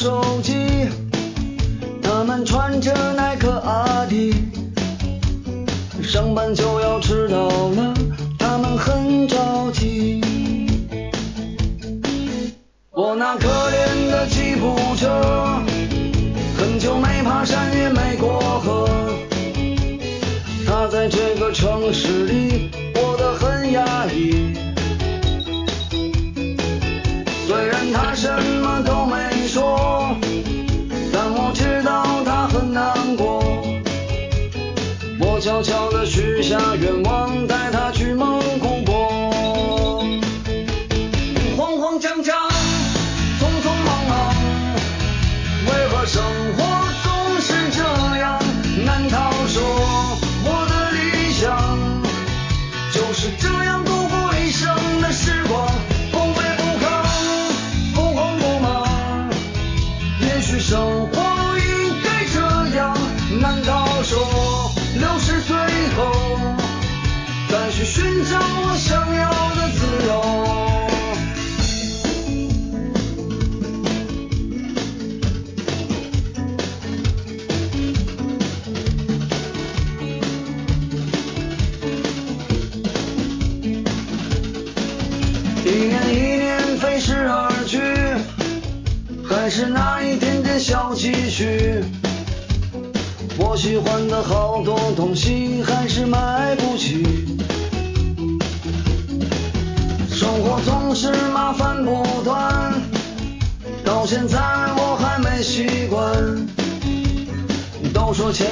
手机，他们穿着那。下愿望，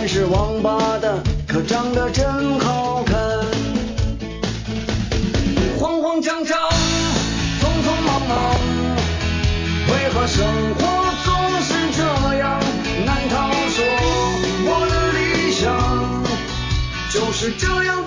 是王八蛋，可长得真好看。慌慌张张，匆匆忙忙，为何生活总是这样？难道说我的理想就是这样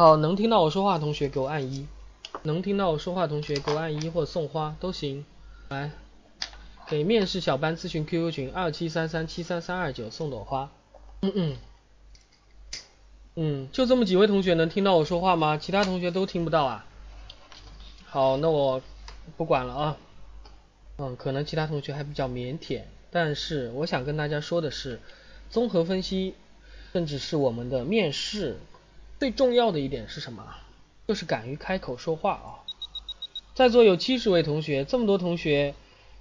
好，能听到我说话同学给我按一，能听到我说话同学给我按一或者送花都行。来，给面试小班咨询 QQ 群二七三三七三三二九送朵花。嗯嗯，嗯，就这么几位同学能听到我说话吗？其他同学都听不到啊？好，那我不管了啊。嗯，可能其他同学还比较腼腆，但是我想跟大家说的是，综合分析，甚至是我们的面试。最重要的一点是什么？就是敢于开口说话啊！在座有七十位同学，这么多同学，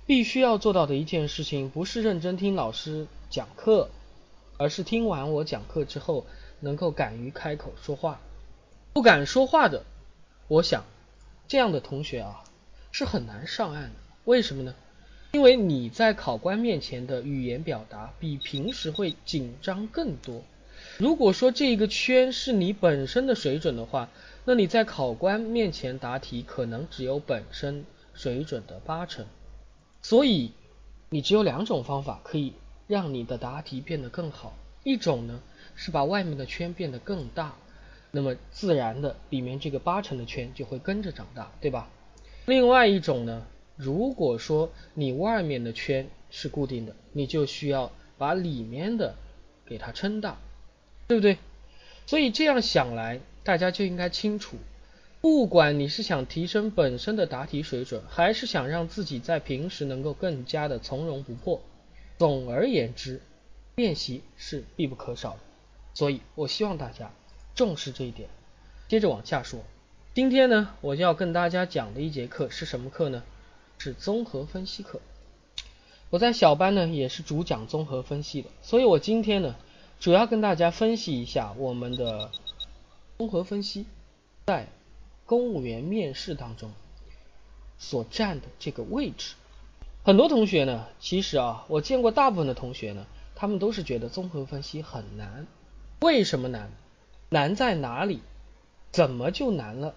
必须要做到的一件事情，不是认真听老师讲课，而是听完我讲课之后，能够敢于开口说话。不敢说话的，我想这样的同学啊，是很难上岸的。为什么呢？因为你在考官面前的语言表达，比平时会紧张更多。如果说这个圈是你本身的水准的话，那你在考官面前答题可能只有本身水准的八成。所以你只有两种方法可以让你的答题变得更好，一种呢是把外面的圈变得更大，那么自然的里面这个八成的圈就会跟着长大，对吧？另外一种呢，如果说你外面的圈是固定的，你就需要把里面的给它撑大。对不对？所以这样想来，大家就应该清楚，不管你是想提升本身的答题水准，还是想让自己在平时能够更加的从容不迫，总而言之，练习是必不可少的。所以我希望大家重视这一点。接着往下说，今天呢，我就要跟大家讲的一节课是什么课呢？是综合分析课。我在小班呢也是主讲综合分析的，所以我今天呢。主要跟大家分析一下我们的综合分析在公务员面试当中所占的这个位置。很多同学呢，其实啊，我见过大部分的同学呢，他们都是觉得综合分析很难。为什么难？难在哪里？怎么就难了？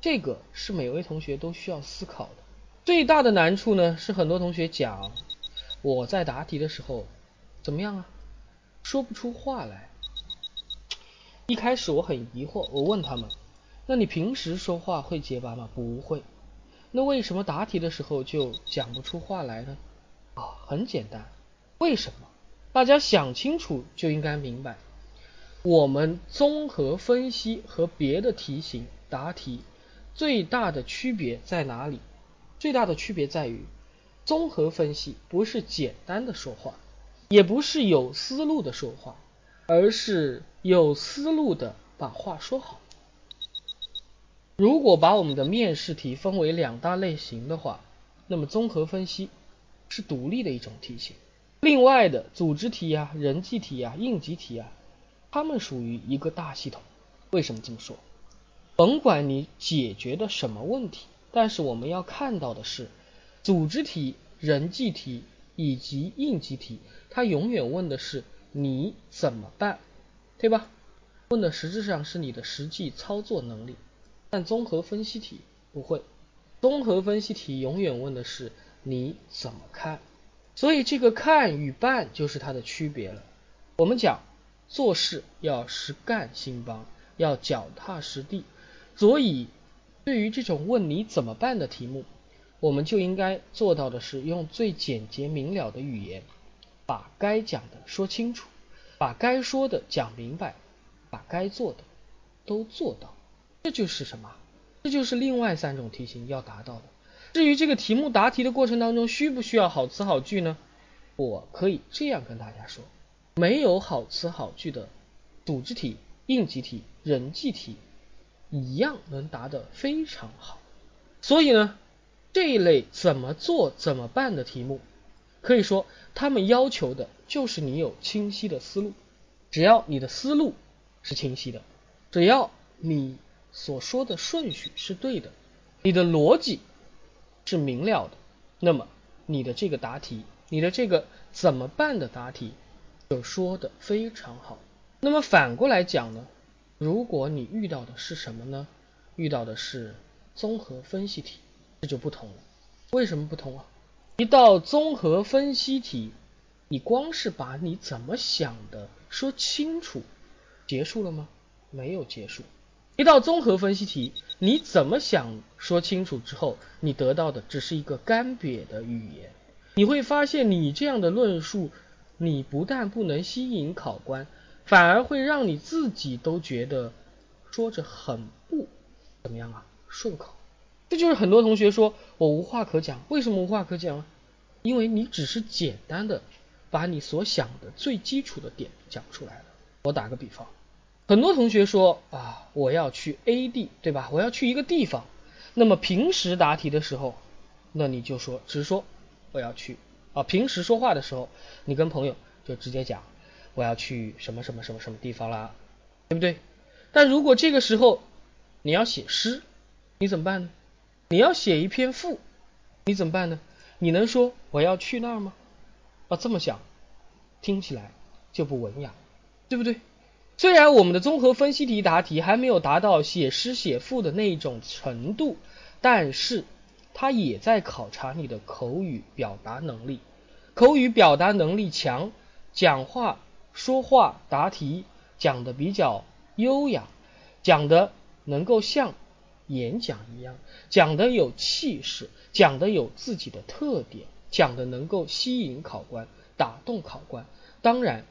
这个是每位同学都需要思考的。最大的难处呢，是很多同学讲我在答题的时候怎么样啊？说不出话来。一开始我很疑惑，我问他们：“那你平时说话会结巴吗？不会。那为什么答题的时候就讲不出话来呢？啊，很简单，为什么？大家想清楚就应该明白。我们综合分析和别的题型答题最大的区别在哪里？最大的区别在于，综合分析不是简单的说话，也不是有思路的说话，而是有思路的把话说好。如果把我们的面试题分为两大类型的话，那么综合分析是独立的一种题型，另外的组织题啊、人际题啊、应急题啊，它们属于一个大系统。为什么这么说？甭管你解决的什么问题，但是我们要看到的是，组织题、人际题以及应急题，它永远问的是你怎么办，对吧？问的实质上是你的实际操作能力。但综合分析题不会，综合分析题永远问的是你怎么看，所以这个看与办就是它的区别了。我们讲做事要实干兴邦，要脚踏实地，所以对于这种问你怎么办的题目，我们就应该做到的是用最简洁明了的语言，把该讲的说清楚，把该说的讲明白，把该做的都做到。这就是什么？这就是另外三种题型要达到的。至于这个题目答题的过程当中需不需要好词好句呢？我可以这样跟大家说：没有好词好句的组织题、应急题、人际题，一样能答得非常好。所以呢，这一类怎么做怎么办的题目，可以说他们要求的就是你有清晰的思路。只要你的思路是清晰的，只要你。所说的顺序是对的，你的逻辑是明了的，那么你的这个答题，你的这个怎么办的答题就说的非常好。那么反过来讲呢，如果你遇到的是什么呢？遇到的是综合分析题，这就不同了。为什么不同啊？一道综合分析题，你光是把你怎么想的说清楚，结束了吗？没有结束。一道综合分析题，你怎么想说清楚之后，你得到的只是一个干瘪的语言。你会发现，你这样的论述，你不但不能吸引考官，反而会让你自己都觉得说着很不怎么样啊，顺口。这就是很多同学说我无话可讲，为什么无话可讲啊？因为你只是简单的把你所想的最基础的点讲出来了。我打个比方。很多同学说啊，我要去 A 地，对吧？我要去一个地方。那么平时答题的时候，那你就说直说我要去啊。平时说话的时候，你跟朋友就直接讲我要去什么什么什么什么地方啦，对不对？但如果这个时候你要写诗，你怎么办呢？你要写一篇赋，你怎么办呢？你能说我要去那儿吗？啊，这么想听起来就不文雅，对不对？虽然我们的综合分析题答题还没有达到写诗写赋的那种程度，但是它也在考察你的口语表达能力。口语表达能力强，讲话说话答题讲的比较优雅，讲的能够像演讲一样，讲的有气势，讲的有自己的特点，讲的能够吸引考官，打动考官。当然。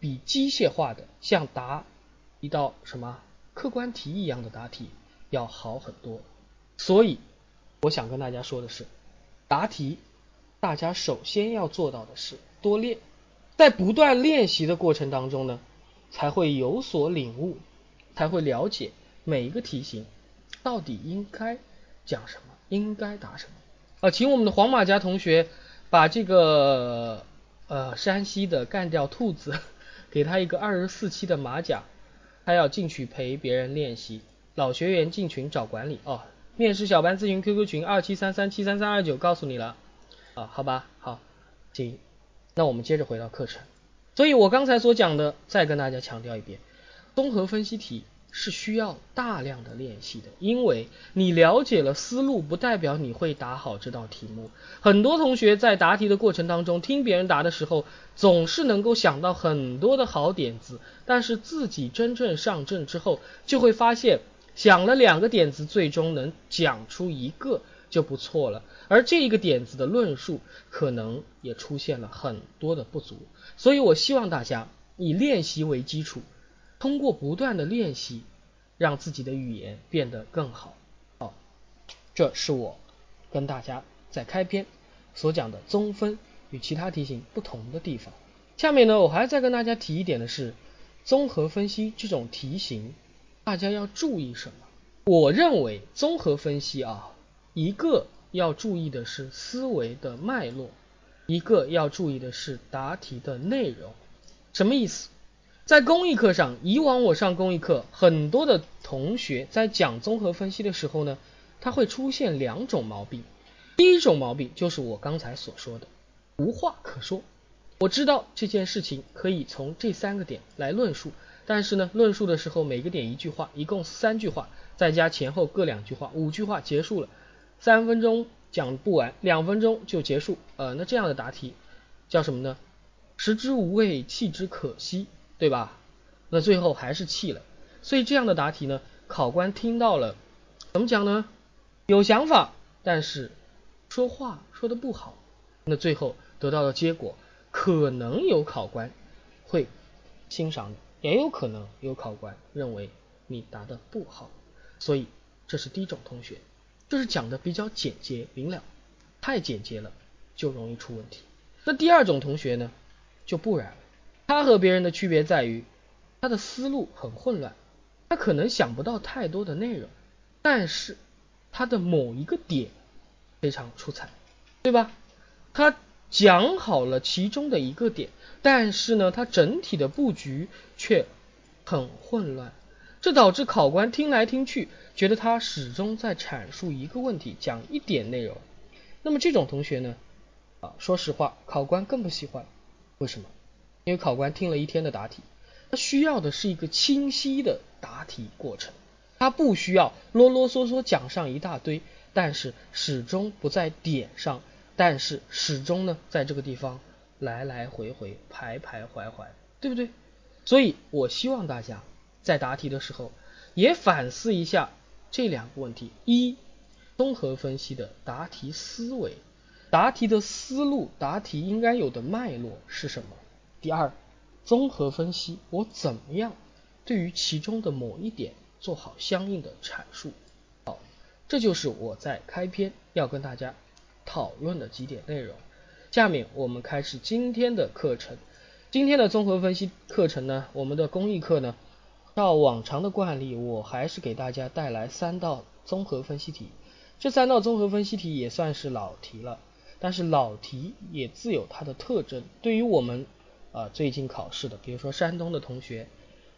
比机械化的像答一道什么客观题一样的答题要好很多，所以我想跟大家说的是，答题大家首先要做到的是多练，在不断练习的过程当中呢，才会有所领悟，才会了解每一个题型到底应该讲什么，应该答什么。啊，请我们的黄马甲同学把这个呃山西的干掉兔子。给他一个二十四期的马甲，他要进去陪别人练习。老学员进群找管理哦。面试小班咨询 QQ 群二七三三七三三二九，告诉你了啊，好吧，好，行，那我们接着回到课程。所以我刚才所讲的，再跟大家强调一遍，综合分析题。是需要大量的练习的，因为你了解了思路，不代表你会答好这道题目。很多同学在答题的过程当中，听别人答的时候，总是能够想到很多的好点子，但是自己真正上阵之后，就会发现想了两个点子，最终能讲出一个就不错了。而这一个点子的论述，可能也出现了很多的不足。所以我希望大家以练习为基础，通过不断的练习，让自己的语言变得更好。好，这是我跟大家在开篇所讲的综分与其他题型不同的地方。下面呢，我还要再跟大家提一点的是，综合分析这种题型。大家要注意什么？我认为综合分析啊，一个要注意的是思维的脉络，一个要注意的是答题的内容。什么意思？在公益课上，以往我上公益课，很多的同学在讲综合分析的时候呢，他会出现两种毛病。第一种毛病就是我刚才所说的无话可说。我知道这件事情可以从这三个点来论述。但是呢，论述的时候每个点一句话，一共三句话，再加前后各两句话，五句话结束了，三分钟讲不完，两分钟就结束。呃，那这样的答题叫什么呢？食之无味，弃之可惜，对吧？那最后还是弃了。所以这样的答题呢，考官听到了，怎么讲呢？有想法，但是说话说的不好，那最后得到的结果，可能有考官会欣赏你。也有可能有考官认为你答的不好，所以这是第一种同学，就是讲的比较简洁明了，太简洁了就容易出问题。那第二种同学呢就不然了，他和别人的区别在于他的思路很混乱，他可能想不到太多的内容，但是他的某一个点非常出彩，对吧？他讲好了其中的一个点。但是呢，他整体的布局却很混乱，这导致考官听来听去，觉得他始终在阐述一个问题，讲一点内容。那么这种同学呢，啊，说实话，考官更不喜欢。为什么？因为考官听了一天的答题，他需要的是一个清晰的答题过程，他不需要啰啰嗦嗦讲上一大堆，但是始终不在点上，但是始终呢，在这个地方。来来回回，徘徘徊徊，对不对？所以我希望大家在答题的时候也反思一下这两个问题：一、综合分析的答题思维，答题的思路，答题应该有的脉络是什么？第二，综合分析我怎么样对于其中的某一点做好相应的阐述？好，这就是我在开篇要跟大家讨论的几点内容。下面我们开始今天的课程。今天的综合分析课程呢，我们的公益课呢，照往常的惯例，我还是给大家带来三道综合分析题。这三道综合分析题也算是老题了，但是老题也自有它的特征。对于我们啊最近考试的，比如说山东的同学，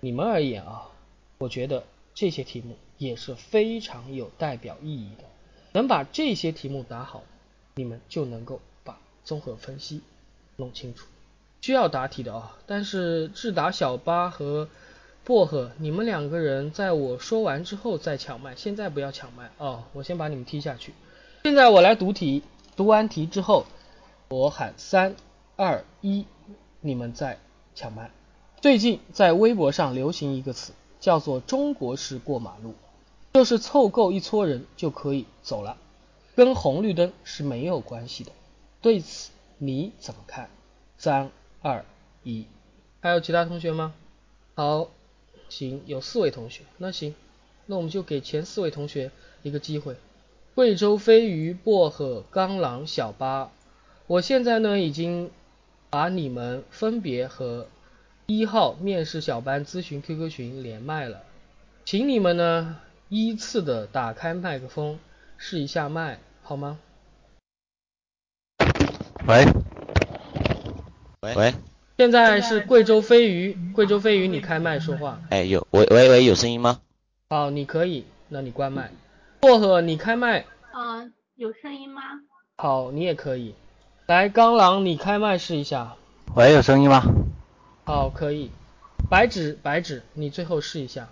你们而言啊，我觉得这些题目也是非常有代表意义的。能把这些题目答好，你们就能够把。综合分析弄清楚，需要答题的啊！但是智达小八和薄荷，你们两个人在我说完之后再抢麦，现在不要抢麦哦，我先把你们踢下去。现在我来读题，读完题之后，我喊三二一，你们在抢麦。最近在微博上流行一个词，叫做“中国式过马路”，就是凑够一撮人就可以走了，跟红绿灯是没有关系的。对此你怎么看？三二一，还有其他同学吗？好，行，有四位同学，那行，那我们就给前四位同学一个机会。贵州飞鱼、薄荷、刚狼、小八，我现在呢已经把你们分别和一号面试小班咨询 QQ 群连麦了，请你们呢依次的打开麦克风试一下麦，好吗？喂，喂，现在是贵州飞鱼，贵州飞鱼，你开麦说话。哎，有，喂喂喂，有声音吗？好，你可以，那你关麦。薄荷，你开麦。嗯，有声音吗？好，你也可以。来，刚狼，你开麦试一下。喂，有声音吗？好，可以。白纸，白纸，你最后试一下。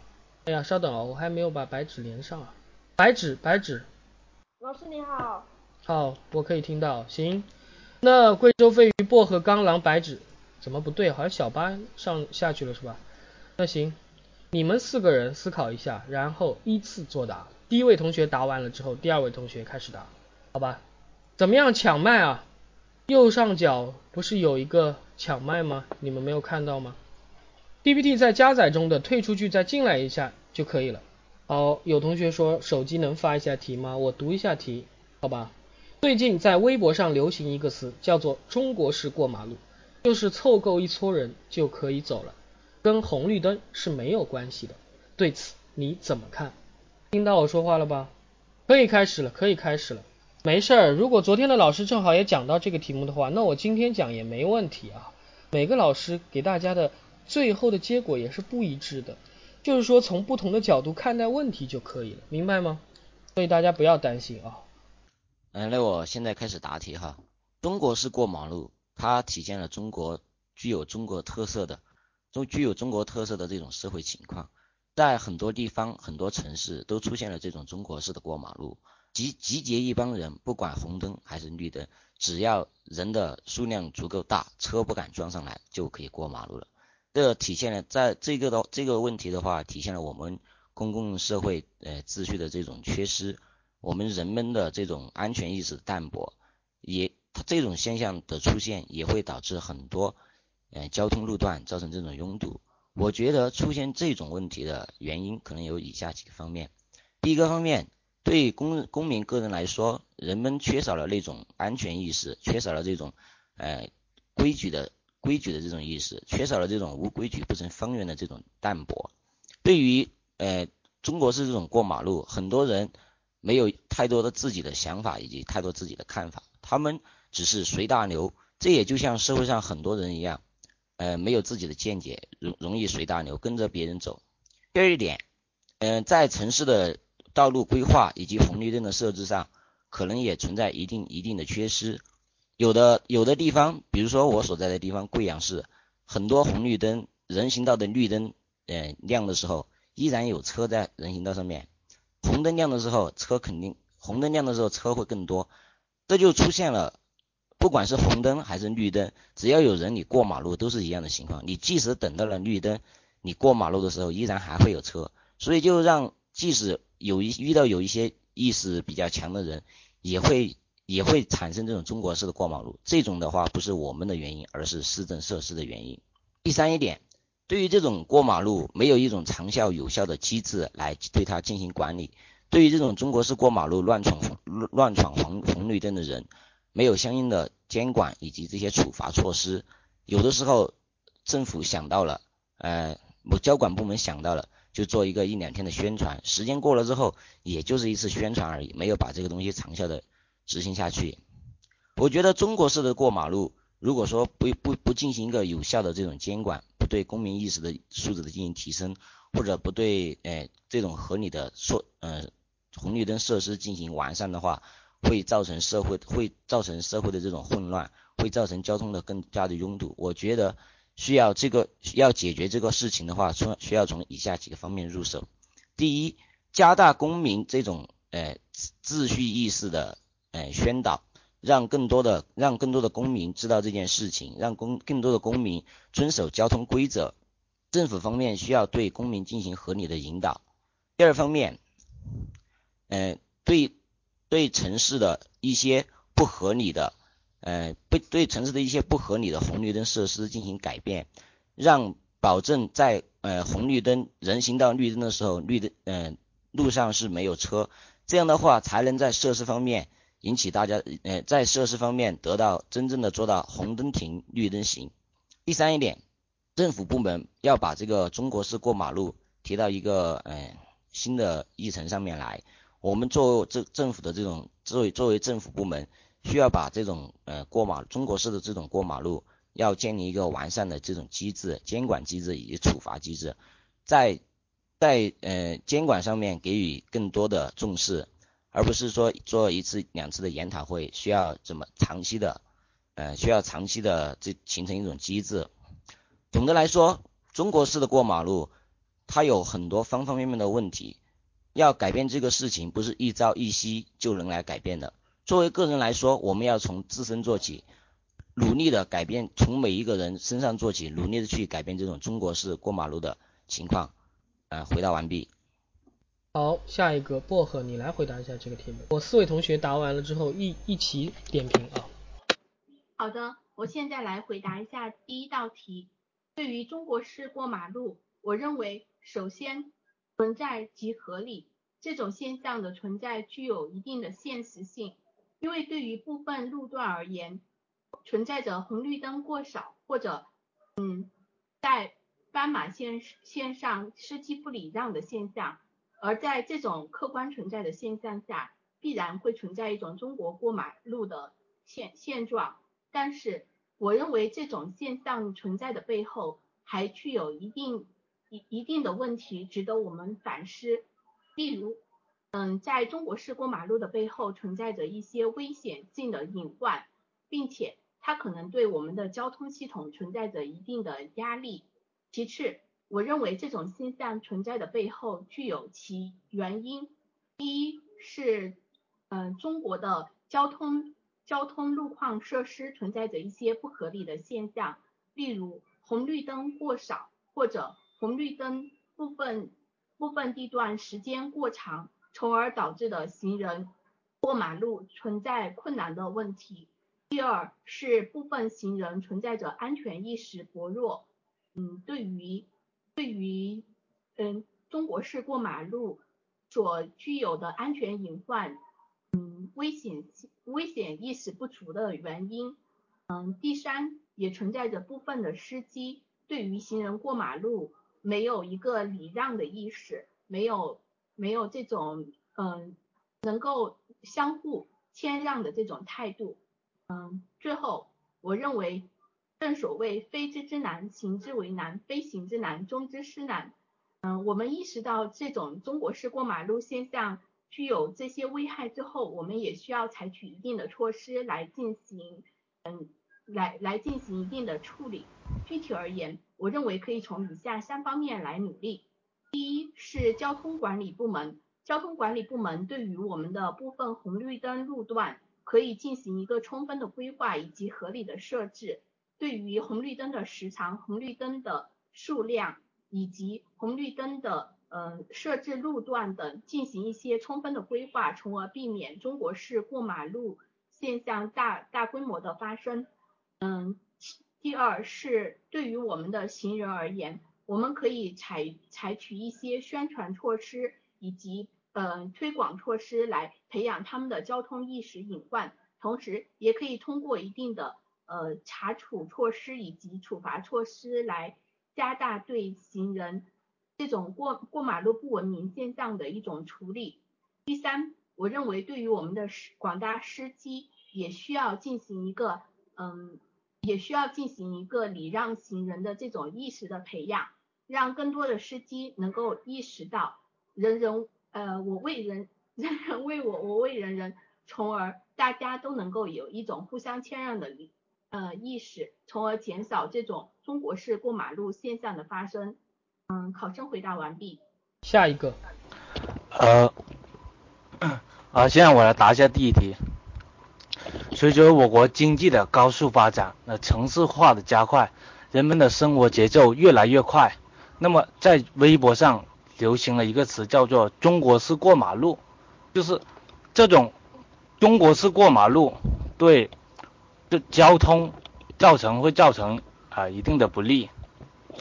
哎呀，稍等哦，我还没有把白纸连上啊。白纸，白纸。老师你好。好，我可以听到，行。那贵州飞鱼、薄荷、刚狼、白纸怎么不对？好像小八上下去了是吧？那行，你们四个人思考一下，然后依次作答。第一位同学答完了之后，第二位同学开始答，好吧？怎么样抢麦啊？右上角不是有一个抢麦吗？你们没有看到吗？PPT 在加载中的，退出去再进来一下就可以了。好，有同学说手机能发一下题吗？我读一下题，好吧？最近在微博上流行一个词，叫做“中国式过马路”，就是凑够一撮人就可以走了。跟红绿灯是没有关系的，对此你怎么看？听到我说话了吧？可以开始了，可以开始了。没事儿，如果昨天的老师正好也讲到这个题目的话，那我今天讲也没问题啊。每个老师给大家的最后的结果也是不一致的，就是说从不同的角度看待问题就可以了，明白吗？所以大家不要担心啊。嗯，那我现在开始答题哈。中国式过马路，它体现了中国具有中国特色的。都具有中国特色的这种社会情况，在很多地方、很多城市都出现了这种中国式的过马路，集集结一帮人，不管红灯还是绿灯，只要人的数量足够大，车不敢撞上来，就可以过马路了。这体现了在这个的这个问题的话，体现了我们公共社会呃秩序的这种缺失，我们人们的这种安全意识淡薄，也这种现象的出现也会导致很多。呃，交通路段造成这种拥堵，我觉得出现这种问题的原因可能有以下几个方面。第一个方面，对公公民个人来说，人们缺少了那种安全意识，缺少了这种呃规矩的规矩的这种意识，缺少了这种无规矩不成方圆的这种淡泊。对于呃中国式这种过马路，很多人没有太多的自己的想法以及太多自己的看法，他们只是随大流。这也就像社会上很多人一样。呃，没有自己的见解，容容易随大流，跟着别人走。第二点，嗯，在城市的道路规划以及红绿灯的设置上，可能也存在一定一定的缺失。有的有的地方，比如说我所在的地方贵阳市，很多红绿灯、人行道的绿灯，呃，亮的时候，依然有车在人行道上面。红灯亮的时候，车肯定红灯亮的时候车会更多，这就出现了。不管是红灯还是绿灯，只要有人你过马路都是一样的情况。你即使等到了绿灯，你过马路的时候依然还会有车，所以就让即使有一遇到有一些意识比较强的人，也会也会产生这种中国式的过马路。这种的话不是我们的原因，而是市政设施的原因。第三一点，对于这种过马路没有一种长效有效的机制来对它进行管理。对于这种中国式过马路乱闯红乱闯红红绿灯的人。没有相应的监管以及这些处罚措施，有的时候政府想到了，呃，某交管部门想到了，就做一个一两天的宣传，时间过了之后，也就是一次宣传而已，没有把这个东西长效的执行下去。我觉得中国式的过马路，如果说不不不进行一个有效的这种监管，不对公民意识的素质的进行提升，或者不对，呃，这种合理的措，呃，红绿灯设施进行完善的话。会造成社会会造成社会的这种混乱，会造成交通的更加的拥堵。我觉得需要这个要解决这个事情的话，从需要从以下几个方面入手。第一，加大公民这种呃秩序意识的呃宣导，让更多的让更多的公民知道这件事情，让公更多的公民遵守交通规则。政府方面需要对公民进行合理的引导。第二方面，呃对。对城市的一些不合理的，呃，不对城市的一些不合理的红绿灯设施进行改变，让保证在呃红绿灯、人行道绿灯的时候，绿灯嗯路上是没有车，这样的话才能在设施方面引起大家呃在设施方面得到真正的做到红灯停、绿灯行。第三一点，政府部门要把这个中国式过马路提到一个呃新的议程上面来。我们作为政府的这种作为作为政府部门，需要把这种呃过马中国式的这种过马路，要建立一个完善的这种机制、监管机制以及处罚机制，在在呃监管上面给予更多的重视，而不是说做一次两次的研讨会，需要怎么长期的呃需要长期的这形成一种机制。总的来说，中国式的过马路，它有很多方方面面的问题。要改变这个事情，不是一朝一夕就能来改变的。作为个人来说，我们要从自身做起，努力的改变，从每一个人身上做起，努力的去改变这种中国式过马路的情况。呃，回答完毕。好，下一个薄荷，你来回答一下这个题目。我四位同学答完了之后，一一起点评啊。好的，我现在来回答一下第一道题。对于中国式过马路，我认为首先存在即合理，这种现象的存在具有一定的现实性，因为对于部分路段而言，存在着红绿灯过少或者嗯在斑马线线上司机不礼让的现象，而在这种客观存在的现象下，必然会存在一种中国过马路的现现状。但是，我认为这种现象存在的背后，还具有一定一一定的问题，值得我们反思。例如，嗯，在中国式过马路的背后，存在着一些危险性的隐患，并且它可能对我们的交通系统存在着一定的压力。其次，我认为这种现象存在的背后具有其原因。第一是，嗯，中国的交通。交通路况设施存在着一些不合理的现象，例如红绿灯过少，或者红绿灯部分部分地段时间过长，从而导致的行人过马路存在困难的问题。第二是部分行人存在着安全意识薄弱，嗯，对于对于嗯中国式过马路所具有的安全隐患。嗯危险危险意识不足的原因，嗯，第三也存在着部分的司机对于行人过马路没有一个礼让的意识，没有没有这种嗯能够相互谦让的这种态度，嗯，最后我认为正所谓非知之难，行之为难，非行之难，终之失难，嗯，我们意识到这种中国式过马路现象。具有这些危害之后，我们也需要采取一定的措施来进行，嗯，来来进行一定的处理。具体而言，我认为可以从以下三方面来努力。第一是交通管理部门，交通管理部门对于我们的部分红绿灯路段可以进行一个充分的规划以及合理的设置。对于红绿灯的时长、红绿灯的数量以及红绿灯的嗯，设置路段等进行一些充分的规划，从而避免中国式过马路现象大大规模的发生。嗯，第二是对于我们的行人而言，我们可以采采取一些宣传措施以及嗯推广措施来培养他们的交通意识隐患，同时也可以通过一定的呃查处措施以及处罚措施来加大对行人。这种过过马路不文明现象的一种处理。第三，我认为对于我们的广大司机，也需要进行一个，嗯，也需要进行一个礼让行人的这种意识的培养，让更多的司机能够意识到，人人，呃，我为人，人人为我，我为人人，从而大家都能够有一种互相谦让的，呃，意识，从而减少这种中国式过马路现象的发生。嗯，考生回答完毕。下一个。呃，啊，现在我来答一下第一题。随着我国经济的高速发展，那城市化的加快，人们的生活节奏越来越快。那么在微博上流行了一个词，叫做“中国式过马路”，就是这种中国式过马路对这交通造成会造成啊一定的不利。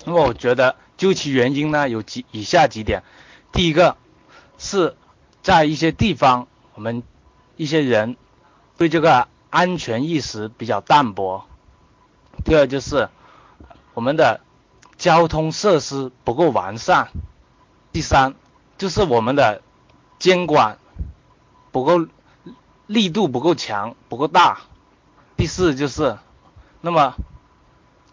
那么我觉得。究其原因呢，有几以下几点。第一个是在一些地方，我们一些人对这个安全意识比较淡薄。第二就是我们的交通设施不够完善。第三就是我们的监管不够力度不够强不够大。第四就是，那么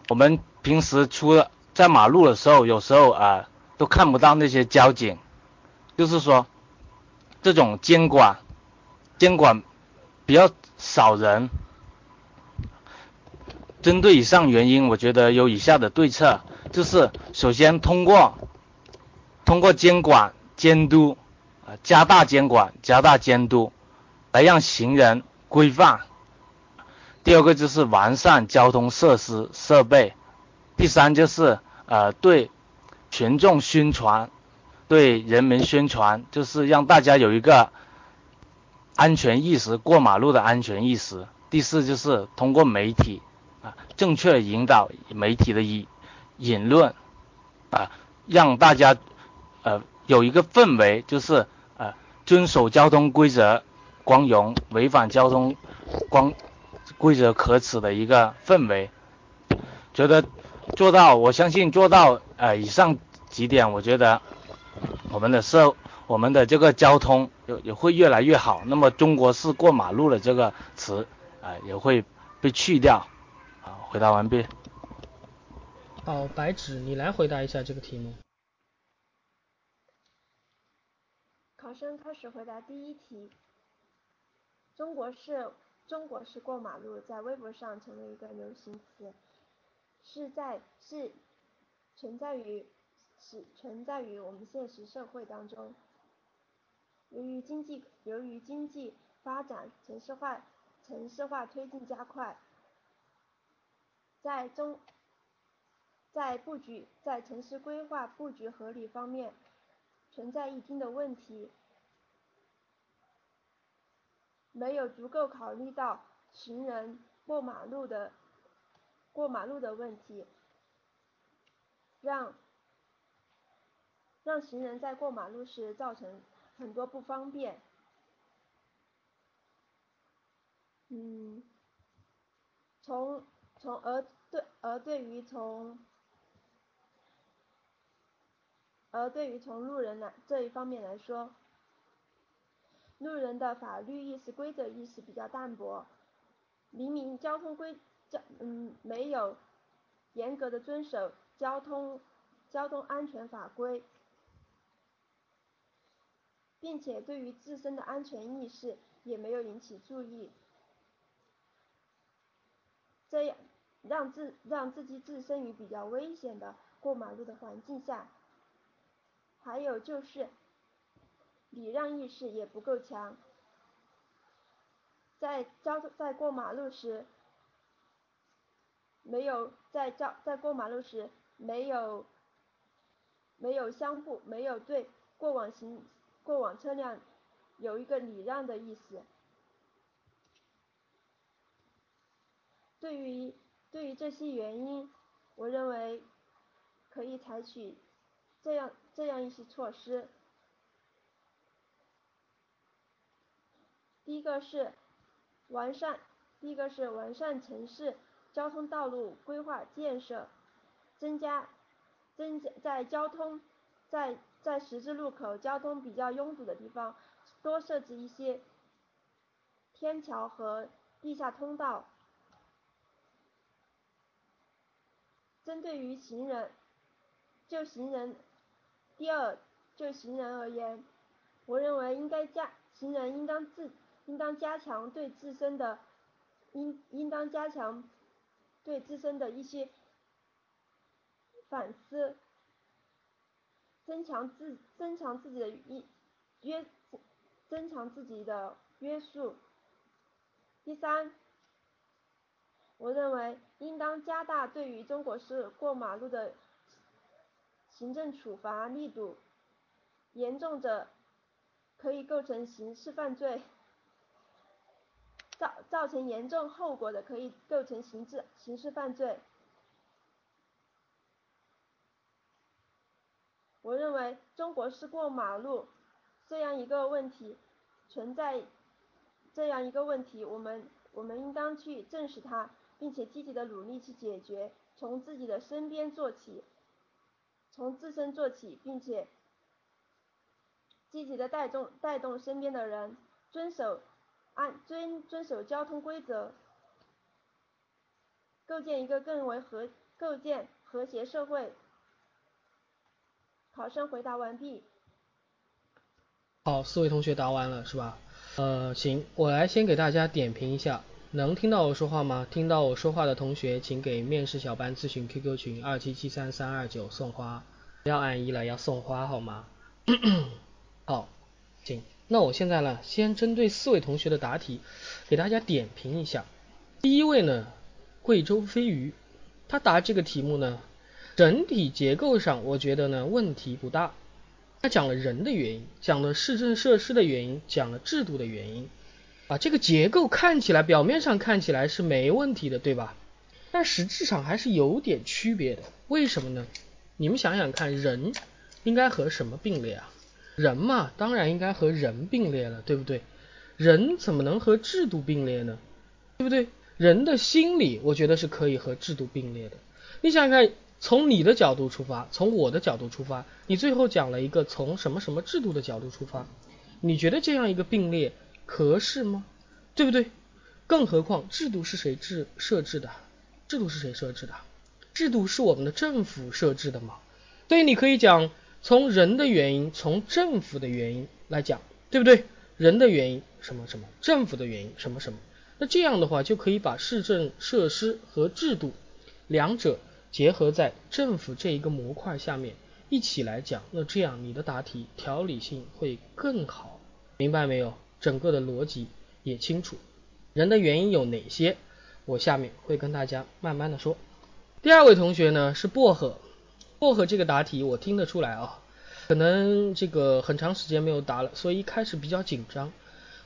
我们平时出在马路的时候，有时候啊都看不到那些交警，就是说这种监管监管比较少人。针对以上原因，我觉得有以下的对策，就是首先通过通过监管监督啊加大监管加大监督，来让行人规范。第二个就是完善交通设施设备。第三就是呃对群众宣传对人民宣传，就是让大家有一个安全意识，过马路的安全意识。第四就是通过媒体啊，正确引导媒体的引引论啊，让大家呃有一个氛围，就是呃遵守交通规则光荣，违反交通光规则可耻的一个氛围。觉得做到，我相信做到呃以上几点，我觉得我们的社我们的这个交通也也会越来越好。那么中国式过马路的这个词啊也会被去掉。好，回答完毕。好，白纸，你来回答一下这个题目。考生开始回答第一题。中国式中国式过马路在微博上成为一个流行词。是在是存在于是存在于我们现实社会当中。由于经济由于经济发展城市化城市化推进加快，在中在布局在城市规划布局合理方面存在一定的问题，没有足够考虑到行人过马路的。过马路的问题，让让行人在过马路时造成很多不方便。嗯，从从而对而对于从而对于从路人来这一方面来说，路人的法律意识、规则意识比较淡薄，明明交通规。交嗯没有严格的遵守交通交通安全法规，并且对于自身的安全意识也没有引起注意，这样让自让自己置身于比较危险的过马路的环境下。还有就是礼让意识也不够强，在交在过马路时。没有在交在过马路时没有没有相互没有对过往行过往车辆有一个礼让的意思。对于对于这些原因，我认为可以采取这样这样一些措施。第一个是完善，第一个是完善城市。交通道路规划建设，增加增加在交通在在十字路口交通比较拥堵的地方，多设置一些天桥和地下通道。针对于行人，就行人，第二就行人而言，我认为应该加行人应当自应当加强对自身的应应当加强。对自身的一些反思，增强自增强自己的一约，增强自己的约束。第三，我认为应当加大对于中国式过马路的行政处罚力度，严重者可以构成刑事犯罪。造造成严重后果的，可以构成刑事刑事犯罪。我认为中国式过马路这样一个问题存在这样一个问题，我们我们应当去正视它，并且积极的努力去解决，从自己的身边做起，从自身做起，并且积极的带动带动身边的人遵守。按遵遵守交通规则，构建一个更为和构建和谐社会。考生回答完毕。好，四位同学答完了是吧？呃，行，我来先给大家点评一下，能听到我说话吗？听到我说话的同学，请给面试小班咨询 QQ 群二七七三三二九送花，不要按一了，要送花好吗？好，行。那我现在呢，先针对四位同学的答题，给大家点评一下。第一位呢，贵州飞鱼，他答这个题目呢，整体结构上我觉得呢问题不大，他讲了人的原因，讲了市政设施的原因，讲了制度的原因，啊，这个结构看起来表面上看起来是没问题的，对吧？但实质上还是有点区别的。为什么呢？你们想想看，人应该和什么并列啊？人嘛，当然应该和人并列了，对不对？人怎么能和制度并列呢？对不对？人的心理，我觉得是可以和制度并列的。你想想看。从你的角度出发，从我的角度出发，你最后讲了一个从什么什么制度的角度出发，你觉得这样一个并列合适吗？对不对？更何况制度是谁制设置的？制度是谁设置的？制度是我们的政府设置的嘛？所以你可以讲从人的原因，从政府的原因来讲，对不对？人的原因什么什么，政府的原因什么什么，那这样的话就可以把市政设施和制度两者。结合在政府这一个模块下面一起来讲，那这样你的答题条理性会更好，明白没有？整个的逻辑也清楚。人的原因有哪些？我下面会跟大家慢慢的说。第二位同学呢是薄荷，薄荷这个答题我听得出来啊，可能这个很长时间没有答了，所以一开始比较紧张。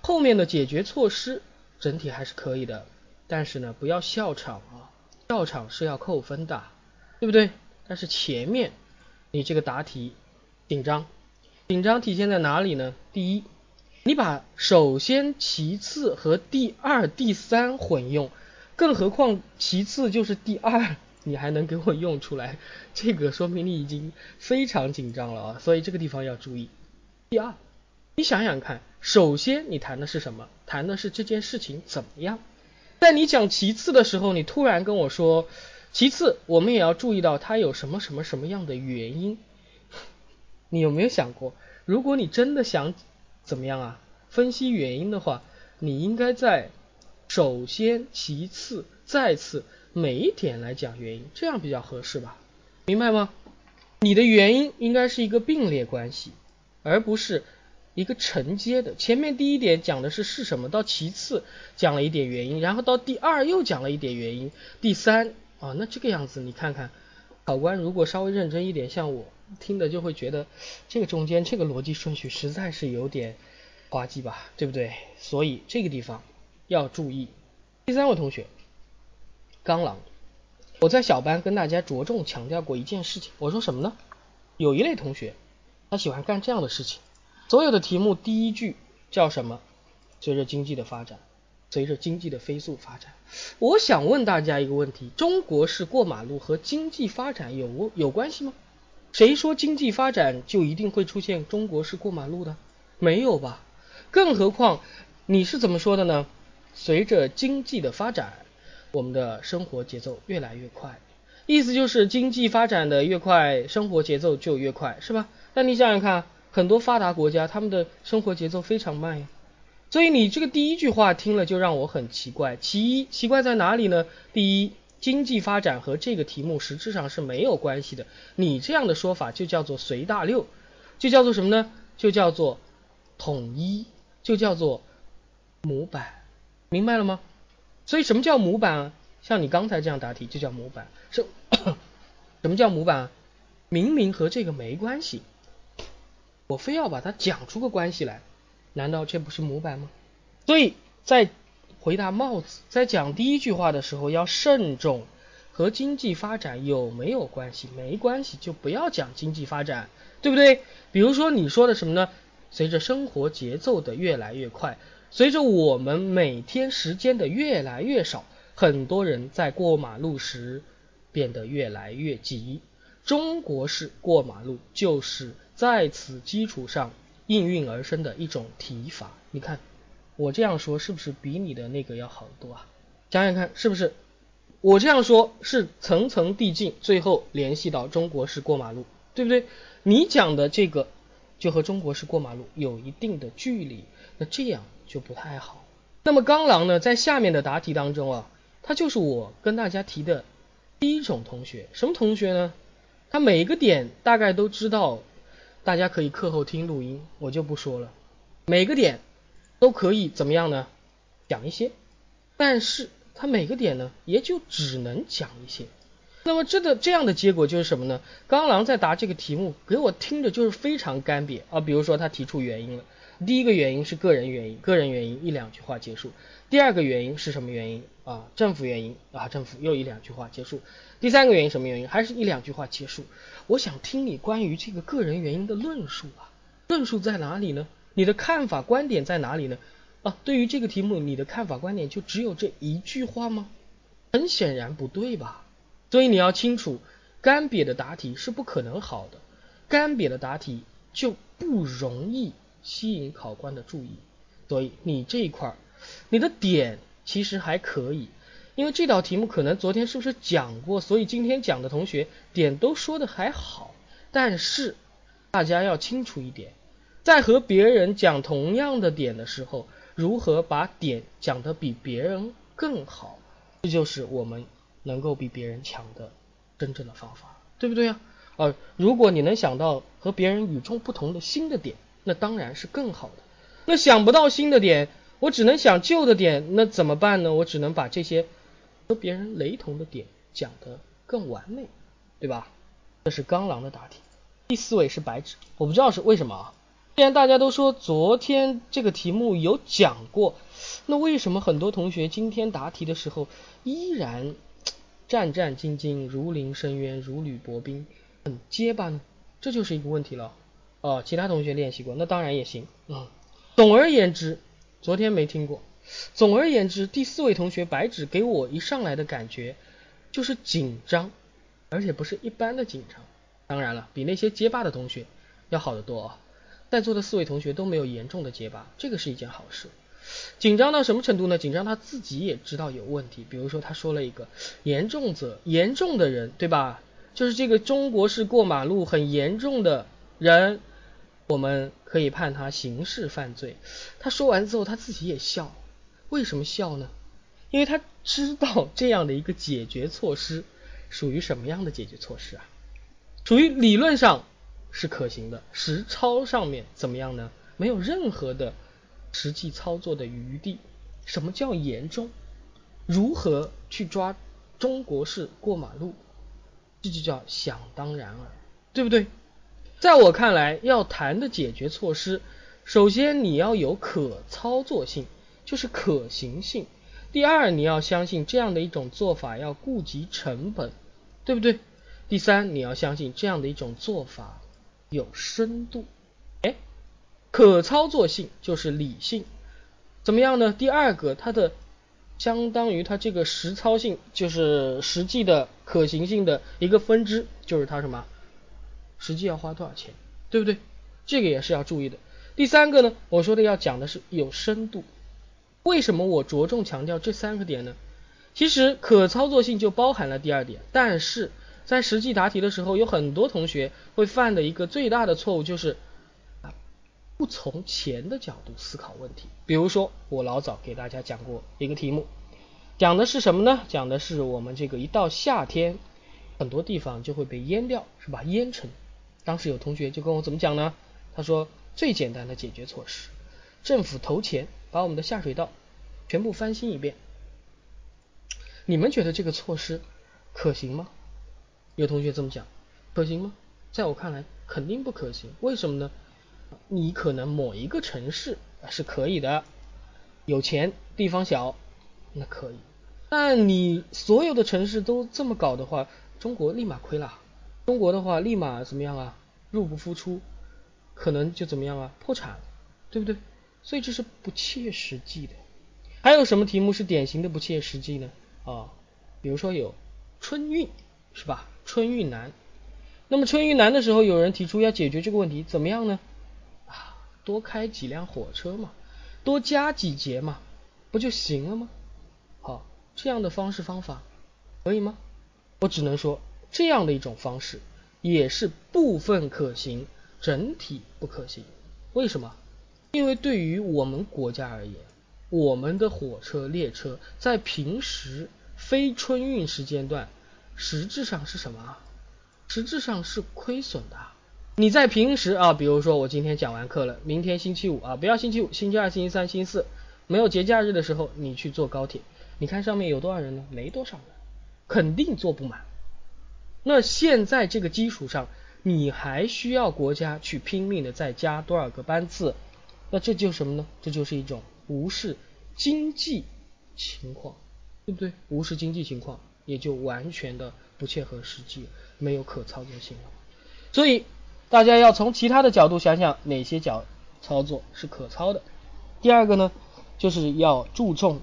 后面的解决措施整体还是可以的，但是呢不要笑场啊，笑场是要扣分的。对不对？但是前面你这个答题紧张，紧张体现在哪里呢？第一，你把首先、其次和第二、第三混用，更何况其次就是第二，你还能给我用出来，这个说明你已经非常紧张了啊！所以这个地方要注意。第二，你想想看，首先你谈的是什么？谈的是这件事情怎么样？在你讲其次的时候，你突然跟我说。其次，我们也要注意到它有什么什么什么样的原因。你有没有想过，如果你真的想怎么样啊？分析原因的话，你应该在首先、其次、再次每一点来讲原因，这样比较合适吧？明白吗？你的原因应该是一个并列关系，而不是一个承接的。前面第一点讲的是是什么，到其次讲了一点原因，然后到第二又讲了一点原因，第三。啊，那这个样子，你看看，考官如果稍微认真一点，像我听的就会觉得这个中间这个逻辑顺序实在是有点滑稽吧，对不对？所以这个地方要注意。第三位同学，刚朗，我在小班跟大家着重强调过一件事情，我说什么呢？有一类同学他喜欢干这样的事情，所有的题目第一句叫什么？随着经济的发展。随着经济的飞速发展，我想问大家一个问题：中国式过马路和经济发展有有关系吗？谁说经济发展就一定会出现中国式过马路的？没有吧？更何况你是怎么说的呢？随着经济的发展，我们的生活节奏越来越快，意思就是经济发展的越快，生活节奏就越快，是吧？那你想想看，很多发达国家他们的生活节奏非常慢呀。所以你这个第一句话听了就让我很奇怪。其一，奇怪在哪里呢？第一，经济发展和这个题目实质上是没有关系的。你这样的说法就叫做随大溜，就叫做什么呢？就叫做统一，就叫做模板，明白了吗？所以什么叫模板？像你刚才这样答题就叫模板。什 什么叫模板？明明和这个没关系，我非要把它讲出个关系来。难道这不是模板吗？所以在回答帽子，在讲第一句话的时候要慎重，和经济发展有没有关系？没关系，就不要讲经济发展，对不对？比如说你说的什么呢？随着生活节奏的越来越快，随着我们每天时间的越来越少，很多人在过马路时变得越来越急。中国式过马路就是在此基础上。应运而生的一种提法，你看我这样说是不是比你的那个要好得多啊？想想看是不是？我这样说是层层递进，最后联系到中国式过马路，对不对？你讲的这个就和中国式过马路有一定的距离，那这样就不太好。那么刚狼呢，在下面的答题当中啊，他就是我跟大家提的第一种同学，什么同学呢？他每一个点大概都知道。大家可以课后听录音，我就不说了。每个点都可以怎么样呢？讲一些，但是它每个点呢，也就只能讲一些。那么这个这样的结果就是什么呢？刚狼在答这个题目，给我听着就是非常干瘪啊。比如说他提出原因了，第一个原因是个人原因，个人原因一两句话结束。第二个原因是什么原因啊？政府原因啊，政府又一两句话结束。第三个原因什么原因？还是一两句话结束。我想听你关于这个个人原因的论述啊，论述在哪里呢？你的看法观点在哪里呢？啊，对于这个题目，你的看法观点就只有这一句话吗？很显然不对吧？所以你要清楚，干瘪的答题是不可能好的，干瘪的答题就不容易吸引考官的注意。所以你这一块儿，你的点其实还可以，因为这道题目可能昨天是不是讲过，所以今天讲的同学点都说的还好。但是大家要清楚一点，在和别人讲同样的点的时候，如何把点讲得比别人更好，这就是我们。能够比别人强的真正的方法，对不对呀？呃，如果你能想到和别人与众不同的新的点，那当然是更好的。那想不到新的点，我只能想旧的点，那怎么办呢？我只能把这些和别人雷同的点讲得更完美，对吧？这是刚狼的答题。第四位是白纸，我不知道是为什么啊。既然大家都说昨天这个题目有讲过，那为什么很多同学今天答题的时候依然？战战兢兢，如临深渊，如履薄冰，很结巴呢，这就是一个问题了。哦，其他同学练习过，那当然也行。嗯，总而言之，昨天没听过。总而言之，第四位同学白纸给我一上来的感觉就是紧张，而且不是一般的紧张。当然了，比那些结巴的同学要好得多啊。在座的四位同学都没有严重的结巴，这个是一件好事。紧张到什么程度呢？紧张他自己也知道有问题。比如说他说了一个严重者，严重的人，对吧？就是这个中国式过马路很严重的人，我们可以判他刑事犯罪。他说完之后他自己也笑，为什么笑呢？因为他知道这样的一个解决措施属于什么样的解决措施啊？属于理论上是可行的，实操上面怎么样呢？没有任何的。实际操作的余地，什么叫严重？如何去抓中国式过马路？这就叫想当然了，对不对？在我看来，要谈的解决措施，首先你要有可操作性，就是可行性；第二，你要相信这样的一种做法要顾及成本，对不对？第三，你要相信这样的一种做法有深度。哎。可操作性就是理性，怎么样呢？第二个，它的相当于它这个实操性，就是实际的可行性的一个分支，就是它什么？实际要花多少钱，对不对？这个也是要注意的。第三个呢，我说的要讲的是有深度。为什么我着重强调这三个点呢？其实可操作性就包含了第二点，但是在实际答题的时候，有很多同学会犯的一个最大的错误就是啊。不从钱的角度思考问题，比如说我老早给大家讲过一个题目，讲的是什么呢？讲的是我们这个一到夏天，很多地方就会被淹掉，是吧？淹成。当时有同学就跟我怎么讲呢？他说最简单的解决措施，政府投钱把我们的下水道全部翻新一遍。你们觉得这个措施可行吗？有同学这么讲，可行吗？在我看来肯定不可行，为什么呢？你可能某一个城市是可以的，有钱地方小，那可以。但你所有的城市都这么搞的话，中国立马亏了。中国的话立马怎么样啊？入不敷出，可能就怎么样啊？破产，对不对？所以这是不切实际的。还有什么题目是典型的不切实际呢？啊，比如说有春运，是吧？春运难。那么春运难的时候，有人提出要解决这个问题，怎么样呢？啊多开几辆火车嘛，多加几节嘛，不就行了吗？好，这样的方式方法可以吗？我只能说这样的一种方式也是部分可行，整体不可行。为什么？因为对于我们国家而言，我们的火车列车在平时非春运时间段，实质上是什么？实质上是亏损的。你在平时啊，比如说我今天讲完课了，明天星期五啊，不要星期五，星期二、星期三、星期四，没有节假日的时候，你去坐高铁，你看上面有多少人呢？没多少人，肯定坐不满，那现在这个基础上，你还需要国家去拼命的再加多少个班次？那这就是什么呢？这就是一种无视经济情况，对不对？无视经济情况，也就完全的不切合实际，没有可操作性了。所以大家要从其他的角度想想，哪些角操作是可操的。第二个呢，就是要注重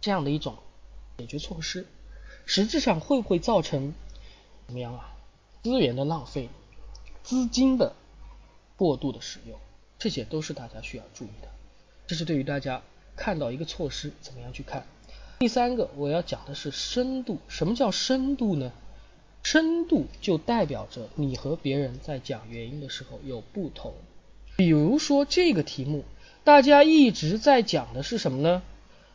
这样的一种解决措施，实质上会不会造成怎么样啊？资源的浪费，资金的过度的使用，这些都是大家需要注意的。这是对于大家看到一个措施怎么样去看。第三个我要讲的是深度，什么叫深度呢？深度就代表着你和别人在讲原因的时候有不同。比如说这个题目，大家一直在讲的是什么呢？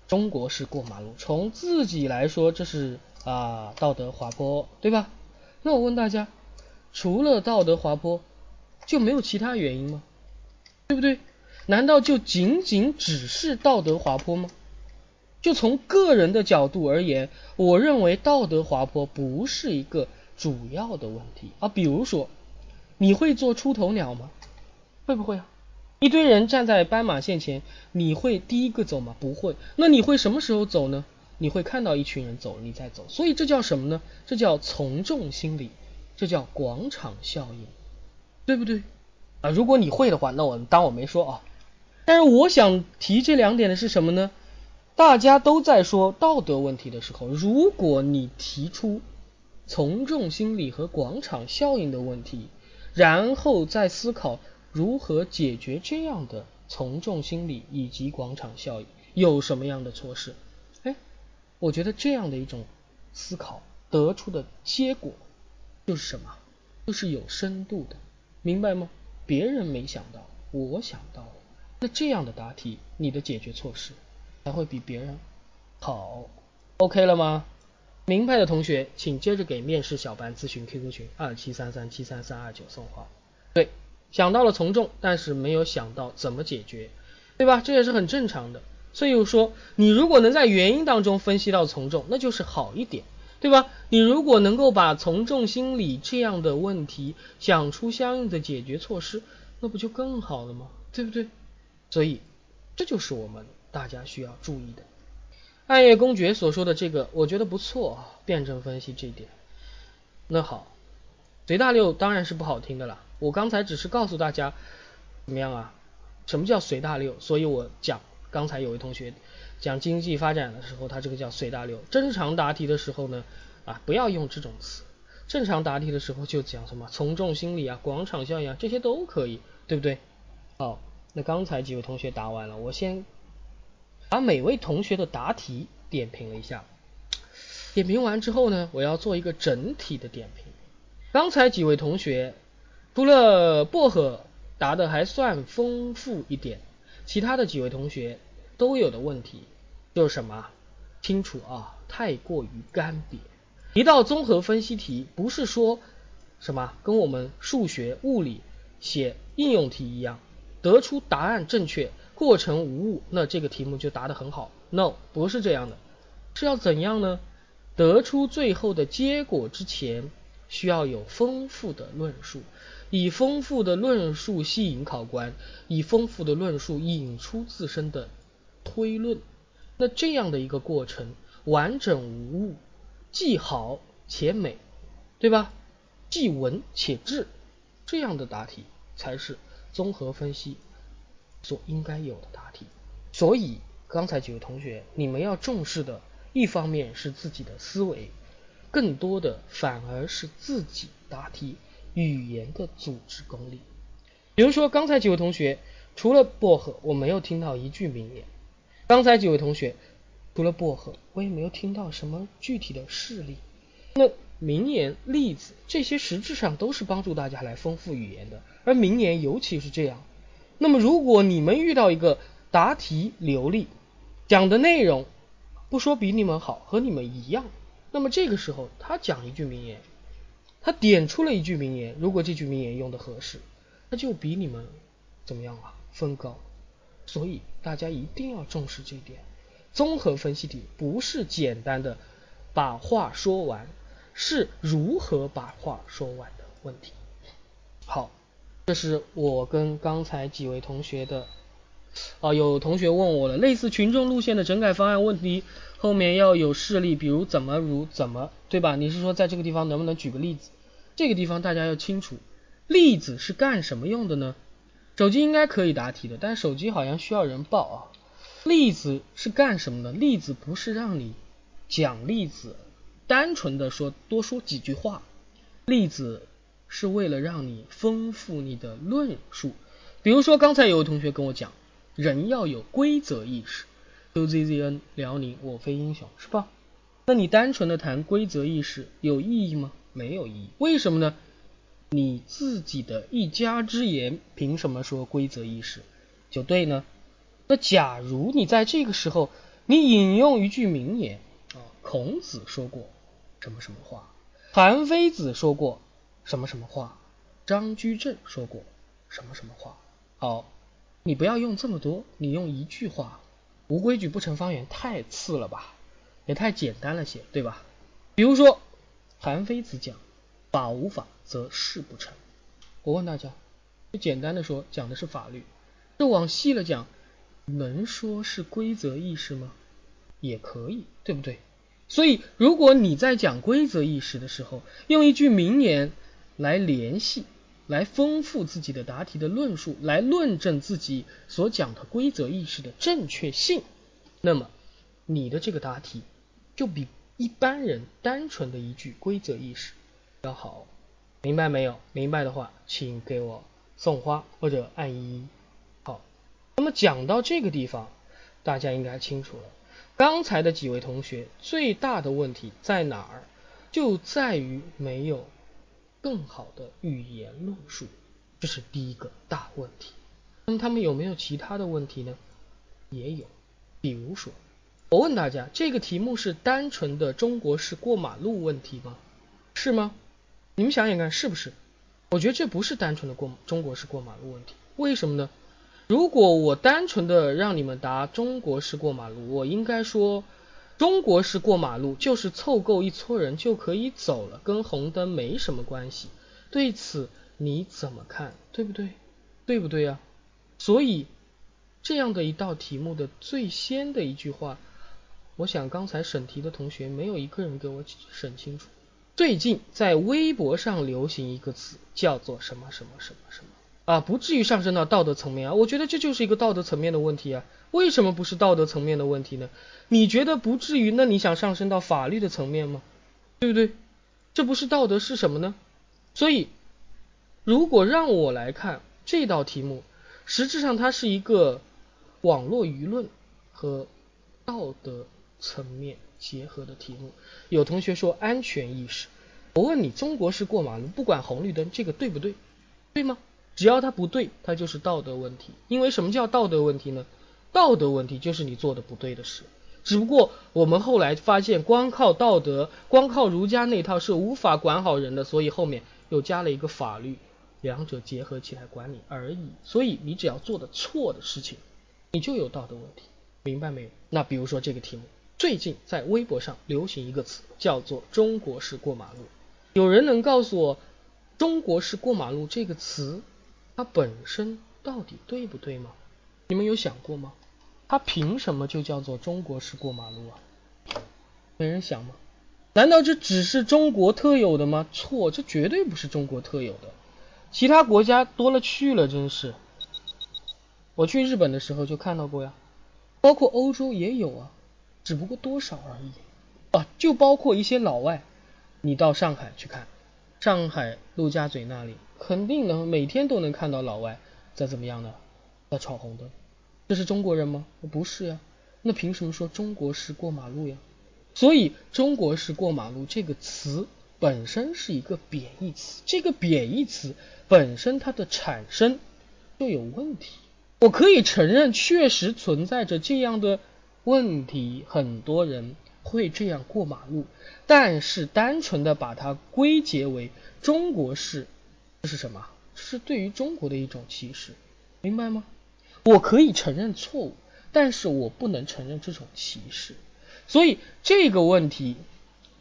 中国式过马路，从自己来说，这是啊道德滑坡，对吧？那我问大家，除了道德滑坡，就没有其他原因吗？对不对？难道就仅仅只是道德滑坡吗？就从个人的角度而言，我认为道德滑坡不是一个主要的问题啊。比如说，你会做出头鸟吗？会不会啊？一堆人站在斑马线前，你会第一个走吗？不会。那你会什么时候走呢？你会看到一群人走，你再走。所以这叫什么呢？这叫从众心理，这叫广场效应，对不对？啊，如果你会的话，那我当我没说啊。但是我想提这两点的是什么呢？大家都在说道德问题的时候，如果你提出从众心理和广场效应的问题，然后再思考。如何解决这样的从众心理以及广场效应？有什么样的措施？我觉得这样的一种思考得出的结果就是什么？就是有深度的，明白吗？别人没想到，我想到了。那这样的答题，你的解决措施才会比别人好。OK 了吗？明白的同学，请接着给面试小班咨询 QQ 群二七三三七三三二九送话。对。想到了从众，但是没有想到怎么解决，对吧？这也是很正常的。所以说，你如果能在原因当中分析到从众，那就是好一点，对吧？你如果能够把从众心理这样的问题想出相应的解决措施，那不就更好了吗？对不对？所以，这就是我们大家需要注意的。暗夜公爵所说的这个，我觉得不错啊，辩证分析这一点。那好，随大流当然是不好听的了。我刚才只是告诉大家怎么样啊？什么叫随大流？所以我讲刚才有位同学讲经济发展的时候，他这个叫随大流。正常答题的时候呢，啊，不要用这种词。正常答题的时候就讲什么从众心理啊、广场效应啊，这些都可以，对不对？好，那刚才几位同学答完了，我先把每位同学的答题点评了一下。点评完之后呢，我要做一个整体的点评。刚才几位同学。除了薄荷答的还算丰富一点，其他的几位同学都有的问题就是什么？清楚啊，太过于干瘪。一道综合分析题不是说什么跟我们数学、物理写应用题一样，得出答案正确，过程无误，那这个题目就答得很好。No，不是这样的，是要怎样呢？得出最后的结果之前，需要有丰富的论述。以丰富的论述吸引考官，以丰富的论述引出自身的推论，那这样的一个过程完整无误，既好且美，对吧？既文且质，这样的答题才是综合分析所应该有的答题。所以刚才几位同学，你们要重视的一方面是自己的思维，更多的反而是自己答题。语言的组织功力，比如说刚才几位同学，除了薄荷，我没有听到一句名言。刚才几位同学，除了薄荷，我也没有听到什么具体的事例。那名言、例子这些实质上都是帮助大家来丰富语言的，而名言尤其是这样。那么如果你们遇到一个答题流利，讲的内容不说比你们好，和你们一样，那么这个时候他讲一句名言。他点出了一句名言，如果这句名言用的合适，那就比你们怎么样啊？分高。所以大家一定要重视这一点。综合分析题不是简单的把话说完，是如何把话说完的问题。好，这是我跟刚才几位同学的。啊，有同学问我了，类似群众路线的整改方案问题，后面要有事例，比如怎么如怎么，对吧？你是说在这个地方能不能举个例子？这个地方大家要清楚，例子是干什么用的呢？手机应该可以答题的，但手机好像需要人报啊。例子是干什么的？例子不是让你讲例子，单纯的说多说几句话，例子是为了让你丰富你的论述。比如说刚才有位同学跟我讲，人要有规则意识，UZZN 辽宁我非英雄是吧？那你单纯的谈规则意识有意义吗？没有意义。为什么呢？你自己的一家之言，凭什么说规则意识就对呢？那假如你在这个时候，你引用一句名言啊，孔子说过什么什么话，韩非子说过什么什么话，张居正说过什么什么话。好，你不要用这么多，你用一句话，无规矩不成方圆，太次了吧，也太简单了些，对吧？比如说，韩非子讲。法无法则事不成。我问大家，就简单的说，讲的是法律。这往细了讲，能说是规则意识吗？也可以，对不对？所以，如果你在讲规则意识的时候，用一句名言来联系，来丰富自己的答题的论述，来论证自己所讲的规则意识的正确性，那么你的这个答题就比一般人单纯的一句规则意识。要好，明白没有？明白的话，请给我送花或者按一。好，那么讲到这个地方，大家应该清楚了。刚才的几位同学最大的问题在哪儿？就在于没有更好的语言论述，这是第一个大问题。那么他们有没有其他的问题呢？也有，比如说，我问大家，这个题目是单纯的中国式过马路问题吗？是吗？你们想想看，是不是？我觉得这不是单纯的过中国式过马路问题。为什么呢？如果我单纯的让你们答中国式过马路，我应该说中国式过马路就是凑够一撮人就可以走了，跟红灯没什么关系。对此你怎么看？对不对？对不对呀？所以这样的一道题目的最先的一句话，我想刚才审题的同学没有一个人给我审清楚。最近在微博上流行一个词，叫做什么什么什么什么啊，不至于上升到道德层面啊。我觉得这就是一个道德层面的问题啊。为什么不是道德层面的问题呢？你觉得不至于？那你想上升到法律的层面吗？对不对？这不是道德是什么呢？所以，如果让我来看这道题目，实质上它是一个网络舆论和道德层面。结合的题目，有同学说安全意识，我问你，中国式过马路不管红绿灯，这个对不对？对吗？只要它不对，它就是道德问题。因为什么叫道德问题呢？道德问题就是你做的不对的事。只不过我们后来发现，光靠道德，光靠儒家那套是无法管好人的，所以后面又加了一个法律，两者结合起来管理而已。所以你只要做的错的事情，你就有道德问题，明白没有？那比如说这个题目。最近在微博上流行一个词，叫做“中国式过马路”。有人能告诉我，“中国式过马路”这个词，它本身到底对不对吗？你们有想过吗？它凭什么就叫做中国式过马路啊？没人想吗？难道这只是中国特有的吗？错，这绝对不是中国特有的，其他国家多了去了，真是。我去日本的时候就看到过呀，包括欧洲也有啊。只不过多少而已啊！就包括一些老外，你到上海去看，上海陆家嘴那里，肯定能每天都能看到老外在怎么样呢？在闯红灯。这是中国人吗？不是呀。那凭什么说中国式过马路呀？所以中国式过马路这个词本身是一个贬义词，这个贬义词本身它的产生就有问题。我可以承认，确实存在着这样的。问题很多人会这样过马路，但是单纯的把它归结为中国式，这是什么？这是对于中国的一种歧视，明白吗？我可以承认错误，但是我不能承认这种歧视。所以这个问题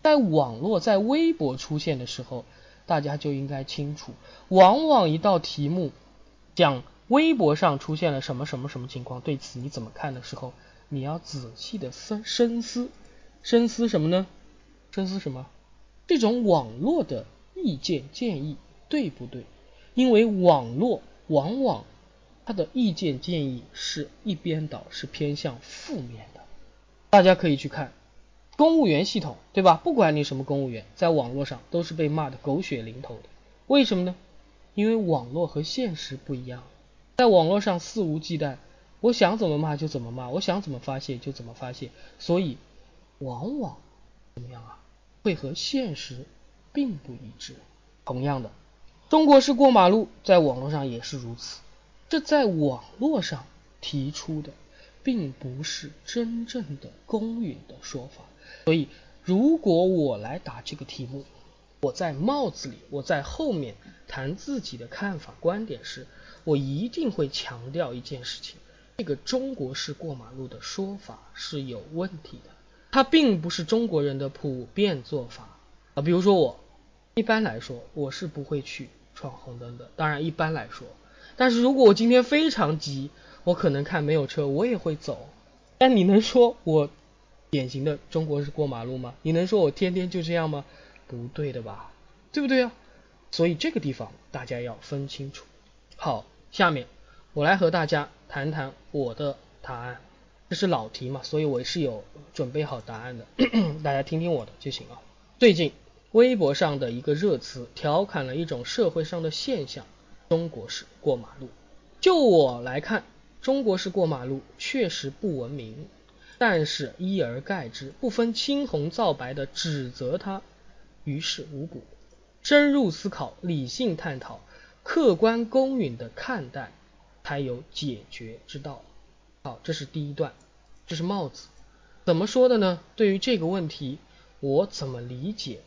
在网络在微博出现的时候，大家就应该清楚，往往一道题目讲微博上出现了什么什么什么情况，对此你怎么看的时候，你要仔细的深深思，深思什么呢？深思什么？这种网络的意见建议对不对？因为网络往往它的意见建议是一边倒，是偏向负面的。大家可以去看公务员系统，对吧？不管你什么公务员，在网络上都是被骂的狗血淋头的。为什么呢？因为网络和现实不一样，在网络上肆无忌惮，我想怎么骂就怎么骂，我想怎么发泄就怎么发泄，所以往往怎么样啊？会和现实并不一致。同样的。中国式过马路在网络上也是如此，这在网络上提出的，并不是真正的公允的说法。所以，如果我来答这个题目，我在帽子里，我在后面谈自己的看法观点时，我一定会强调一件事情：这个中国式过马路的说法是有问题的，它并不是中国人的普遍做法啊。比如说我，一般来说我是不会去。闯红灯的，当然一般来说，但是如果我今天非常急，我可能看没有车，我也会走。但你能说我典型的中国式过马路吗？你能说我天天就这样吗？不对的吧，对不对啊？所以这个地方大家要分清楚。好，下面我来和大家谈谈我的答案。这是老题嘛，所以我是有准备好答案的，大家听听我的就行了。最近。微博上的一个热词，调侃了一种社会上的现象：中国式过马路。就我来看，中国式过马路确实不文明，但是一而概之，不分青红皂白的指责它，于事无补。深入思考，理性探讨，客观公允的看待，才有解决之道。好，这是第一段，这是帽子怎么说的呢？对于这个问题，我怎么理解？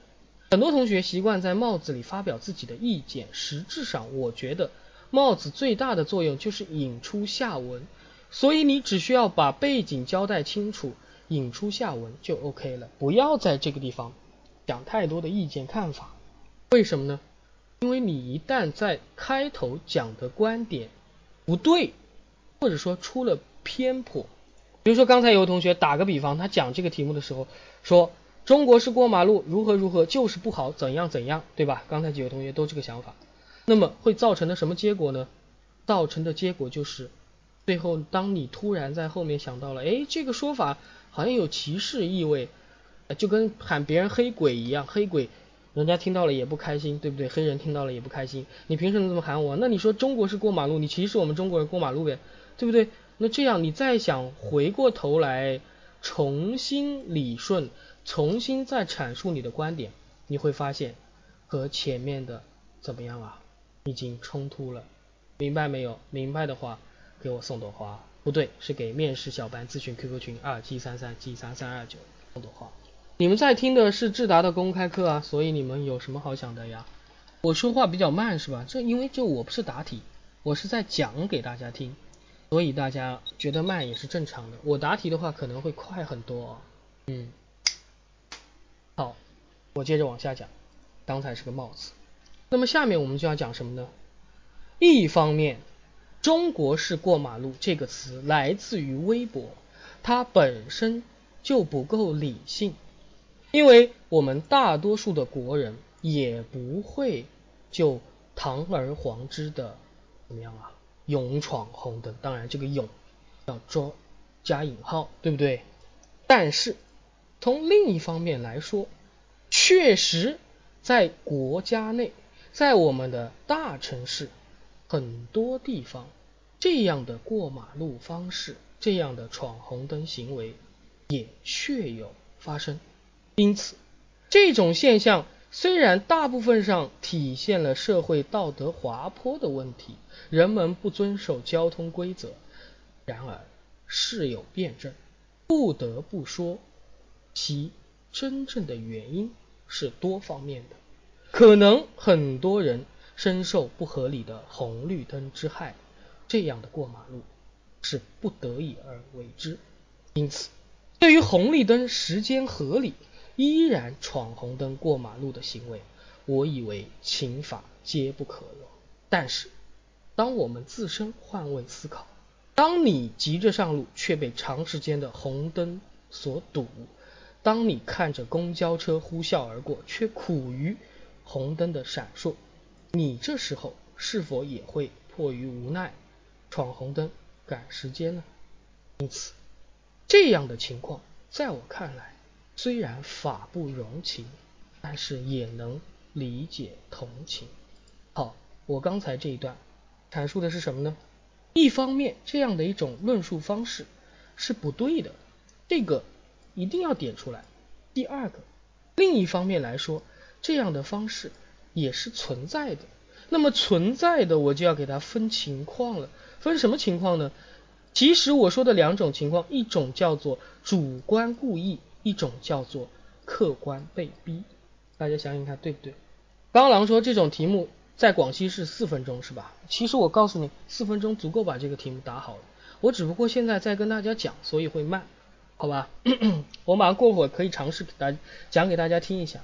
很多同学习惯在帽子里发表自己的意见，实质上，我觉得帽子最大的作用就是引出下文，所以你只需要把背景交代清楚，引出下文就 OK 了，不要在这个地方讲太多的意见看法。为什么呢？因为你一旦在开头讲的观点不对，或者说出了偏颇，比如说刚才有个同学打个比方，他讲这个题目的时候说。中国式过马路如何如何就是不好，怎样怎样，对吧？刚才几位同学都这个想法，那么会造成的什么结果呢？造成的结果就是，最后当你突然在后面想到了，哎，这个说法好像有歧视意味，就跟喊别人黑鬼一样，黑鬼，人家听到了也不开心，对不对？黑人听到了也不开心，你凭什么这么喊我？那你说中国式过马路，你歧视我们中国人过马路呗，对不对？那这样你再想回过头来重新理顺。重新再阐述你的观点，你会发现和前面的怎么样啊？已经冲突了，明白没有？明白的话给我送朵花，不对，是给面试小班咨询 QQ 群二七三三七三三二九送朵花。你们在听的是智达的公开课啊，所以你们有什么好想的呀？我说话比较慢是吧？这因为就我不是答题，我是在讲给大家听，所以大家觉得慢也是正常的。我答题的话可能会快很多，嗯。好，我接着往下讲，刚才是个帽子，那么下面我们就要讲什么呢？一方面，中国式过马路这个词来自于微博，它本身就不够理性，因为我们大多数的国人也不会就堂而皇之的怎么样啊，勇闯红灯，当然这个勇要装加引号，对不对？但是。从另一方面来说，确实，在国家内，在我们的大城市，很多地方，这样的过马路方式，这样的闯红灯行为，也确有发生。因此，这种现象虽然大部分上体现了社会道德滑坡的问题，人们不遵守交通规则，然而事有辩证，不得不说。其真正的原因是多方面的，可能很多人深受不合理的红绿灯之害，这样的过马路是不得已而为之。因此，对于红绿灯时间合理、依然闯红灯过马路的行为，我以为刑法皆不可容。但是，当我们自身换位思考，当你急着上路却被长时间的红灯所堵，当你看着公交车呼啸而过却苦于红灯的闪烁，你这时候是否也会迫于无奈闯红灯赶时间呢？因此，这样的情况在我看来，虽然法不容情，但是也能理解同情。好，我刚才这一段阐述的是什么呢？一方面，这样的一种论述方式是不对的，这个一定要点出来。第二个，另一方面来说，这样的方式也是存在的。那么存在的，我就要给它分情况了。分什么情况呢？其实我说的两种情况，一种叫做主观故意，一种叫做客观被逼。大家想想看，对不对？刚狼说这种题目。在广西是四分钟是吧？其实我告诉你，四分钟足够把这个题目答好了。我只不过现在在跟大家讲，所以会慢，好吧？我马上过会儿可以尝试给大家讲给大家听一下。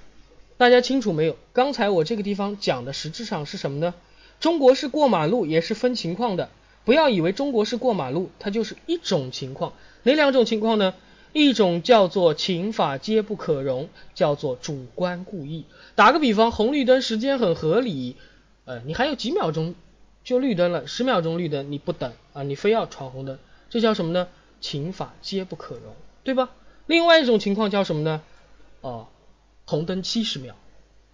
大家清楚没有？刚才我这个地方讲的实质上是什么呢？中国式过马路也是分情况的，不要以为中国式过马路它就是一种情况。哪两种情况呢？一种叫做情法皆不可容，叫做主观故意。打个比方，红绿灯时间很合理。呃，你还有几秒钟就绿灯了，十秒钟绿灯你不等啊，你非要闯红灯，这叫什么呢？情法皆不可容，对吧？另外一种情况叫什么呢？哦，红灯七十秒，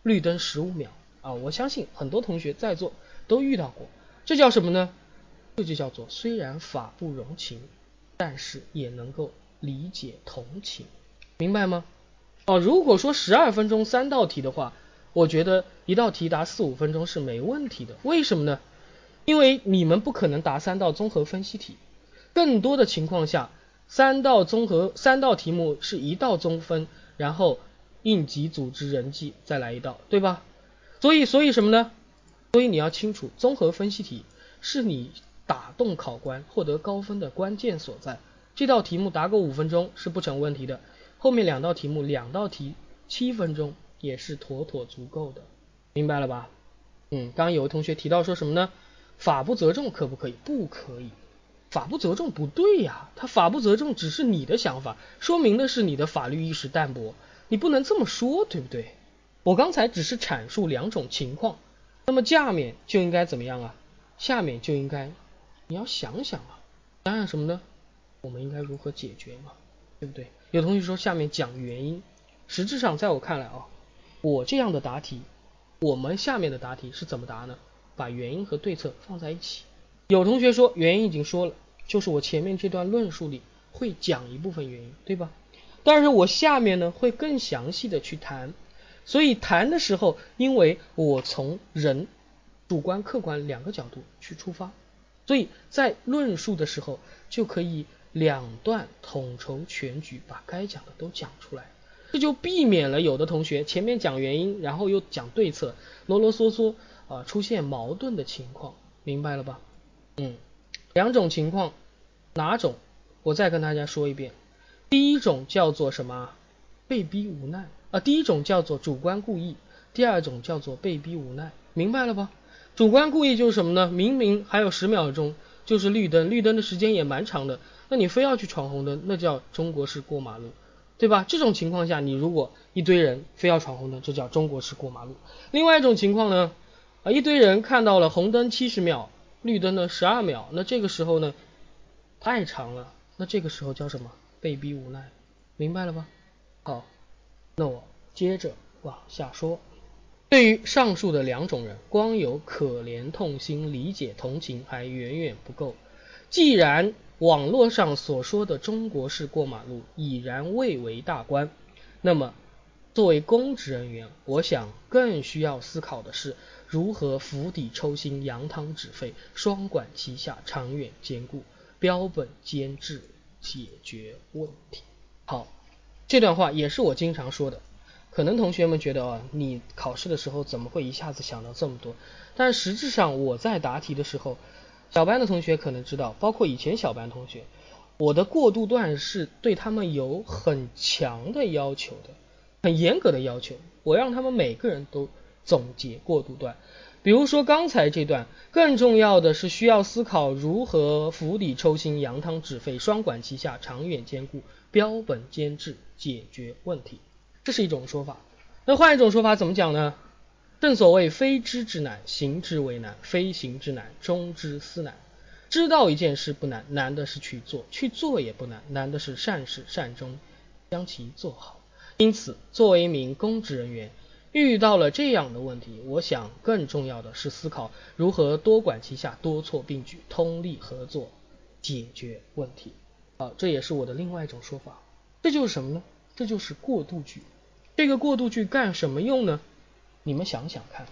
绿灯十五秒啊，我相信很多同学在座都遇到过，这叫什么呢？这就叫做虽然法不容情，但是也能够理解同情，明白吗？哦，如果说十二分钟三道题的话。我觉得一道题答四五分钟是没问题的，为什么呢？因为你们不可能答三道综合分析题，更多的情况下，三道综合三道题目是一道综分，然后应急组织人际再来一道，对吧？所以所以什么呢？所以你要清楚，综合分析题是你打动考官获得高分的关键所在。这道题目答个五分钟是不成问题的，后面两道题目两道题七分钟。也是妥妥足够的，明白了吧？嗯，刚有位同学提到说什么呢？法不责众可不可以？不可以，法不责众不对呀，他法不责众只是你的想法，说明的是你的法律意识淡薄，你不能这么说，对不对？我刚才只是阐述两种情况，那么下面就应该怎么样啊？下面就应该你要想想啊，想想什么呢？我们应该如何解决嘛？对不对？有同学说下面讲原因，实质上在我看来啊。我这样的答题，我们下面的答题是怎么答呢？把原因和对策放在一起。有同学说原因已经说了，就是我前面这段论述里会讲一部分原因，对吧？但是我下面呢会更详细的去谈，所以谈的时候，因为我从人主观客观两个角度去出发，所以在论述的时候就可以两段统筹全局，把该讲的都讲出来。这就避免了有的同学前面讲原因，然后又讲对策，啰啰嗦嗦啊，出现矛盾的情况，明白了吧？嗯，两种情况，哪种？我再跟大家说一遍，第一种叫做什么？被逼无奈啊。第一种叫做主观故意，第二种叫做被逼无奈，明白了吧？主观故意就是什么呢？明明还有十秒钟就是绿灯，绿灯的时间也蛮长的，那你非要去闯红灯，那叫中国式过马路。对吧？这种情况下，你如果一堆人非要闯红灯，这叫中国式过马路。另外一种情况呢，啊，一堆人看到了红灯七十秒，绿灯呢十二秒，那这个时候呢太长了，那这个时候叫什么？被逼无奈，明白了吧？好，那我接着往下说。对于上述的两种人，光有可怜痛心、理解同情还远远不够。既然网络上所说的中国式过马路已然蔚为大观，那么作为公职人员，我想更需要思考的是如何釜底抽薪、扬汤止沸、双管齐下、长远兼顾、标本兼治解决问题。好，这段话也是我经常说的。可能同学们觉得啊，你考试的时候怎么会一下子想到这么多？但实质上我在答题的时候。小班的同学可能知道，包括以前小班同学，我的过渡段是对他们有很强的要求的。很严格的要求，我让他们每个人都总结过渡段。比如说刚才这段，更重要的是需要思考如何釜底抽薪、扬汤止沸、双管齐下、长远兼顾、标本兼治解决问题，这是一种说法。那换一种说法怎么讲呢？正所谓非知之难，行之为难；非行之难，终之思难。知道一件事不难，难的是去做；去做也不难，难的是善始善终，将其做好。因此，作为一名公职人员，遇到了这样的问题，我想更重要的是思考如何多管齐下、多措并举、通力合作解决问题。啊，这也是我的另外一种说法。这就是什么呢？这就是过渡句。这个过渡句干什么用呢？你们想想看，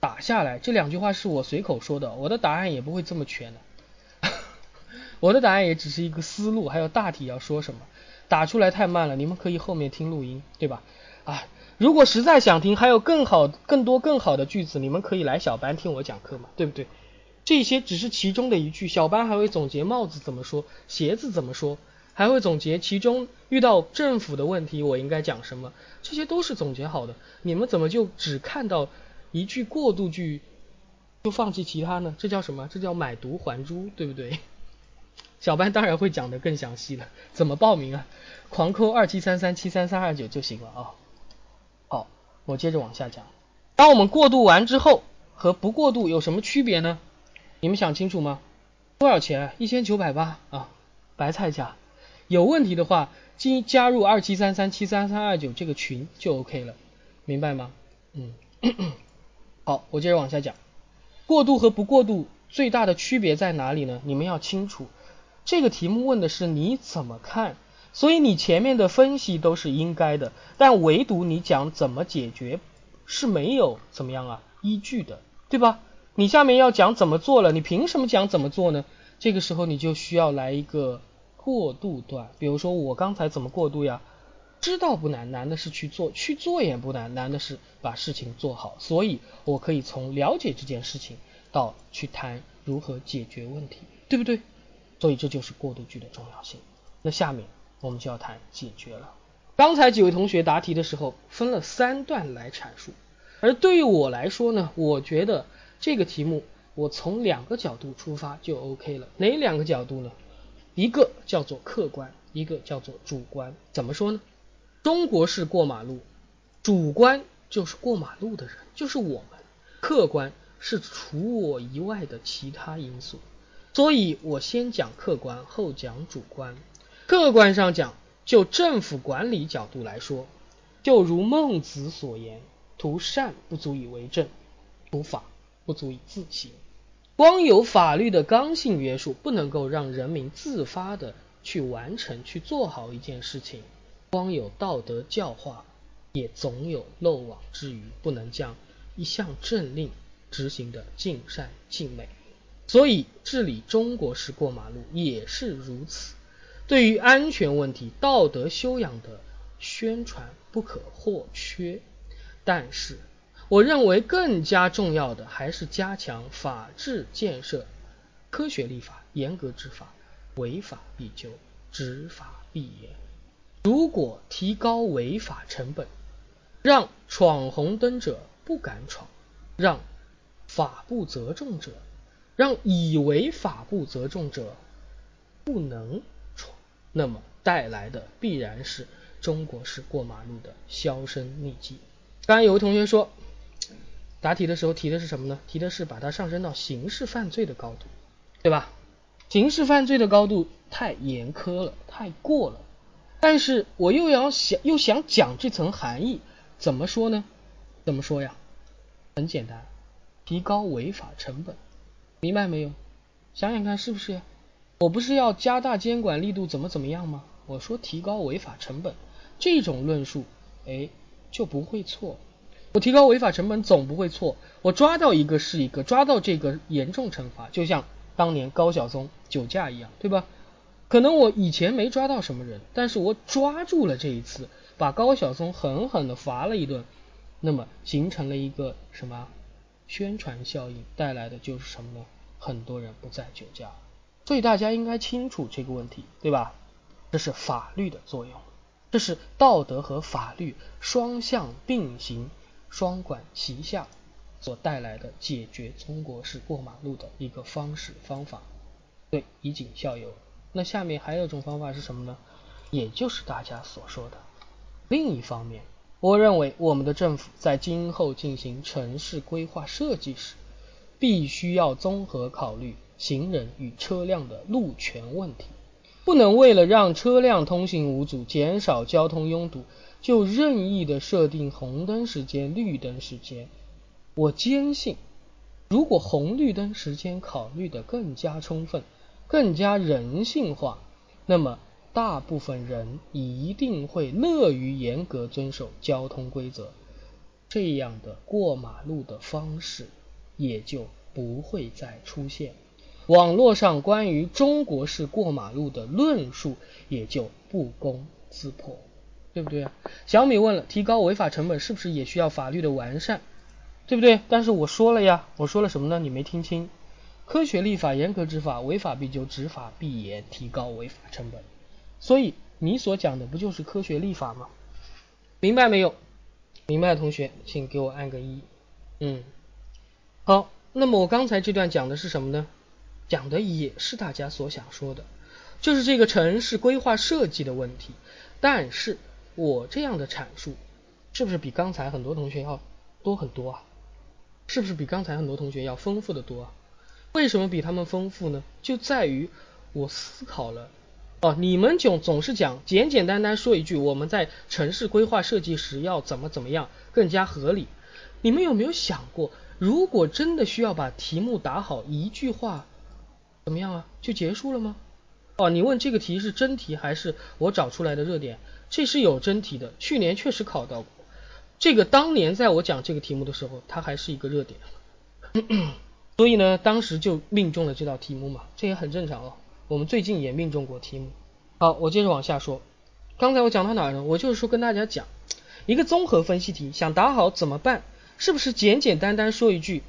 打下来这两句话是我随口说的，我的答案也不会这么全的，我的答案也只是一个思路，还有大体要说什么，打出来太慢了，你们可以后面听录音，对吧？啊，如果实在想听，还有更好、更多、更好的句子，你们可以来小班听我讲课嘛，对不对？这些只是其中的一句，小班还会总结帽子怎么说，鞋子怎么说。还会总结其中遇到政府的问题，我应该讲什么？这些都是总结好的。你们怎么就只看到一句过渡句，就放弃其他呢？这叫什么？这叫买椟还珠，对不对？小班当然会讲的更详细了。怎么报名啊？狂扣二七三三七三三二九就行了啊。好，我接着往下讲。当我们过渡完之后，和不过渡有什么区别呢？你们想清楚吗？多少钱？一千九百八啊，白菜价。有问题的话，进加入二七三三七三三二九这个群就 OK 了，明白吗？嗯，好，我接着往下讲，过渡和不过渡最大的区别在哪里呢？你们要清楚，这个题目问的是你怎么看，所以你前面的分析都是应该的，但唯独你讲怎么解决是没有怎么样啊依据的，对吧？你下面要讲怎么做了，你凭什么讲怎么做呢？这个时候你就需要来一个。过渡段，比如说我刚才怎么过渡呀？知道不难，难的是去做；去做也不难，难的是把事情做好。所以，我可以从了解这件事情到去谈如何解决问题，对不对？所以这就是过渡句的重要性。那下面我们就要谈解决了。刚才几位同学答题的时候分了三段来阐述，而对于我来说呢，我觉得这个题目我从两个角度出发就 OK 了。哪两个角度呢？一个叫做客观，一个叫做主观。怎么说呢？中国式过马路，主观就是过马路的人，就是我们；客观是除我以外的其他因素。所以我先讲客观，后讲主观。客观上讲，就政府管理角度来说，就如孟子所言：“图善不足以为政，图法不足以自行。”光有法律的刚性约束，不能够让人民自发的去完成、去做好一件事情；光有道德教化，也总有漏网之鱼，不能将一项政令执行的尽善尽美。所以治理中国式过马路也是如此。对于安全问题、道德修养的宣传不可或缺，但是。我认为更加重要的还是加强法治建设，科学立法，严格执法，违法必究，执法必严。如果提高违法成本，让闯红灯者不敢闯，让法不责众者，让以为法不责众者不能闯，那么带来的必然是中国式过马路的销声匿迹。刚才有位同学说。答题的时候提的是什么呢？提的是把它上升到刑事犯罪的高度，对吧？刑事犯罪的高度太严苛了，太过了。但是我又要想又想讲这层含义，怎么说呢？怎么说呀？很简单，提高违法成本，明白没有？想想看是不是呀？我不是要加大监管力度，怎么怎么样吗？我说提高违法成本，这种论述，哎，就不会错。我提高违法成本总不会错，我抓到一个是一个，抓到这个严重惩罚，就像当年高晓松酒驾一样，对吧？可能我以前没抓到什么人，但是我抓住了这一次，把高晓松狠狠的罚了一顿，那么形成了一个什么宣传效应，带来的就是什么呢？很多人不再酒驾，所以大家应该清楚这个问题，对吧？这是法律的作用。这是道德和法律双向并行、双管齐下所带来的解决中国式过马路的一个方式方法。对，以儆效尤。那下面还有一种方法是什么呢？也就是大家所说的。另一方面，我认为我们的政府在今后进行城市规划设计时，必须要综合考虑行人与车辆的路权问题，不能为了让车辆通行无阻、减少交通拥堵，就任意的设定红灯时间、绿灯时间。我坚信，如果红绿灯时间考虑的更加充分，更加人性化，那么大部分人一定会乐于严格遵守交通规则，这样的过马路的方式也就不会再出现，网络上关于中国式过马路的论述也就不攻自破，对不对啊？小米问了，提高违法成本是不是也需要法律的完善，对不对？但是我说了呀，我说了什么呢？你没听清。科学立法，严格执法，违法必究，执法必严，提高违法成本。所以你所讲的不就是科学立法吗？明白没有？明白的同学，请给我按个一。嗯，好。那么我刚才这段讲的是什么呢？讲的也是大家所想说的，就是这个城市规划设计的问题。但是我这样的阐述，是不是比刚才很多同学要多很多啊？是不是比刚才很多同学要丰富的多啊？为什么比他们丰富呢？就在于我思考了哦，你们总总是讲简简单单说一句，我们在城市规划设计时要怎么怎么样更加合理。你们有没有想过，如果真的需要把题目打好，一句话怎么样啊？就结束了吗？哦，你问这个题是真题还是我找出来的热点？这是有真题的，去年确实考到过。这个当年在我讲这个题目的时候，它还是一个热点。所以呢，当时就命中了这道题目嘛，这也很正常哦。我们最近也命中过题目。好，我接着往下说。刚才我讲到哪儿呢？我就是说跟大家讲，一个综合分析题想答好怎么办？是不是简简单单说一句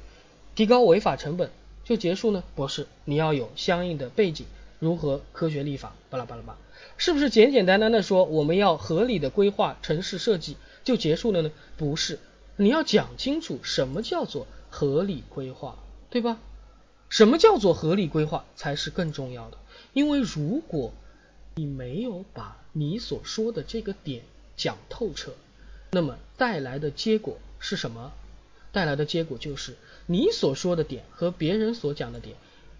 提高违法成本就结束呢？不是，你要有相应的背景，如何科学立法，巴拉巴拉巴。是不是简简单单的说我们要合理的规划城市设计就结束了呢？不是，你要讲清楚什么叫做合理规划。对吧？什么叫做合理规划才是更重要的？因为如果你没有把你所说的这个点讲透彻，那么带来的结果是什么？带来的结果就是你所说的点和别人所讲的点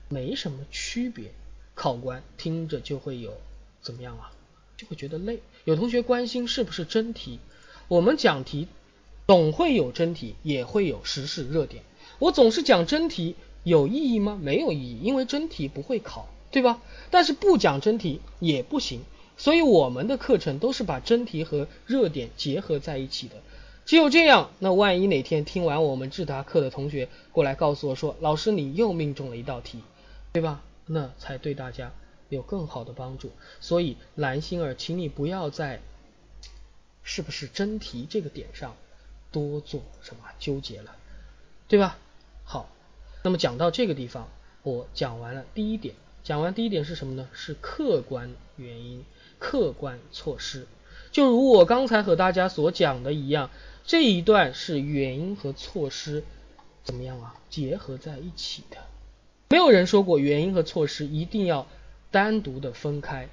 没什么区别，考官听着就会有怎么样啊？就会觉得累。有同学关心是不是真题？我们讲题总会有真题，也会有时事热点。我总是讲真题有意义吗？没有意义，因为真题不会考，对吧？但是不讲真题也不行，所以我们的课程都是把真题和热点结合在一起的。只有这样，那万一哪天听完我们智达课的同学过来告诉我说，老师你又命中了一道题，对吧？那才对大家有更好的帮助。所以蓝心儿，请你不要在是不是真题这个点上多做什么纠结了，对吧？好，那么讲到这个地方，我讲完了第一点，讲完第一点是什么呢？是客观原因、客观措施。就如我刚才和大家所讲的一样，这一段是原因和措施怎么样啊？结合在一起的。没有人说过原因和措施一定要单独的分开，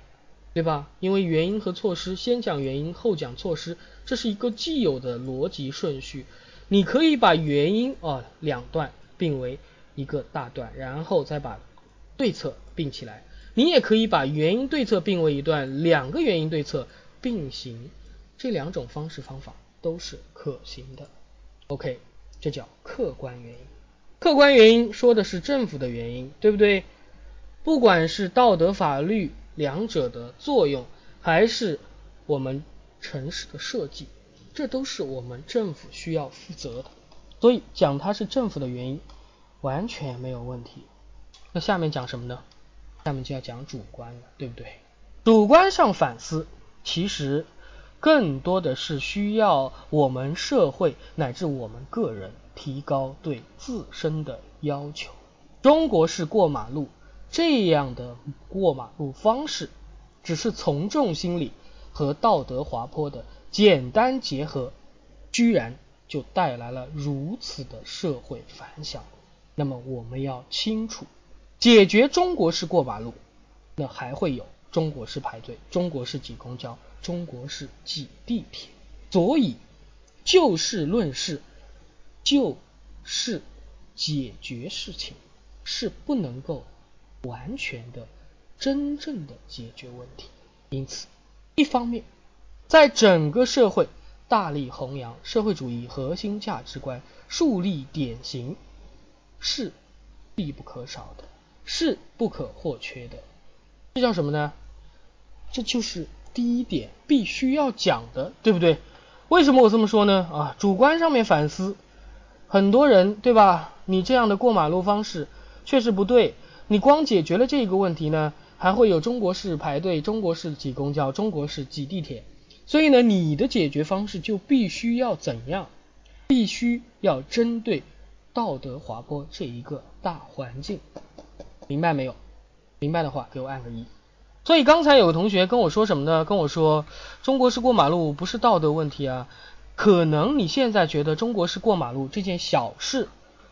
对吧？因为原因和措施先讲原因后讲措施，这是一个既有的逻辑顺序。你可以把原因啊两段。并为一个大段，然后再把对策并起来。你也可以把原因对策并为一段，两个原因对策并行，这两种方式方法都是可行的。OK，这叫客观原因。客观原因说的是政府的原因，对不对？不管是道德法律两者的作用，还是我们城市的设计，这都是我们政府需要负责的。所以讲它是政府的原因，完全没有问题。那下面讲什么呢？下面就要讲主观了，对不对？主观上反思，其实更多的是需要我们社会乃至我们个人提高对自身的要求。中国式过马路这样的过马路方式，只是从众心理和道德滑坡的简单结合，居然就带来了如此的社会反响。那么我们要清楚，解决中国式过马路，那还会有中国式排队、中国式挤公交、中国式挤地铁。所以就事论事，就事解决事情是不能够完全的、真正的解决问题。因此，一方面，在整个社会大力弘扬社会主义核心价值观，树立典型。是必不可少的，是不可或缺的。这叫什么呢？这就是第一点必须要讲的，对不对？为什么我这么说呢？啊，主观上面反思，很多人对吧？你这样的过马路方式确实不对。你光解决了这个问题呢，还会有中国式排队、中国式挤公交、中国式挤地铁。所以呢，你的解决方式就必须要怎样？必须要针对。道德滑坡这一个大环境，明白没有？明白的话给我按个一。所以刚才有个同学跟我说什么呢？跟我说中国式过马路不是道德问题啊。可能你现在觉得中国式过马路这件小事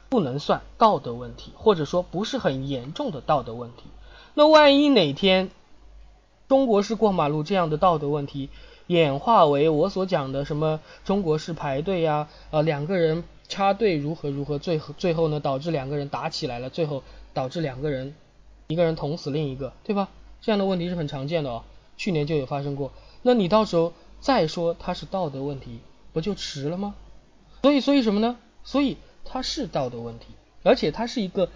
不能算道德问题，或者说不是很严重的道德问题。那万一哪天中国式过马路这样的道德问题演化为我所讲的什么中国式排队呀，呃两个人。插队如何如何，最后最后呢导致两个人打起来了，最后导致两个人一个人捅死另一个，对吧？这样的问题是很常见的哦，去年就有发生过。那你到时候再说它是道德问题，不就迟了吗？所以所以什么呢？所以它是道德问题，而且它是一个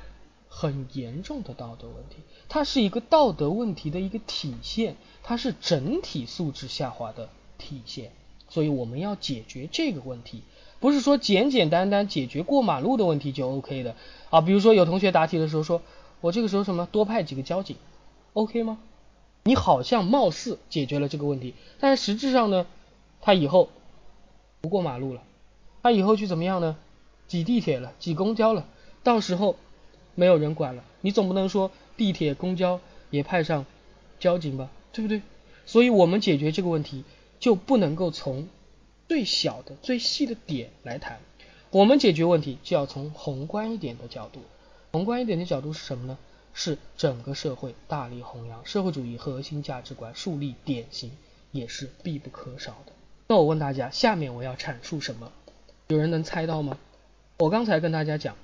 很严重的道德问题，它是一个道德问题的一个体现，它是整体素质下滑的体现。所以我们要解决这个问题。不是说简简单单解决过马路的问题就 OK 的啊，比如说有同学答题的时候说，我这个时候什么多派几个交警，OK 吗？你好像貌似解决了这个问题，但是实质上呢，他以后不过马路了，他以后去怎么样呢？挤地铁了，挤公交了，到时候没有人管了，你总不能说地铁、公交也派上交警吧，对不对？所以我们解决这个问题就不能够从。最小的、最细的点来谈，我们解决问题就要从宏观一点的角度。宏观一点的角度是什么呢？是整个社会大力弘扬社会主义核心价值观，树立典型，也是必不可少的。那我问大家，下面我要阐述什么？有人能猜到吗？我刚才跟大家讲，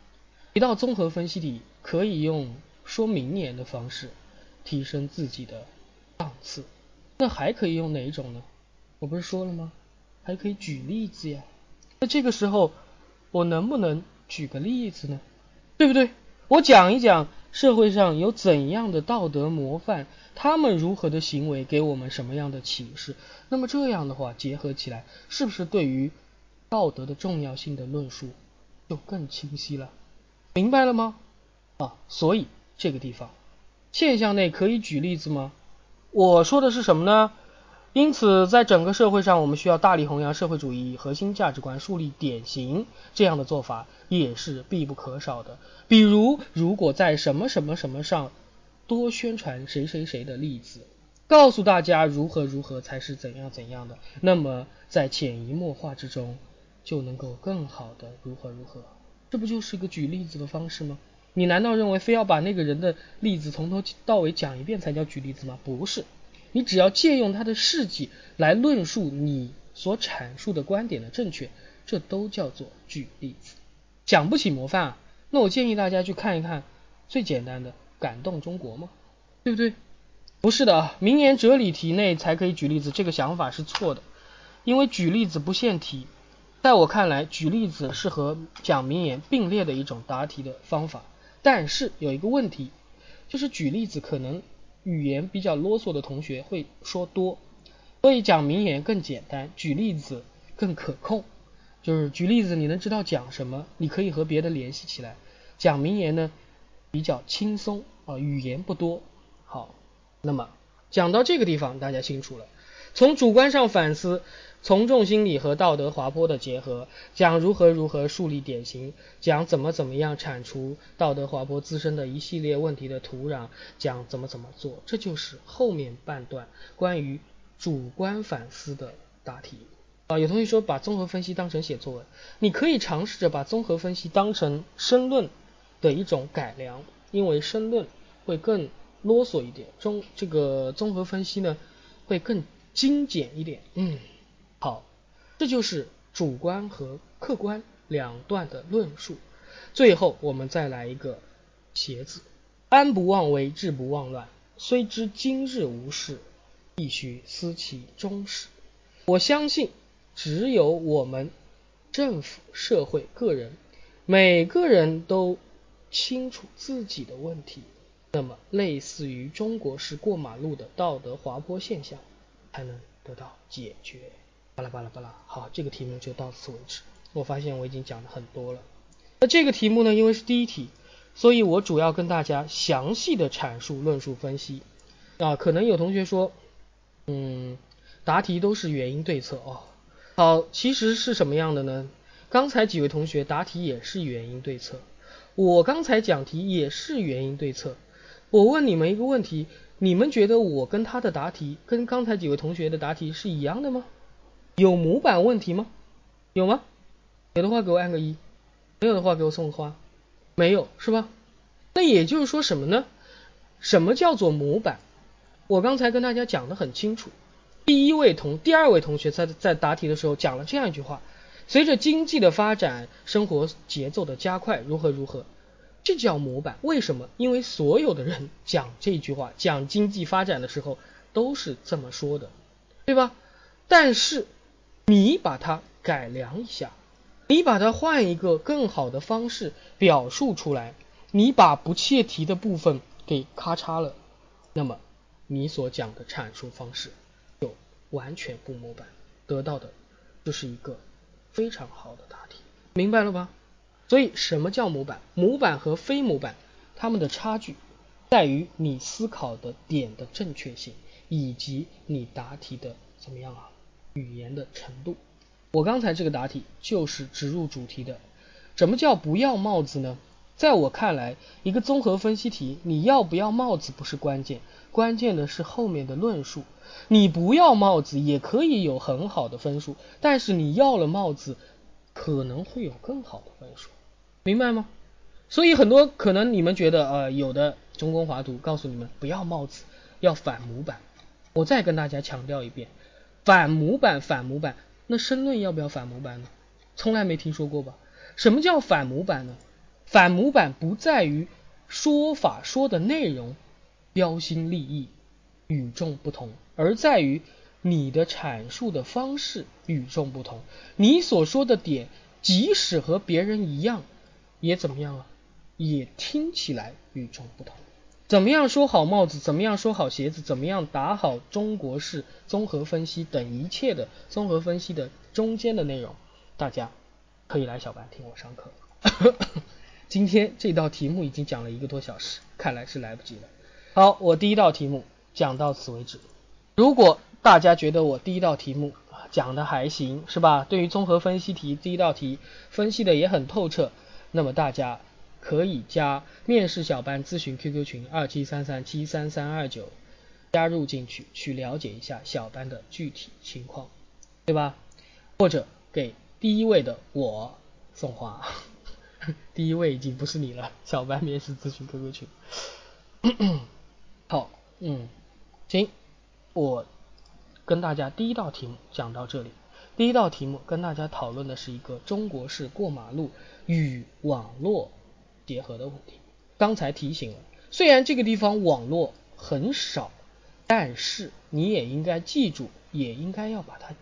一道综合分析题可以用说明年的方式提升自己的档次，那还可以用哪一种呢？我不是说了吗？还可以举例子呀，那这个时候我能不能举个例子呢？对不对？我讲一讲社会上有怎样的道德模范，他们如何的行为给我们什么样的启示？那么这样的话结合起来，是不是对于道德的重要性的论述就更清晰了？明白了吗？啊，所以这个地方现象内可以举例子吗？我说的是什么呢？因此，在整个社会上，我们需要大力弘扬社会主义核心价值观，树立典型，这样的做法也是必不可少的。比如，如果在什么什么什么上多宣传谁谁谁的例子，告诉大家如何如何才是怎样怎样的，那么在潜移默化之中就能够更好的如何如何。这不就是个举例子的方式吗？你难道认为非要把那个人的例子从头到尾讲一遍才叫举例子吗？不是。你只要借用他的事迹来论述你所阐述的观点的正确，这都叫做举例子。讲不起模范啊，那我建议大家去看一看最简单的《感动中国》嘛，对不对？不是的啊，名言哲理题内才可以举例子，这个想法是错的。因为举例子不限题，在我看来，举例子是和讲名言并列的一种答题的方法。但是有一个问题，就是举例子可能。语言比较啰嗦的同学会说多，所以讲名言更简单，举例子更可控。就是举例子你能知道讲什么，你可以和别的联系起来。讲名言呢比较轻松啊，语言不多。好，那么讲到这个地方，大家清楚了。从主观上反思。从众心理和道德滑坡的结合，讲如何如何树立典型，讲怎么怎么样铲除道德滑坡滋生的一系列问题的土壤，讲怎么怎么做，这就是后面半段关于主观反思的答题啊。有同学说把综合分析当成写作文，你可以尝试着把综合分析当成申论的一种改良，因为申论会更啰嗦一点，中这个综合分析呢会更精简一点。嗯，这就是主观和客观两段的论述。最后我们再来一个茄子，安不忘危，治不忘乱。虽知今日无事，必须思其终始。我相信，只有我们政府、社会、个人，每个人都清楚自己的问题，那么类似于中国式过马路的道德滑坡现象，才能得到解决。巴拉巴拉巴拉，好，这个题目就到此为止。我发现我已经讲了很多了。那这个题目呢，因为是第一题。所以我主要跟大家详细的阐述、论述、分析啊。可能有同学说，嗯，答题都是原因对策哦。好，其实是什么样的呢？刚才几位同学答题也是原因对策，我刚才讲题也是原因对策。我问你们一个问题，你们觉得我跟他的答题跟刚才几位同学的答题是一样的吗？有模板问题吗？有吗？有的话给我按个一，没有的话给我送个花。没有是吧？那也就是说什么呢？什么叫做模板？我刚才跟大家讲的很清楚。第一位同第二位同学在在答题的时候讲了这样一句话：随着经济的发展，生活节奏的加快，如何如何，这叫模板。为什么？因为所有的人讲这句话，讲经济发展的时候都是这么说的，对吧？但是你把它改良一下。你把它换一个更好的方式表述出来，你把不切题的部分给咔嚓了，那么你所讲的阐述方式就完全不模板，得到的就是一个非常好的答题，明白了吧？所以什么叫模板？模板和非模板，它们的差距在于你思考的点的正确性，以及你答题的怎么样啊？语言的程度。我刚才这个答题就是直入主题的。什么叫不要帽子呢？在我看来，一个综合分析题，你要不要帽子不是关键，关键的是后面的论述。你不要帽子也可以有很好的分数，但是你要了帽子，可能会有更好的分数，明白吗？所以很多可能你们觉得，呃，有的中公华图告诉你们不要帽子，要反模板。我再跟大家强调一遍，反模板，反模板。那申论要不要反模板呢？从来没听说过吧？什么叫反模板呢？反模板不在于说法说的内容标新立异、与众不同，而在于你的阐述的方式与众不同。你所说的点，即使和别人一样，也怎么样啊？也听起来与众不同。怎么样说好帽子？怎么样说好鞋子？怎么样打好中国式综合分析等一切的综合分析的中间的内容？大家可以来小班听我上课。今天这道题目已经讲了一个多小时，看来是来不及了。好，我第一道题目讲到此为止。如果大家觉得我第一道题目讲的还行，是吧？对于综合分析题第一道题分析的也很透彻，那么大家。可以加面试小班咨询 QQ 群二七三三七三三二九，加入进去去了解一下小班的具体情况，对吧？或者给第一位的我送花，第一位已经不是你了，小班面试咨询 QQ 群。好，嗯，行，我跟大家第一道题目讲到这里。第一道题目跟大家讨论的是一个中国式过马路与网络。结合的问题，刚才提醒了，虽然这个地方网络很少，但是你也应该记住，也应该要把它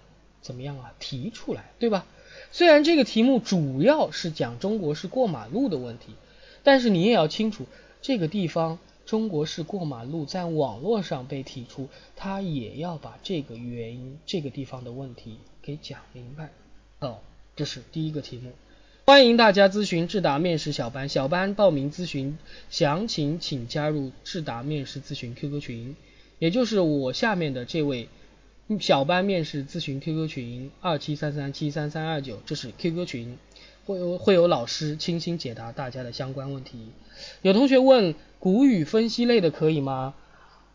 怎么样啊提出来，对吧？虽然这个题目主要是讲中国式过马路的问题，但是你也要清楚，这个地方中国式过马路在网络上被提出，它也要把这个原因、这个地方的问题给讲明白。好，这是第一个题目。欢迎大家咨询智达面试小班，小班报名咨询详情请加入智达面试咨询 QQ 群，也就是我下面的这位小班面试咨询 QQ 群二七三三七三三二九，这是 QQ 群，会有会有老师倾心解答大家的相关问题。有同学问古语分析类的可以吗？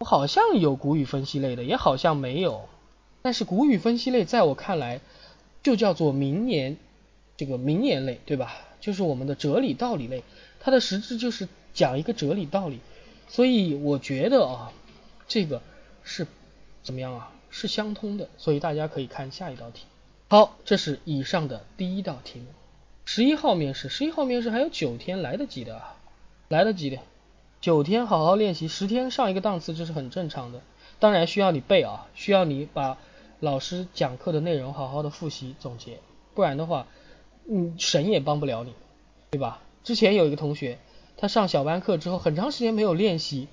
我好像有古语分析类的，也好像没有。但是古语分析类在我看来就叫做名言，这个名言类，对吧？就是我们的哲理道理类，它的实质就是讲一个哲理道理，所以我觉得啊，这个是怎么样啊？是相通的，所以大家可以看下一道题。好，这是以上的第一道题目。十一号面试，十一号面试还有九天，来得及的，来得及的。九天好好练习，十天上一个档次，这是很正常的。当然需要你背啊，需要你把老师讲课的内容好好的复习总结，不然的话，嗯，神也帮不了你，对吧？之前有一个同学，他上小班课之后很长时间没有练习，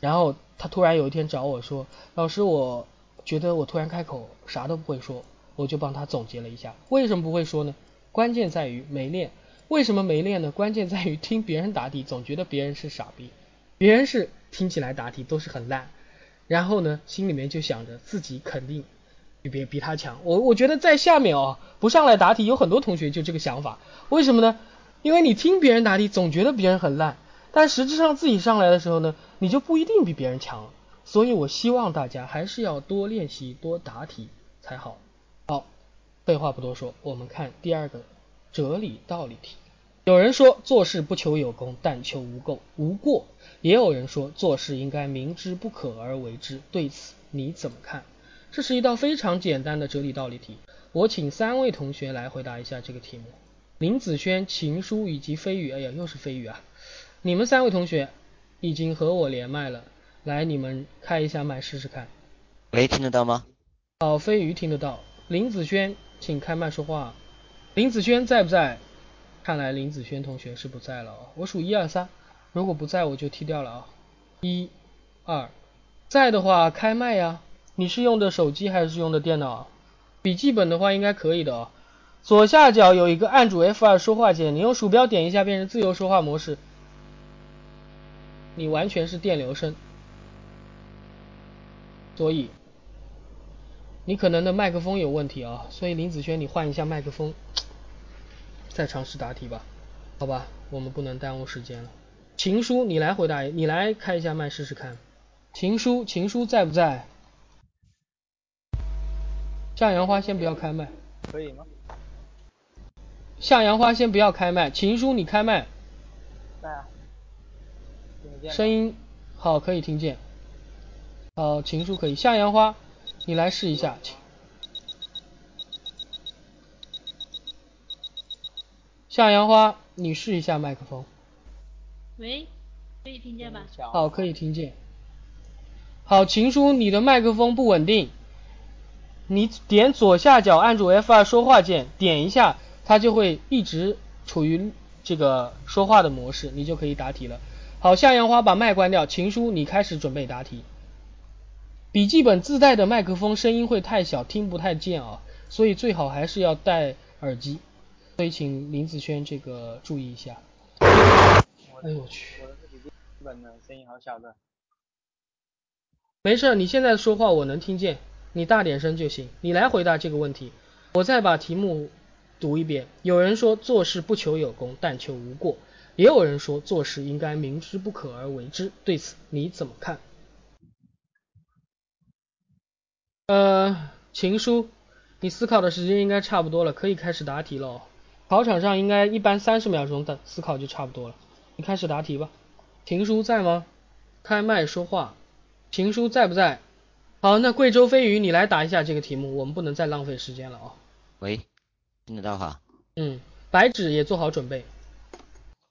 然后他突然有一天找我说，老师，我觉得我突然开口啥都不会说，我就帮他总结了一下，为什么不会说呢？关键在于没练，为什么没练呢？关键在于听别人答题，总觉得别人是傻逼，别人是听起来答题都是很烂，然后呢，心里面就想着自己肯定比别比他强。我我觉得在下面哦，不上来答题，有很多同学就这个想法，为什么呢？因为你听别人答题，总觉得别人很烂，但实质上自己上来的时候呢，你就不一定比别人强。所以我希望大家还是要多练习，多答题才好。好。废话不多说，我们看第二个哲理道理题。有人说做事不求有功，但求无垢无过；也有人说做事应该明知不可而为之。对此你怎么看？这是一道非常简单的哲理道理题。我请三位同学来回答一下这个题目。林子轩、秦书以及飞宇，哎呀，又是飞宇啊！你们三位同学已经和我连麦了，来，你们开一下麦试试看。喂，听得到吗？哦，飞宇听得到。林子轩。请开麦说话，林子轩在不在？看来林子轩同学是不在了哦。我数一二三，如果不在我就踢掉了啊。一、二，在的话开麦呀。你是用的手机还是用的电脑？笔记本的话应该可以的啊。左下角有一个按住 F2 说话键，你用鼠标点一下变成自由说话模式。你完全是电流声，所以。你可能的麦克风有问题啊，所以林子轩，你换一下麦克风，再尝试答题吧，好吧，我们不能耽误时间了。情书，你来回答，你来开一下麦试试看。情书，情书在不在？向阳花先不要开麦。可以吗？向阳花先不要开麦，情书你开麦。在啊。声音好，可以听见。好，情书可以，向阳花。你来试一下，向阳花，你试一下麦克风。喂，可以听见吧？好，可以听见。好，情书，你的麦克风不稳定，你点左下角按住 F2 说话键，点一下，它就会一直处于这个说话的模式，你就可以答题了。好，向阳花把麦关掉，情书，你开始准备答题。笔记本自带的麦克风声音会太小，听不太见啊，所以最好还是要戴耳机。所以请林子轩这个注意一下。哎呦我去！我的笔记本的声音好小的。没事，你现在说话我能听见，你大点声就行。你来回答这个问题，我再把题目读一遍。有人说做事不求有功，但求无过；也有人说做事应该明知不可而为之。对此你怎么看？呃，情书，你思考的时间应该差不多了，可以开始答题了。考场上应该一般三十秒钟的思考就差不多了，你开始答题吧。情书在吗？开麦说话。情书在不在？好，那贵州飞鱼，你来答一下这个题目，我们不能再浪费时间了啊。喂，听得到哈？嗯，白纸也做好准备。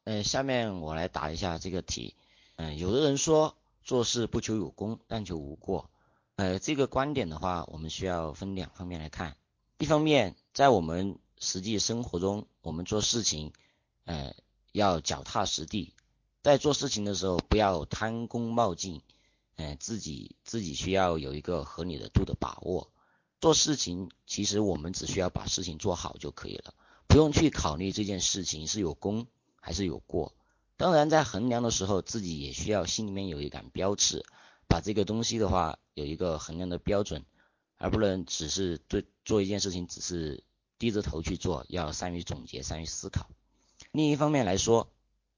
嗯，下面我来答一下这个题。嗯，有的人说做事不求有功，但求无过。呃，这个观点的话，我们需要分两方面来看。一方面，在我们实际生活中，我们做事情，呃，要脚踏实地，在做事情的时候不要贪功冒进，自己自己需要有一个合理的度的把握。做事情，其实我们只需要把事情做好就可以了，不用去考虑这件事情是有功还是有过。当然，在衡量的时候，自己也需要心里面有一杆标尺。把这个东西的话有一个衡量的标准，而不能只是对做一件事情只是低着头去做，要善于总结，善于思考。另一方面来说，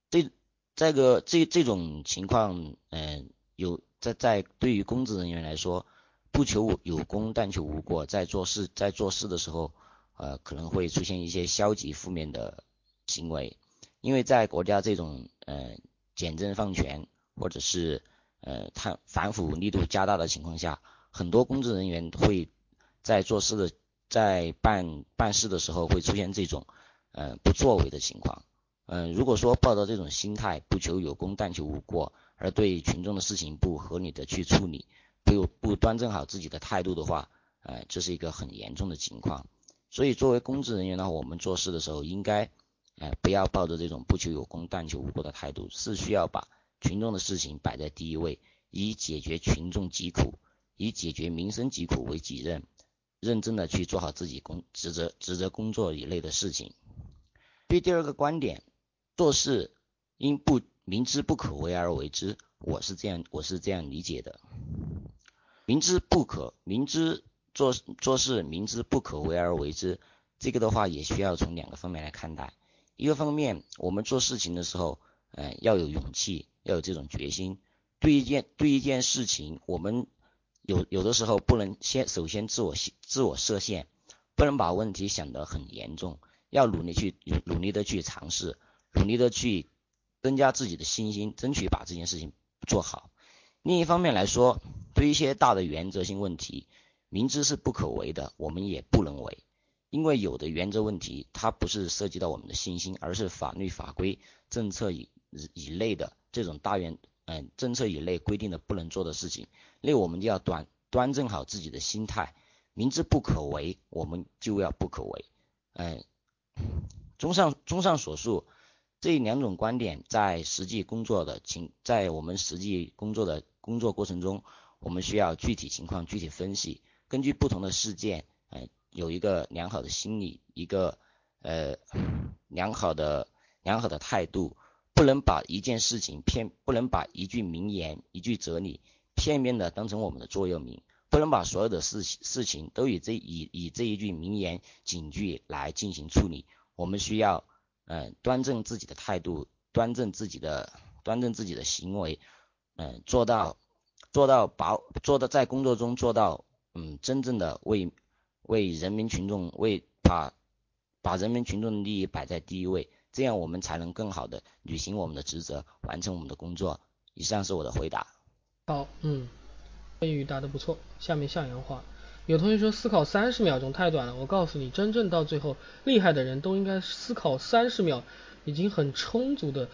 这这个这这种情况，嗯，有在在对于公职人员来说，不求有功，但求无过，在做事在做事的时候，呃，可能会出现一些消极负面的行为，因为在国家这种呃简政放权或者是呃贪反腐力度加大的情况下，很多公职人员会在做事的在办办事的时候会出现这种呃不作为的情况。嗯，如果说抱着这种心态，不求有功，但求无过，而对群众的事情不合理的去处理，不不端正好自己的态度的话，呃，这是一个很严重的情况。所以作为公职人员呢，我们做事的时候应该，呃，不要抱着这种不求有功，但求无过的态度，是需要把群众的事情摆在第一位，以解决群众疾苦，以解决民生疾苦为己任，认真的去做好自己工职责职责工作一类的事情。对第二个观点。做事应不明知不可为而为之，我是这样我是这样理解的。明知不可，明知做做事明知不可为而为之，这个的话也需要从两个方面来看待。一个方面，我们做事情的时候，呃，要有勇气，要有这种决心。对一件对一件事情，我们有有的时候不能先首先自我自我设限，不能把问题想得很严重，要努力去努力的去尝试。努力的去增加自己的信心，争取把这件事情做好。另一方面来说，对一些大的原则性问题，明知是不可为的，我们也不能为。因为有的原则问题，它不是涉及到我们的信心，而是法律法规、政策以以内的这种大原嗯政策以内规定的不能做的事情，那我们就要端端正好自己的心态。明知不可为，我们就要不可为。嗯，综上综上所述。这两种观点在实际工作的情，在我们实际工作的工作过程中，我们需要具体情况具体分析，根据不同的事件，呃，有一个良好的心理，一个呃良好的良好的态度，不能把一件事情片，不能把一句名言、一句哲理片面的当成我们的座右铭，不能把所有的事事情都以这以以这一句名言警句来进行处理，我们需要。嗯，端正自己的态度，端正自己的，端正自己的行为，嗯，做到，做到把，做到在工作中做到，嗯，真正的为，为人民群众，为把，把人民群众的利益摆在第一位，这样我们才能更好的履行我们的职责，完成我们的工作。以上是我的回答。好，嗯，飞宇答的不错，下面向阳话。有同学说思考三十秒钟太短了，我告诉你，真正到最后厉害的人都应该思考三十秒，已经很充足的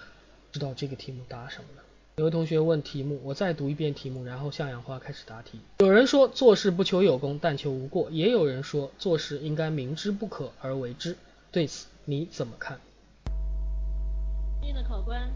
知道这个题目答什么了。有位同学问题目，我再读一遍题目，然后向阳花开始答题。有人说做事不求有功，但求无过，也有人说做事应该明知不可而为之，对此你怎么看？尊敬的考官，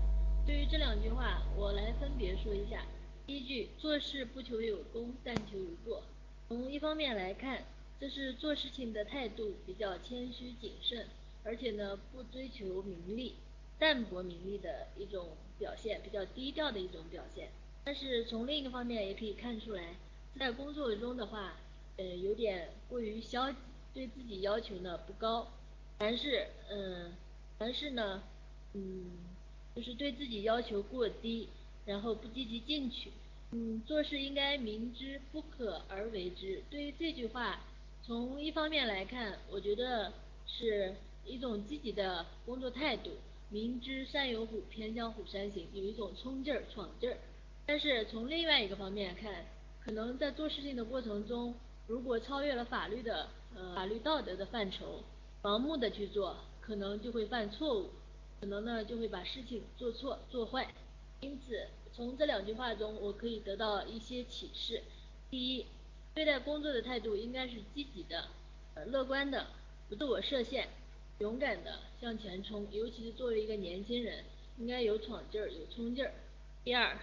对于这两句话，我来分别说一下。第一句，做事不求有功，但求无过。从一方面来看，这是做事情的态度比较谦虚谨慎，而且呢不追求名利，淡泊名利的一种表现，比较低调的一种表现。但是从另一个方面也可以看出来，在工作中的话，呃有点过于消极，对自己要求呢不高，凡事嗯凡事呢嗯就是对自己要求过低，然后不积极进取。嗯，做事应该明知不可而为之。对于这句话，从一方面来看，我觉得是一种积极的工作态度。明知山有虎，偏向虎山行，有一种冲劲儿、闯劲儿。但是从另外一个方面看，可能在做事情的过程中，如果超越了法律的呃法律道德的范畴，盲目的去做，可能就会犯错误，可能呢就会把事情做错做坏。因此。从这两句话中，我可以得到一些启示。第一，对待工作的态度应该是积极的、乐观的，不自我设限，勇敢的向前冲。尤其是作为一个年轻人，应该有闯劲儿、有冲劲儿。第二，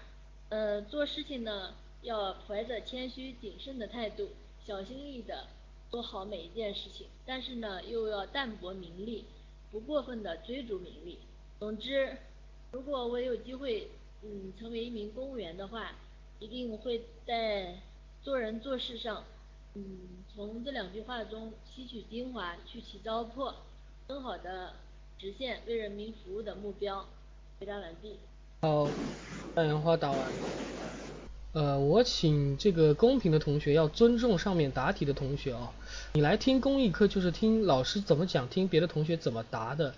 呃，做事情呢要怀着谦虚谨慎的态度，小心翼翼的做好每一件事情，但是呢又要淡泊名利，不过分的追逐名利。总之，如果我有机会。嗯，成为一名公务员的话，一定会在做人做事上，嗯，从这两句话中吸取精华，去其糟粕，更好的实现为人民服务的目标。回答完毕。好，向阳花答完。呃，我请这个公平的同学要尊重上面答题的同学啊。你来听公益课就是听老师怎么讲，听别的同学怎么答的。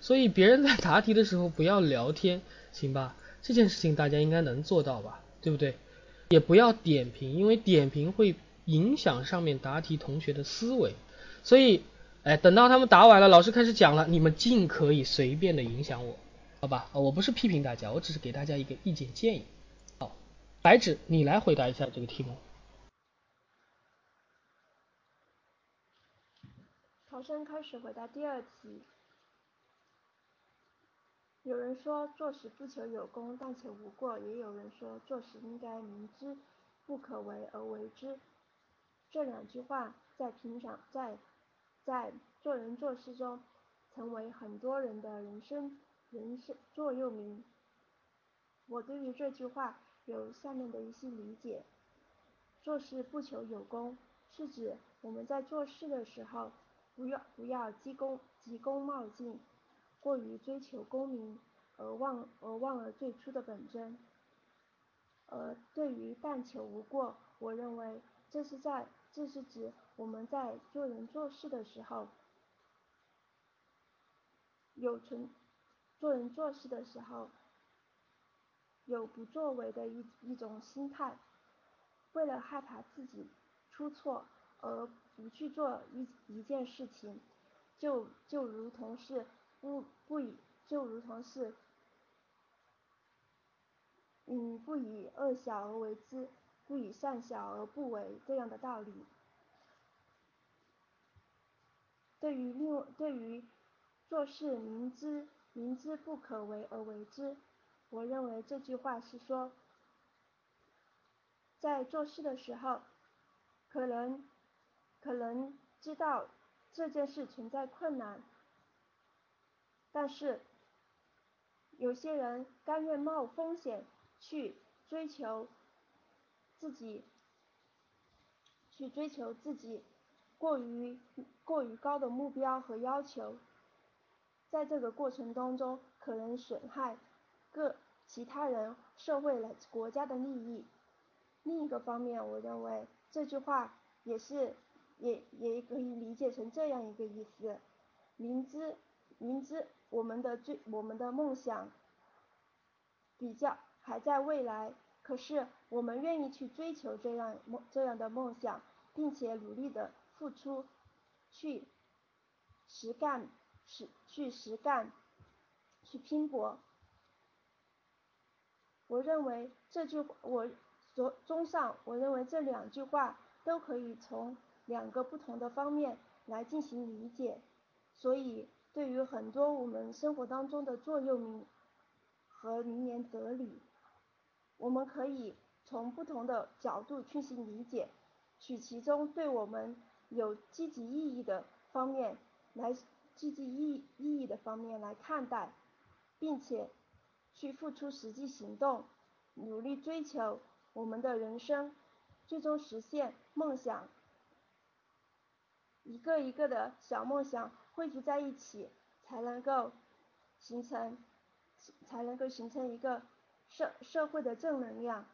所以别人在答题的时候不要聊天，行吧？这件事情大家应该能做到吧？对不对？也不要点评，因为点评会影响上面答题同学的思维。所以，哎，等到他们答完了，老师开始讲了，你们尽可以随便的影响我，好吧？我不是批评大家，我只是给大家一个意见建议。好，白纸，你来回答一下这个题目。考生开始回答第二题。有人说做事不求有功，但求无过；也有人说做事应该明知不可为而为之。这两句话在平常在在做人做事中，成为很多人的人生人生座右铭。我对于这句话有下面的一些理解：做事不求有功，是指我们在做事的时候，不要不要急功急功冒进。过于追求功名，而忘而忘了最初的本真。而对于但求无过，我认为这是在这是指我们在做人做事的时候，有存做人做事的时候有不作为的一一种心态，为了害怕自己出错而不去做一一件事情，就就如同是。不不以就如同是，嗯，不以恶小而为之，不以善小而不为这样的道理。对于另对于做事明知明知不可为而为之，我认为这句话是说，在做事的时候，可能可能知道这件事存在困难。但是，有些人甘愿冒风险去追求自己，去追求自己过于过于高的目标和要求，在这个过程当中可能损害各其他人、社会来国家的利益。另一个方面，我认为这句话也是也也可以理解成这样一个意思：明知明知。我们的追我们的梦想比较还在未来，可是我们愿意去追求这样梦这样的梦想，并且努力的付出，去实干实去实干，去拼搏。我认为这句我所综上，我认为这两句话都可以从两个不同的方面来进行理解，所以。对于很多我们生活当中的座右铭和名言哲理，我们可以从不同的角度进行理解，取其中对我们有积极意义的方面来积极意意义的方面来看待，并且去付出实际行动，努力追求我们的人生，最终实现梦想，一个一个的小梦想。汇聚在一起，才能够形成，才能够形成一个社社会的正能量，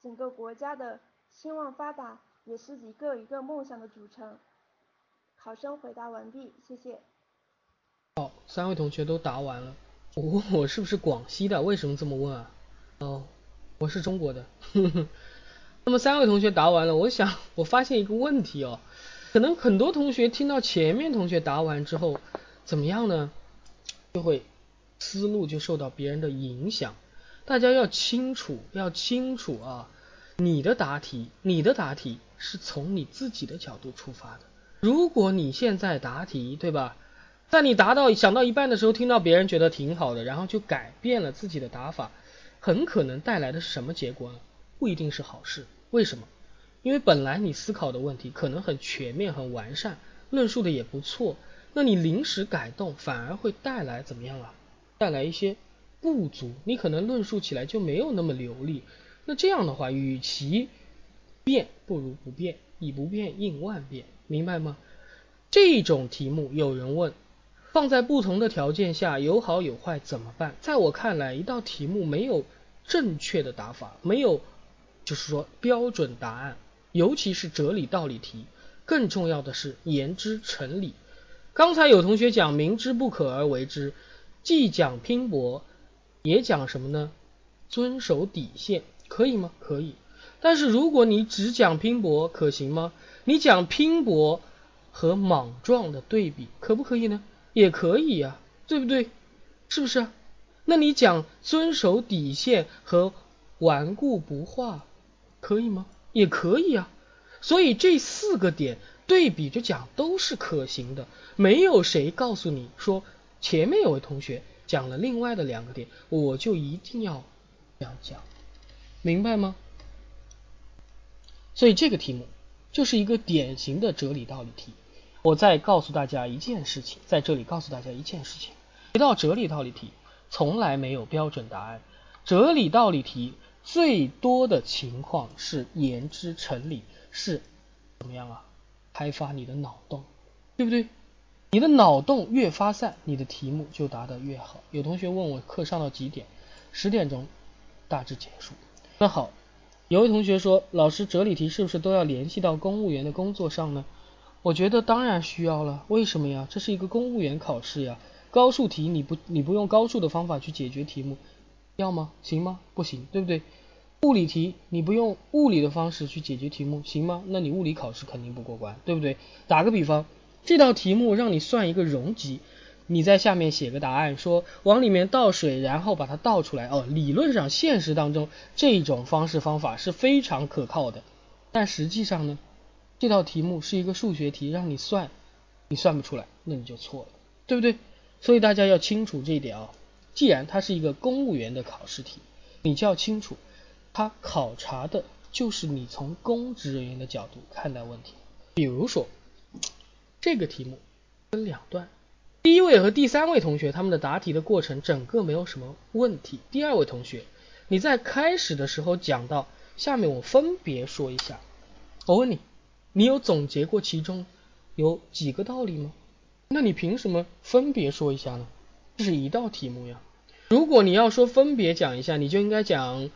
整个国家的兴旺发达也是一个一个梦想的组成。考生回答完毕，谢谢。好，三位同学都答完了。我问我是不是广西的？为什么这么问啊？哦，我是中国的。那么三位同学答完了，我想我发现一个问题哦。可能很多同学听到前面同学答完之后，怎么样呢？就会思路就受到别人的影响。大家要清楚，要清楚啊！你的答题，你的答题是从你自己的角度出发的。如果你现在答题，对吧？在你答到想到一半的时候，听到别人觉得挺好的，然后就改变了自己的答法，很可能带来的是什么结果呢？不一定是好事。为什么？因为本来你思考的问题可能很全面、很完善，论述的也不错，那你临时改动反而会带来怎么样啊？带来一些不足，你可能论述起来就没有那么流利。那这样的话，与其变不如不变，以不变应万变，明白吗？这种题目有人问，放在不同的条件下有好有坏怎么办？在我看来，一道题目没有正确的答法，没有就是说标准答案，尤其是哲理道理题，更重要的是言之成理。刚才有同学讲明知不可而为之，既讲拼搏，也讲什么呢？遵守底线，可以吗？可以。但是如果你只讲拼搏，可行吗？你讲拼搏和莽撞的对比，可不可以呢？也可以呀，对不对？是不是？那你讲遵守底线和顽固不化，可以吗？也可以啊。所以这四个点对比着讲都是可行的，没有谁告诉你说前面有位同学讲了另外的两个点，我就一定要这样讲，明白吗？所以这个题目就是一个典型的哲理道理题。我再告诉大家一件事情，在这里告诉大家一件事情：一道哲理道理题从来没有标准答案，哲理道理题最多的情况是言之成理，是怎么样啊？开发你的脑洞，对不对？你的脑洞越发散，你的题目就答得越好。有同学问我课上到几点？十点钟大致结束。那好。有位同学说：“老师，哲理题是不是都要联系到公务员的工作上呢？”我觉得当然需要了。为什么呀？这是一个公务员考试呀。高数题你不你不用高数的方法去解决题目，要吗？行吗？不行，对不对？物理题你不用物理的方式去解决题目，行吗？那你物理考试肯定不过关，对不对？打个比方，这道题目让你算一个容积。你在下面写个答案，说往里面倒水，然后把它倒出来。哦，理论上现实当中这种方式方法是非常可靠的，但实际上呢，这道题目是一个数学题，让你算，你算不出来，那你就错了，对不对？所以大家要清楚这一点啊。既然它是一个公务员的考试题，你就要清楚，它考察的就是你从公职人员的角度看待问题。比如说，这个题目分两段。第一位和第三位同学他们的答题的过程整个没有什么问题。第二位同学，你在开始的时候讲到下面，我分别说一下。我问你，你有总结过其中有几个道理吗？那你凭什么分别说一下呢？这是一道题目呀。如果你要说分别讲一下，你就应该讲。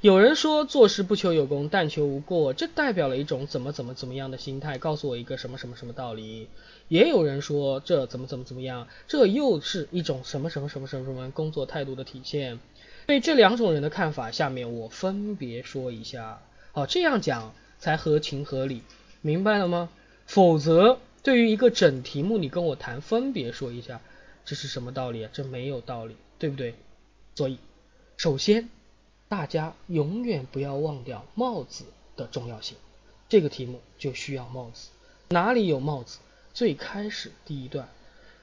有人说做事不求有功，但求无过，这代表了一种怎么怎么怎么样的心态。告诉我一个什么什么什么道理？也有人说这怎么怎么怎么样，这又是一种什么什么什么什么什么工作态度的体现。对这两种人的看法，下面我分别说一下。好，这样讲才合情合理，明白了吗？否则，对于一个整题目，你跟我谈分别说一下，这是什么道理啊？这没有道理，对不对？所以，首先。大家永远不要忘掉帽子的重要性，这个题目就需要帽子。哪里有帽子？最开始第一段。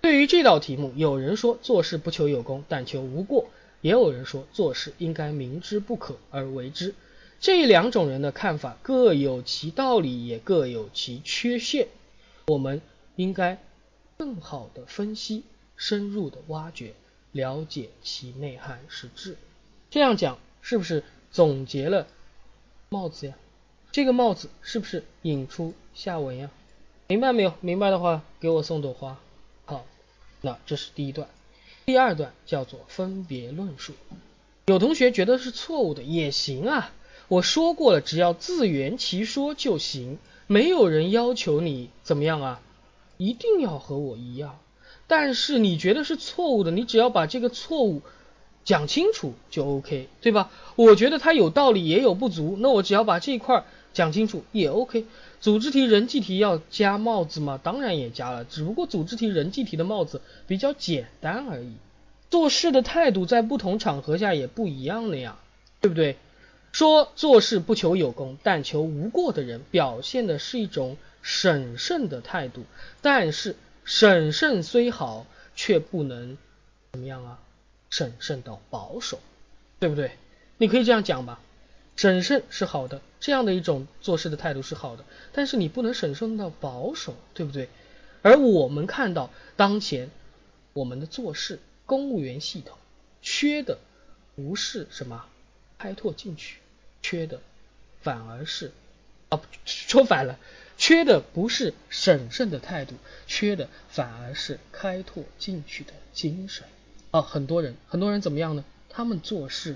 对于这道题目，有人说做事不求有功，但求无过；也有人说做事应该明知不可而为之。这两种人的看法各有其道理，也各有其缺陷。我们应该更好的分析，深入的挖掘，了解其内涵实质。这样讲。是不是总结了帽子呀？这个帽子是不是引出下文呀？明白没有？明白的话给我送朵花。好，那这是第一段。第二段叫做分别论述。有同学觉得是错误的也行啊。我说过了，只要自圆其说就行，没有人要求你怎么样啊，一定要和我一样。但是你觉得是错误的，你只要把这个错误。讲清楚就 OK，对吧？我觉得它有道理也有不足，那我只要把这一块讲清楚也 OK。组织题、人际题要加帽子吗？当然也加了，只不过组织题、人际题的帽子比较简单而已。做事的态度在不同场合下也不一样的呀，对不对？说做事不求有功，但求无过的人，表现的是一种审慎的态度。但是审慎虽好，却不能怎么样啊？审慎到保守，对不对？你可以这样讲吧，审慎是好的，这样的一种做事的态度是好的，但是你不能审慎到保守，对不对？而我们看到当前我们的做事，公务员系统缺的不是什么开拓进取，缺的反而是啊，说反了，缺的不是审慎的态度，缺的反而是开拓进取的精神。啊，很多人，很多人怎么样呢？他们做事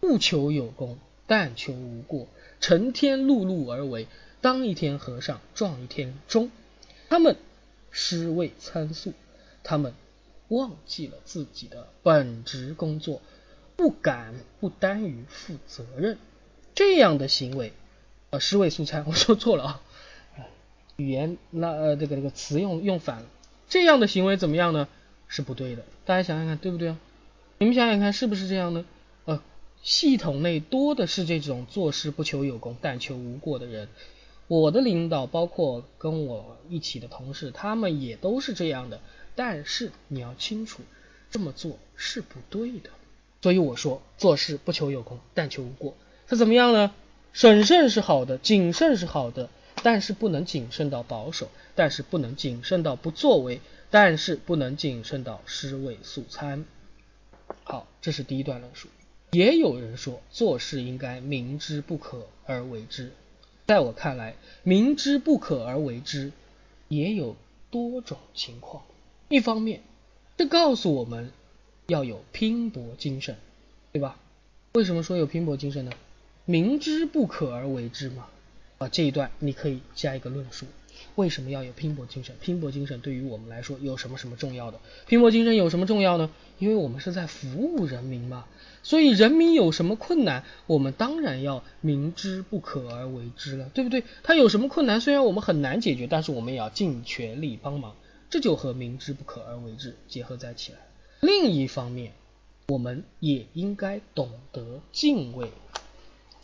不求有功，但求无过，成天碌碌而为，当一天和尚撞一天钟。他们尸位参宿，他们忘记了自己的本职工作，不敢不担于负责任。这样的行为，呃，尸位素餐，我说错了啊，语言那呃这个这个词用用反了。这样的行为怎么样呢？是不对的。大家想想看，对不对啊？你们想想看，是不是这样呢？呃，系统内多的是这种做事不求有功，但求无过的人。我的领导，包括跟我一起的同事，他们也都是这样的。但是你要清楚，这么做是不对的。所以我说，做事不求有功，但求无过。是怎么样呢？审慎是好的，谨慎是好的，但是不能谨慎到保守，但是不能谨慎到不作为，但是不能谨慎到尸位素餐。好，这是第一段论述。也有人说，做事应该明知不可而为之。在我看来，明知不可而为之，也有多种情况。一方面，这告诉我们要有拼搏精神，对吧？为什么说有拼搏精神呢？明知不可而为之嘛。啊，这一段你可以加一个论述。为什么要有拼搏精神？拼搏精神对于我们来说有什么什么重要的？拼搏精神有什么重要呢？因为我们是在服务人民嘛。所以人民有什么困难，我们当然要明知不可而为之了，对不对？他有什么困难，虽然我们很难解决，但是我们也要尽全力帮忙，这就和明知不可而为之结合在起来。另一方面，我们也应该懂得敬畏。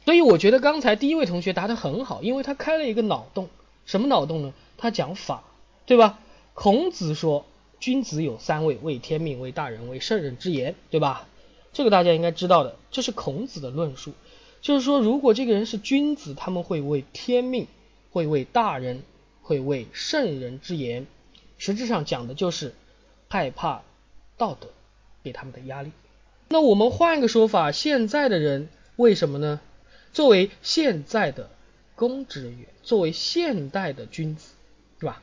所以我觉得刚才第一位同学答得很好，因为他开了一个脑洞，什么脑洞呢？他讲法，对吧？孔子说，君子有三位：为天命，为大人，为圣人之言，对吧？这个大家应该知道的，这是孔子的论述，就是说，如果这个人是君子，他们会为天命，会为大人，会为圣人之言，实质上讲的就是害怕道德给他们的压力。那我们换一个说法，现在的人为什么呢？作为现在的公职人员，作为现代的君子，是吧？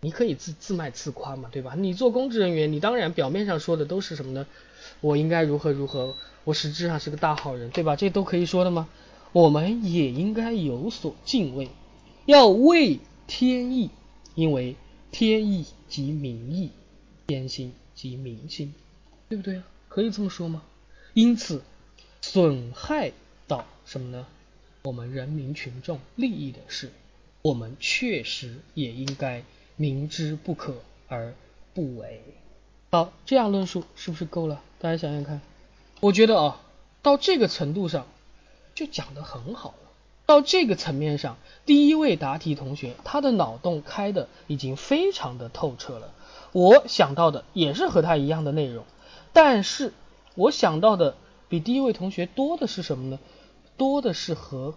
你可以自自卖自夸嘛，对吧？你做公职人员，你当然表面上说的都是什么呢？我应该如何如何？我实质上是个大好人，对吧？这都可以说的吗？我们也应该有所敬畏，要畏天意，因为天意即民意，天心即民心，对不对啊？可以这么说吗？因此，损害什么呢？我们人民群众利益的事，我们确实也应该明知不可而不为。好，这样论述是不是够了？大家想想看，我觉得啊，到这个程度上就讲得很好了。到这个层面上，第一位答题同学他的脑洞开的已经非常的透彻了。我想到的也是和他一样的内容，但是我想到的比第一位同学多的是什么呢？多的是和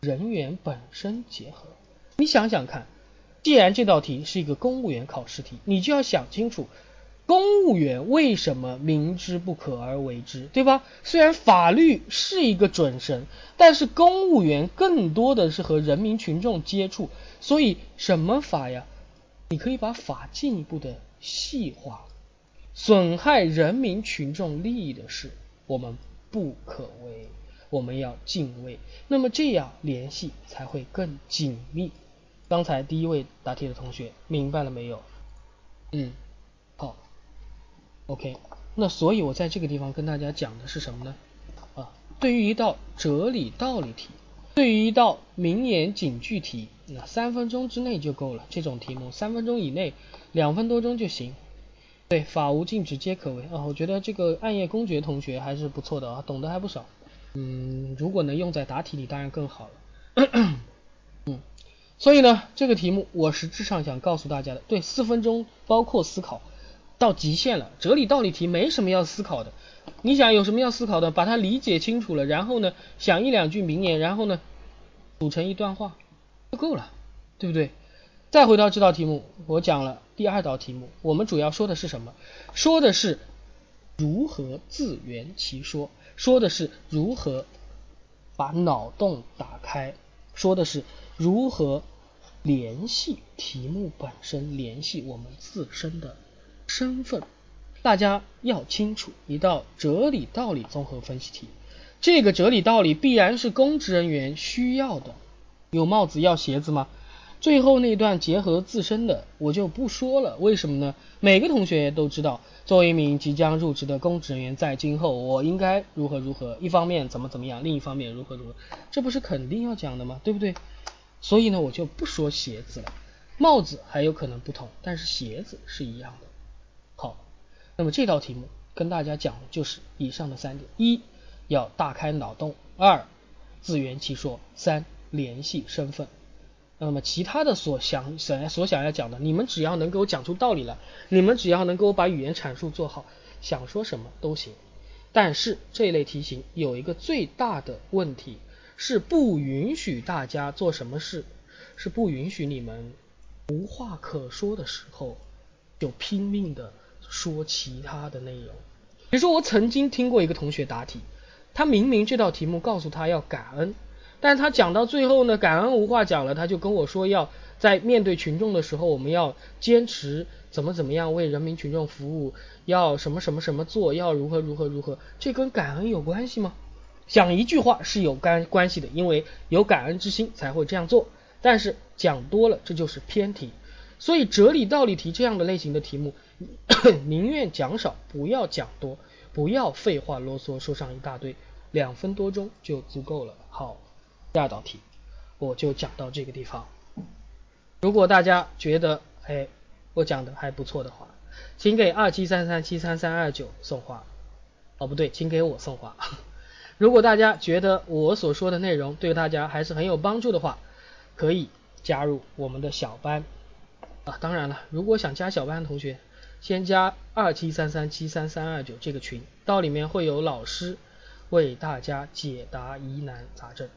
人员本身结合。你想想看，既然这道题是一个公务员考试题，你就要想清楚。公务员为什么明知不可而为之，对吧？虽然法律是一个准绳，但是公务员更多的是和人民群众接触，所以什么法呀？你可以把法进一步的细化，损害人民群众利益的事，我们不可为，我们要敬畏。那么这样联系才会更紧密。刚才第一位答题的同学明白了没有？嗯。好 OK，那所以我在这个地方跟大家讲的是什么呢？啊，对于一道哲理道理题，对于一道名言警句题，那三分钟之内就够了。这种题目三分钟以内，两分多钟就行。对，法无禁止皆可为啊。我觉得这个暗夜公爵同学还是不错的啊，懂得还不少。嗯，如果能用在答题里，当然更好了。嗯，所以呢，这个题目我实质上想告诉大家的，对，四分钟包括思考。到极限了，哲理道理题没什么要思考的。你想有什么要思考的？把它理解清楚了，然后呢，想一两句名言，然后呢，组成一段话就够了，对不对？再回到这道题目，我讲了第二道题目，我们主要说的是什么？说的是如何自圆其说，说的是如何把脑洞打开，说的是如何联系题目本身，联系我们自身的。身份，大家要清楚，一道哲理道理综合分析题，这个哲理道理必然是公职人员需要的。有帽子要鞋子吗？最后那段结合自身的我就不说了，为什么呢？每个同学都知道，作为一名即将入职的公职人员，在今后我应该如何如何，一方面怎么怎么样，另一方面如何如何，这不是肯定要讲的吗？对不对？所以呢，我就不说鞋子了，帽子还有可能不同，但是鞋子是一样的。好，那么这道题目跟大家讲的就是以上的三点：一要大开脑洞；二自圆其说；三联系身份。那么其他的所想想所想要讲的，你们只要能给我讲出道理来，你们只要能给我把语言阐述做好，想说什么都行。但是这类题型有一个最大的问题，是不允许大家做什么事，是不允许你们无话可说的时候就拼命的说其他的内容。比如说我曾经听过一个同学答题，他明明这道题目告诉他要感恩。但他讲到最后呢，感恩无话讲了，他就跟我说要在面对群众的时候，我们要坚持怎么怎么样为人民群众服务，要什么什么什么做，要如何如何如何，这跟感恩有关系吗？讲一句话是有干关系的，因为有感恩之心才会这样做。但是讲多了，这就是偏题。所以哲理道理题这样的类型的题目，宁愿讲少，不要讲多，不要废话啰嗦说上一大堆，两分多钟就足够了。好。第二道题，我就讲到这个地方。如果大家觉得哎我讲的还不错的话，请给二七三三七三三二九送花。哦不对，请给我送花。如果大家觉得我所说的内容对大家还是很有帮助的话，可以加入我们的小班啊。当然了，如果想加小班的同学，先加二七三三七三三二九这个群，到里面会有老师为大家解答疑难杂症。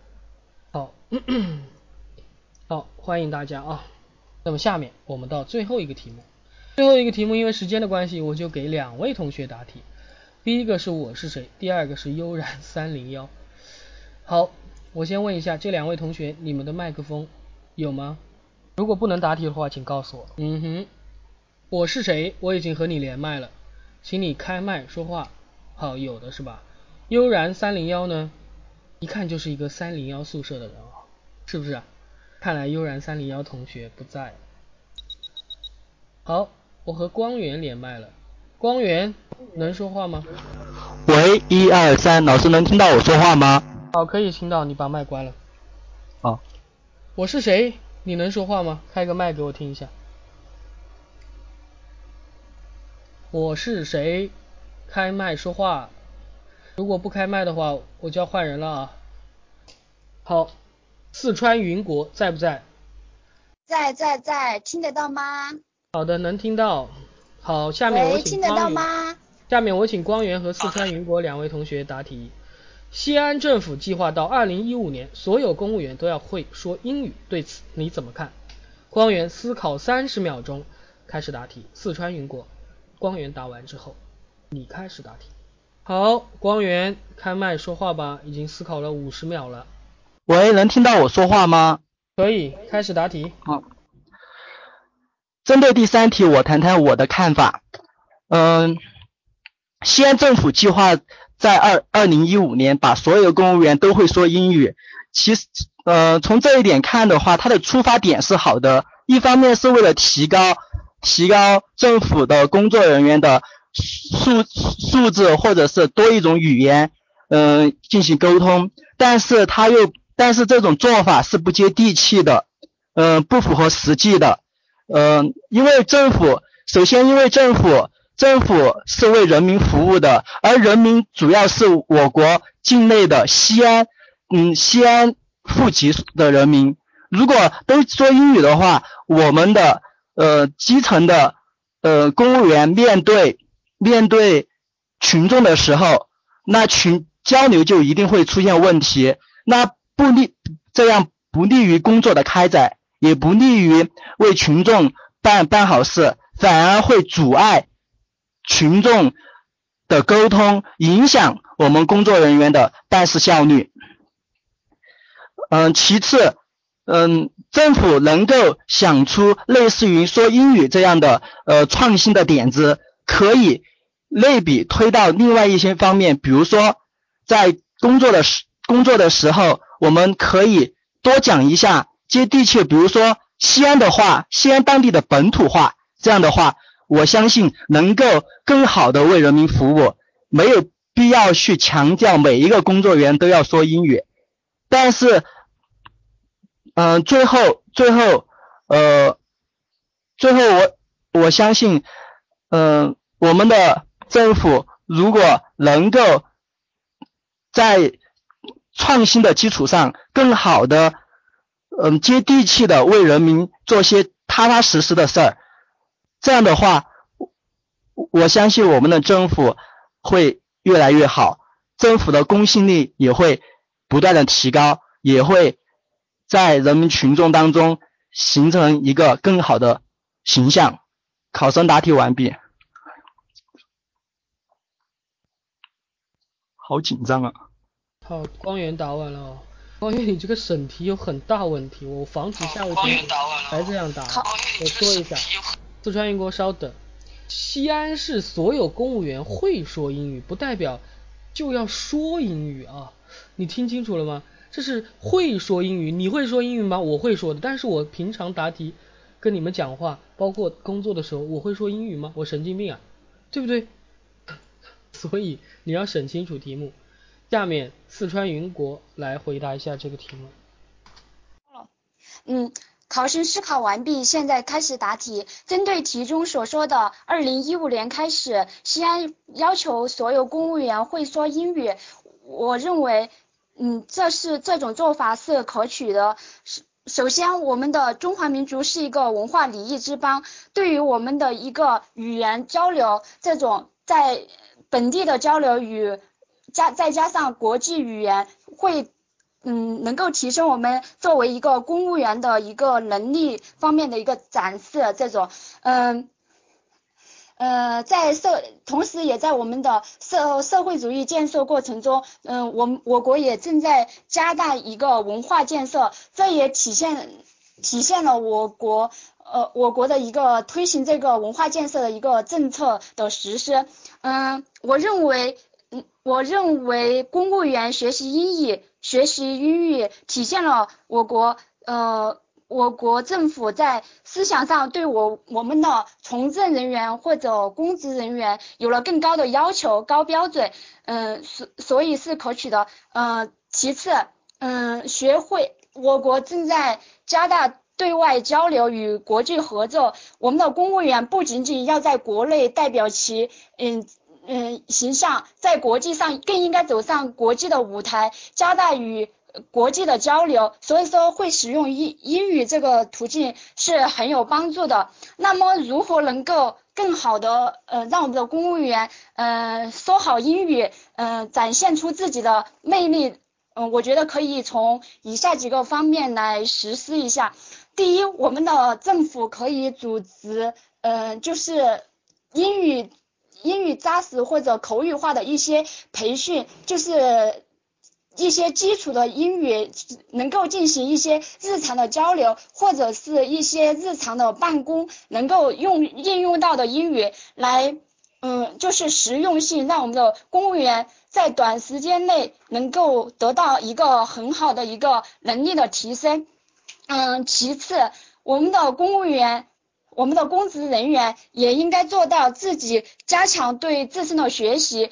好，好，欢迎大家啊。那么下面我们到最后一个题目，最后一个题目因为时间的关系，我就给两位同学答题。第一个是我是谁，第二个是悠然三零幺。好，我先问一下这两位同学，你们的麦克风有吗？如果不能答题的话，请告诉我。嗯哼，我是谁？我已经和你连麦了，请你开麦说话。好，有的是吧？悠然三零幺呢？一看就是一个三零幺宿舍的人啊，是不是？看来悠然三零幺同学不在。好，我和光源连麦了。光源能说话吗？喂，一二三，老师能听到我说话吗？好，可以听到，你把麦关了。好。我是谁？你能说话吗？开个麦给我听一下。我是谁？开麦说话。如果不开麦的话，我就要换人了啊！好，四川云国在不在？在在在，听得到吗？好的，能听到。好，下面我请光源。下面我请光源和四川云国两位同学答题。西安政府计划到二零一五年，所有公务员都要会说英语，对此你怎么看？光源思考三十秒钟，开始答题。四川云国，光源答完之后，你开始答题。好，光源开麦说话吧，已经思考了五十秒了。喂，能听到我说话吗？可以，开始答题。好，针对第三题，我谈谈我的看法。嗯，西安政府计划在二二零一五年把所有公务员都会说英语。其实，呃，从这一点看的话，它的出发点是好的，一方面是为了提高提高政府的工作人员的。数数字或者是多一种语言，嗯，进行沟通，但是他又，但是这种做法是不接地气的，嗯，不符合实际的，嗯，因为政府，首先因为政府，政府是为人民服务的，而人民主要是我国境内的西安，嗯，西安户籍的人民，如果都说英语的话，我们的，呃，基层的，呃，公务员面对。面对群众的时候，那群交流就一定会出现问题，那不利这样不利于工作的开展，也不利于为群众办办好事，反而会阻碍群众的沟通，影响我们工作人员的办事效率。嗯，其次，嗯，政府能够想出类似于说英语这样的呃创新的点子，可以。类比推到另外一些方面，比如说在工作的时工作的时候，我们可以多讲一下接地气，比如说西安的话，西安当地的本土话，这样的话，我相信能够更好的为人民服务，没有必要去强调每一个工作人员都要说英语。但是，嗯，最后最后，呃，最后我我相信，嗯，我们的政府如果能够在创新的基础上，更好的，嗯，接地气的为人民做些踏踏实实的事儿，这样的话，我相信我们的政府会越来越好，政府的公信力也会不断的提高，也会在人民群众当中形成一个更好的形象。考生答题完毕。好紧张啊！好，光源答完了哦。光源，你这个审题有很大问题，我防止下一题还这样答。我说一下，四川云国稍等。西安市所有公务员会说英语，不代表就要说英语啊！你听清楚了吗？这是会说英语，你会说英语吗？我会说的，但是我平常答题跟你们讲话，包括工作的时候，我会说英语吗？我神经病啊，对不对？所以你要审清楚题目。下面四川云国来回答一下这个题目。嗯，考生思考完毕，现在开始答题。针对题中所说的，二零一五年开始，西安要求所有公务员会说英语，我认为，嗯，这是这种做法是可取的。首首先，我们的中华民族是一个文化礼仪之邦，对于我们的一个语言交流，这种在本地的交流与加再加上国际语言，会嗯能够提升我们作为一个公务员的一个能力方面的一个展示，这种。嗯呃在社同时也在我们的社社会主义建设过程中，嗯我我国也正在加大一个文化建设，这也体现体现了我国呃我国的一个推行这个文化建设的一个政策的实施。嗯，我认为，嗯，我认为公务员学习英语，学习英语，体现了我国，呃，我国政府在思想上对我我们的从政人员或者公职人员有了更高的要求、高标准，嗯，所所以是可取的。嗯，其次，嗯，学会我国正在加大。对外交流与国际合作，我们的公务员不仅仅要在国内代表其嗯嗯形象，在国际上更应该走上国际的舞台，加大与国际的交流。所以说，会使用英英语这个途径是很有帮助的。那么，如何能够更好的呃让我们的公务员呃说好英语，嗯展现出自己的魅力？嗯，我觉得可以从以下几个方面来实施一下。第一，我们的政府可以组织，嗯，就是英语英语扎实或者口语化的一些培训，就是一些基础的英语能够进行一些日常的交流，或者是一些日常的办公能够用应用到的英语来，嗯，就是实用性，让我们的公务员在短时间内能够得到一个很好的一个能力的提升。嗯，其次，我们的公务员，我们的公职人员也应该做到自己加强对自身的学习。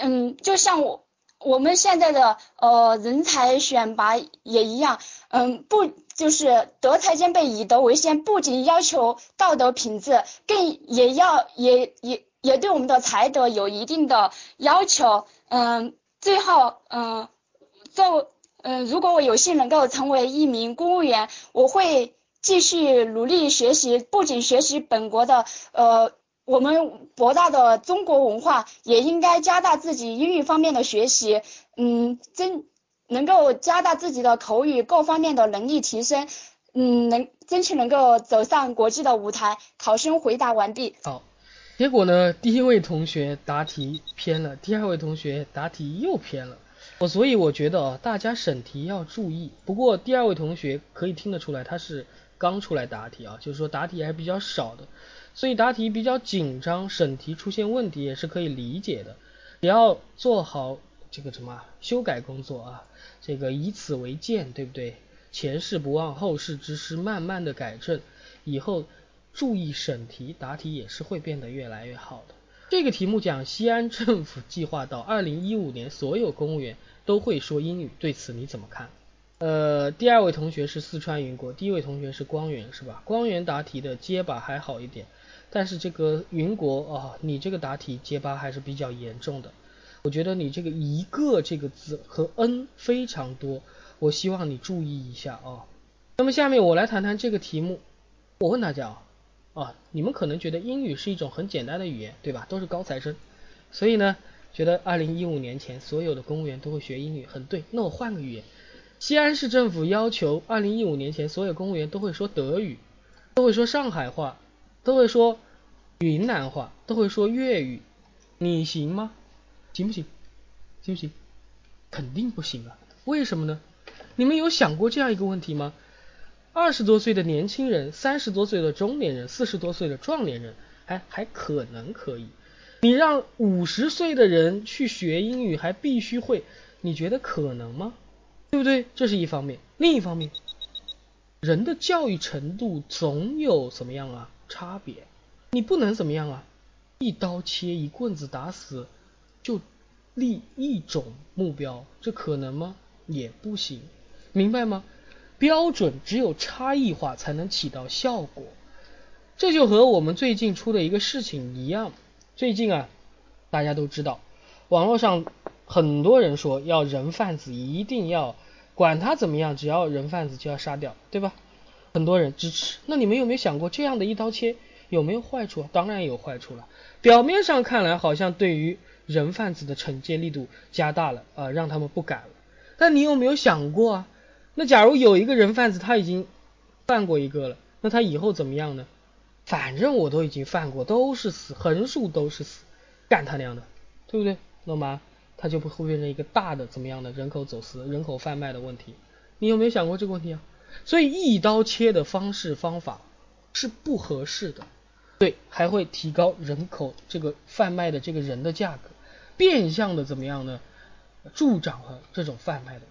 嗯，就像我我们现在的呃人才选拔也一样，嗯，不就是德才兼备，以德为先，不仅要求道德品质，更也要也也也对我们的才德有一定的要求。嗯，最后嗯，做。嗯，如果我有幸能够成为一名公务员，我会继续努力学习，不仅学习本国的呃我们博大的中国文化，也应该加大自己英语方面的学习，嗯，增能够加大自己的口语各方面的能力提升，嗯，能争取能够走上国际的舞台。考生回答完毕。好，结果呢，第一位同学答题偏了，第二位同学答题又偏了。我所以我觉得啊，大家审题要注意。不过第二位同学可以听得出来，他是刚出来答题啊，就是说答题还是比较少的，所以答题比较紧张，审题出现问题也是可以理解的。也要做好这个什么修改工作啊，这个以此为鉴，对不对？前事不忘后事之师，慢慢的改正，以后注意审题答题也是会变得越来越好的。这个题目讲西安政府计划到二零一五年所有公务员都会说英语，对此你怎么看？呃，第二位同学是四川云国，第一位同学是光源，是吧？光源答题的结巴还好一点，但是这个云国啊，你这个答题结巴还是比较严重的。我觉得你这个一个这个字和 n 非常多，我希望你注意一下啊。那么下面我来谈谈这个题目，我问大家啊，啊，你们可能觉得英语是一种很简单的语言，对吧？都是高材生，所以呢，觉得二零一五年前所有的公务员都会学英语，很对。那我换个语言。西安市政府要求，二零一五年前所有公务员都会说德语，都会说上海话，都会说云南话，都会说粤语，你行吗？行不行？行不行？肯定不行啊！为什么呢？你们有想过这样一个问题吗？二十多岁的年轻人，三十多岁的中年人，四十多岁的壮年人，还还可能可以。你让五十岁的人去学英语，还必须会，你觉得可能吗？对不对？这是一方面，另一方面，人的教育程度总有怎么样啊？差别，你不能怎么样啊？一刀切，一棍子打死，就立一种目标，这可能吗？也不行，明白吗？标准只有差异化才能起到效果。这就和我们最近出的一个事情一样，最近啊，大家都知道，网络上很多人说要人贩子一定要。管他怎么样，只要人贩子就要杀掉，对吧？很多人支持。那你们有没有想过，这样的一刀切有没有坏处？当然有坏处了。表面上看来，好像对于人贩子的惩戒力度加大了啊，让他们不敢了。但你有没有想过啊？那假如有一个人贩子他已经犯过一个了，那他以后怎么样呢？反正我都已经犯过，都是死，横竖都是死，干他娘的，对不对，懂吗？它就不会变成一个大的怎么样的人口走私、人口贩卖的问题。你有没有想过这个问题啊？所以一刀切的方式方法是不合适的，对，还会提高人口这个贩卖的这个人的价格，变相的怎么样呢？助长了这种贩卖的，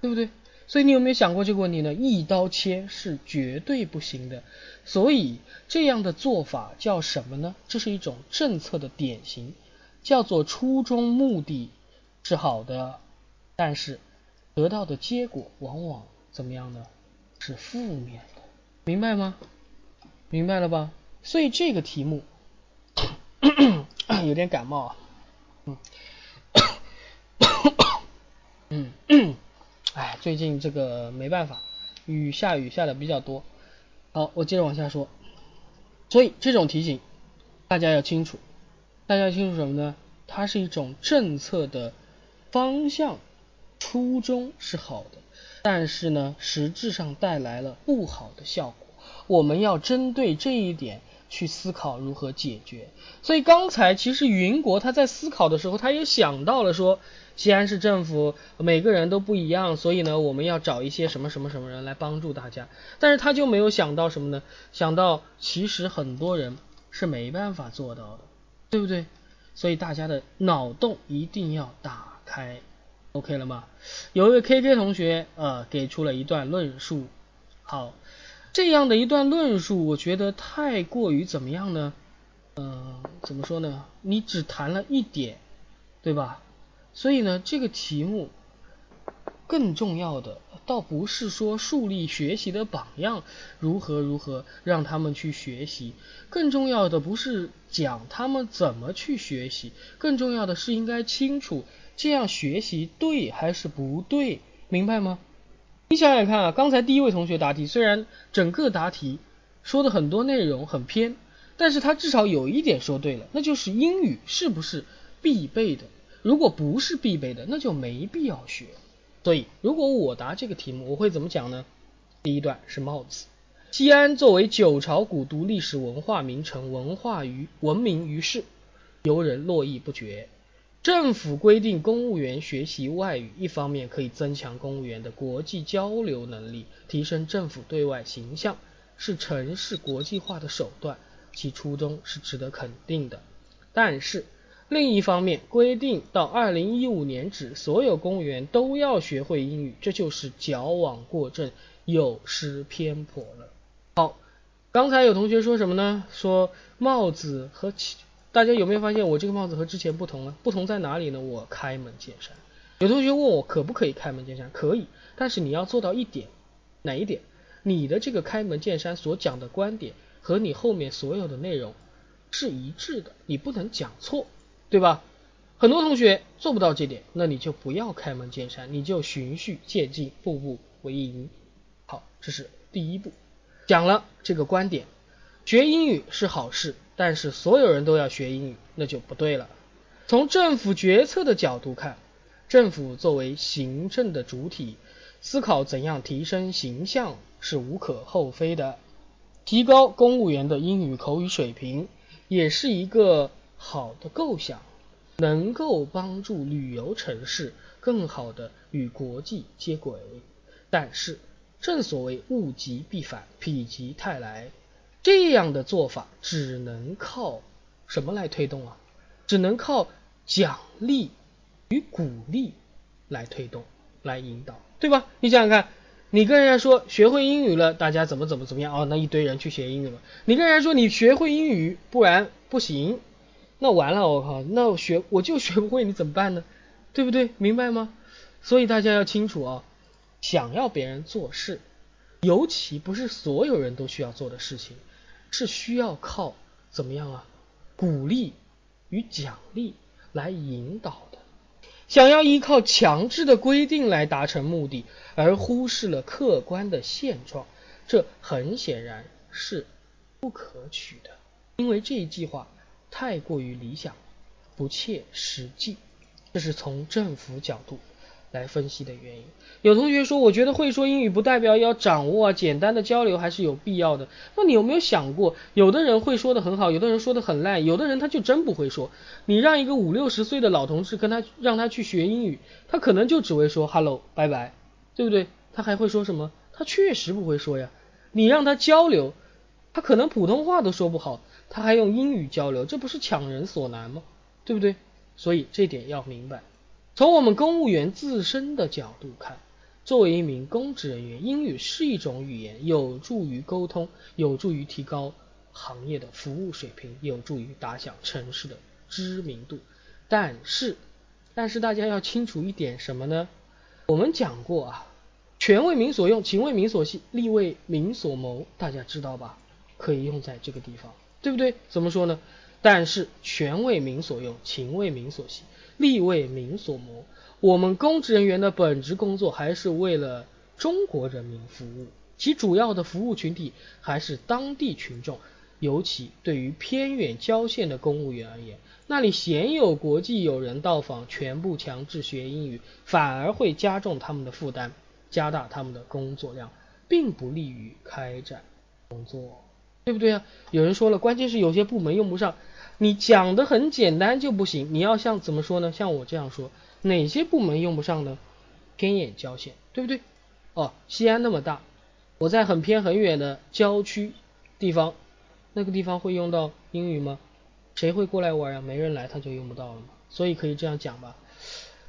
对不对？所以你有没有想过这个问题呢？一刀切是绝对不行的。所以这样的做法叫什么呢？这是一种政策的典型，叫做初衷目的。是好的，但是得到的结果往往怎么样呢？是负面的，明白吗？明白了吧？所以这个题目 有点感冒啊，嗯，嗯，哎，最近这个没办法，雨下雨下的比较多。好，我接着往下说。所以这种题型大家要清楚，大家要清楚什么呢？它是一种政策的。方向初衷是好的，但是呢，实质上带来了不好的效果。我们要针对这一点去思考如何解决。所以刚才其实云国他在思考的时候，他也想到了说，西安市政府每个人都不一样，所以呢，我们要找一些什么什么什么人来帮助大家。但是他就没有想到什么呢？想到其实很多人是没办法做到的，对不对？所以大家的脑洞一定要打。开，OK 了吗？有一位 KK 同学呃给出了一段论述，好，这样的一段论述，我觉得太过于怎么样呢？嗯，怎么说呢？你只谈了一点，对吧？所以呢，这个题目更重要的，倒不是说树立学习的榜样，如何如何让他们去学习，更重要的不是讲他们怎么去学习，更重要的是应该清楚。这样学习对还是不对？明白吗？你想想看啊，刚才第一位同学答题，虽然整个答题说的很多内容很偏，但是他至少有一点说对了，那就是英语是不是必备的？如果不是必备的，那就没必要学。所以，如果我答这个题目，我会怎么讲呢？第一段是帽子。西安作为九朝古都、历史文化名城，文化于闻名于世，游人络绎不绝。政府规定公务员学习外语，一方面可以增强公务员的国际交流能力，提升政府对外形象，是城市国际化的手段，其初衷是值得肯定的。但是，另一方面，规定到二零一五年止，所有公务员都要学会英语，这就是矫枉过正，有失偏颇了。好，刚才有同学说什么呢？说帽子和大家有没有发现我这个帽子和之前不同了？不同在哪里呢？我开门见山。有同学问我可不可以开门见山？可以，但是你要做到一点，哪一点？你的这个开门见山所讲的观点和你后面所有的内容是一致的，你不能讲错。对吧？很多同学做不到这点，那你就不要开门见山，你就循序渐进，步步为营。好，这是第一步，讲了这个观点。学英语是好事，但是所有人都要学英语，那就不对了。从政府决策的角度看，政府作为行政的主体，思考怎样提升形象是无可厚非的。提高公务员的英语口语水平，也是一个。好的构想能够帮助旅游城市更好的与国际接轨，但是正所谓物极必反，否极泰来，这样的做法只能靠什么来推动啊？只能靠奖励与鼓励来推动、来引导，对吧？你想想看，你跟人家说学会英语了，大家怎么怎么怎么样哦，那一堆人去学英语了。你跟人家说你学会英语，不然不行。那完了，我靠，那我学我就学不会，你怎么办呢？对不对？明白吗？所以大家要清楚啊，想要别人做事，尤其不是所有人都需要做的事情，是需要靠怎么样啊？鼓励与奖励来引导的。想要依靠强制的规定来达成目的，而忽视了客观的现状，这很显然是不可取的。因为这一计划。太过于理想，不切实际，这是从政府角度来分析的原因。有同学说，我觉得会说英语不代表要掌握啊，简单的交流还是有必要的。那你有没有想过，有的人会说的很好，有的人说的很烂，有的人他就真不会说。你让一个五六十岁的老同志跟他让他去学英语，他可能就只会说 hello 拜拜，对不对？他还会说什么？他确实不会说呀。你让他交流，他可能普通话都说不好。他还用英语交流，这不是强人所难吗？对不对？所以这点要明白。从我们公务员自身的角度看，作为一名公职人员，英语是一种语言，有助于沟通，有助于提高行业的服务水平，有助于打响城市的知名度。但是，但是大家要清楚一点什么呢？我们讲过啊，权为民所用，情为民所系，利为民所谋，大家知道吧？可以用在这个地方。对不对？怎么说呢？但是权为民所用，情为民所系，利为民所谋。我们公职人员的本职工作还是为了中国人民服务，其主要的服务群体还是当地群众。尤其对于偏远郊县的公务员而言，那里鲜有国际友人到访，全部强制学英语，反而会加重他们的负担，加大他们的工作量，并不利于开展工作。对不对啊？有人说了，关键是有些部门用不上。你讲的很简单就不行，你要像怎么说呢？像我这样说，哪些部门用不上呢？偏远郊县，对不对？哦，西安那么大，我在很偏很远的郊区地方，那个地方会用到英语吗？谁会过来玩啊？没人来，他就用不到了嘛。所以可以这样讲吧。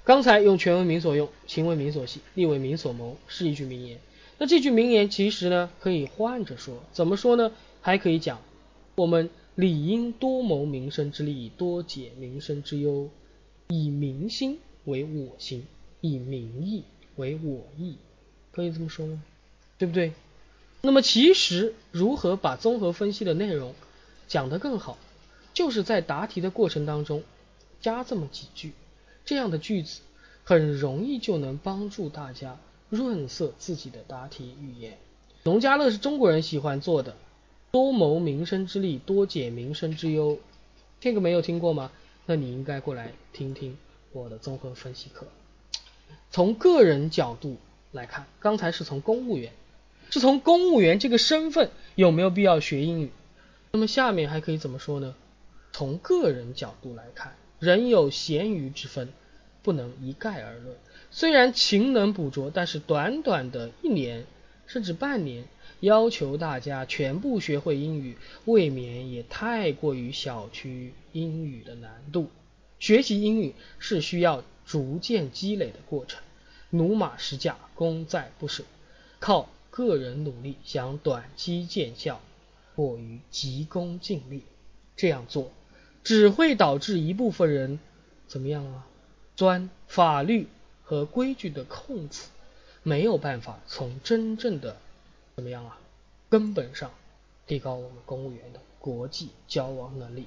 刚才用权为民所用，情为民所系，利为民所谋，是一句名言。那这句名言其实呢，可以换着说，怎么说呢？还可以讲，我们理应多谋民生之利，多解民生之忧，以民心为我心，以民意为我意，可以这么说吗？对不对？那么其实如何把综合分析的内容讲得更好，就是在答题的过程当中加这么几句，这样的句子很容易就能帮助大家润色自己的答题语言。农家乐是中国人喜欢做的。多谋民生之利，多解民生之忧，这个没有听过吗？那你应该过来听听我的综合分析课。从个人角度来看，刚才是从公务员，是从公务员这个身份有没有必要学英语？那么下面还可以怎么说呢？从个人角度来看，人有咸鱼之分，不能一概而论。虽然勤能补拙，但是短短的一年甚至半年。要求大家全部学会英语，未免也太过于小觑英语的难度。学习英语是需要逐渐积累的过程，驽马十驾，功在不舍。靠个人努力想短期见效，过于急功近利，这样做只会导致一部分人怎么样啊？钻法律和规矩的空子，没有办法从真正的怎么样啊根本上提高我们公务员的国际交往能力。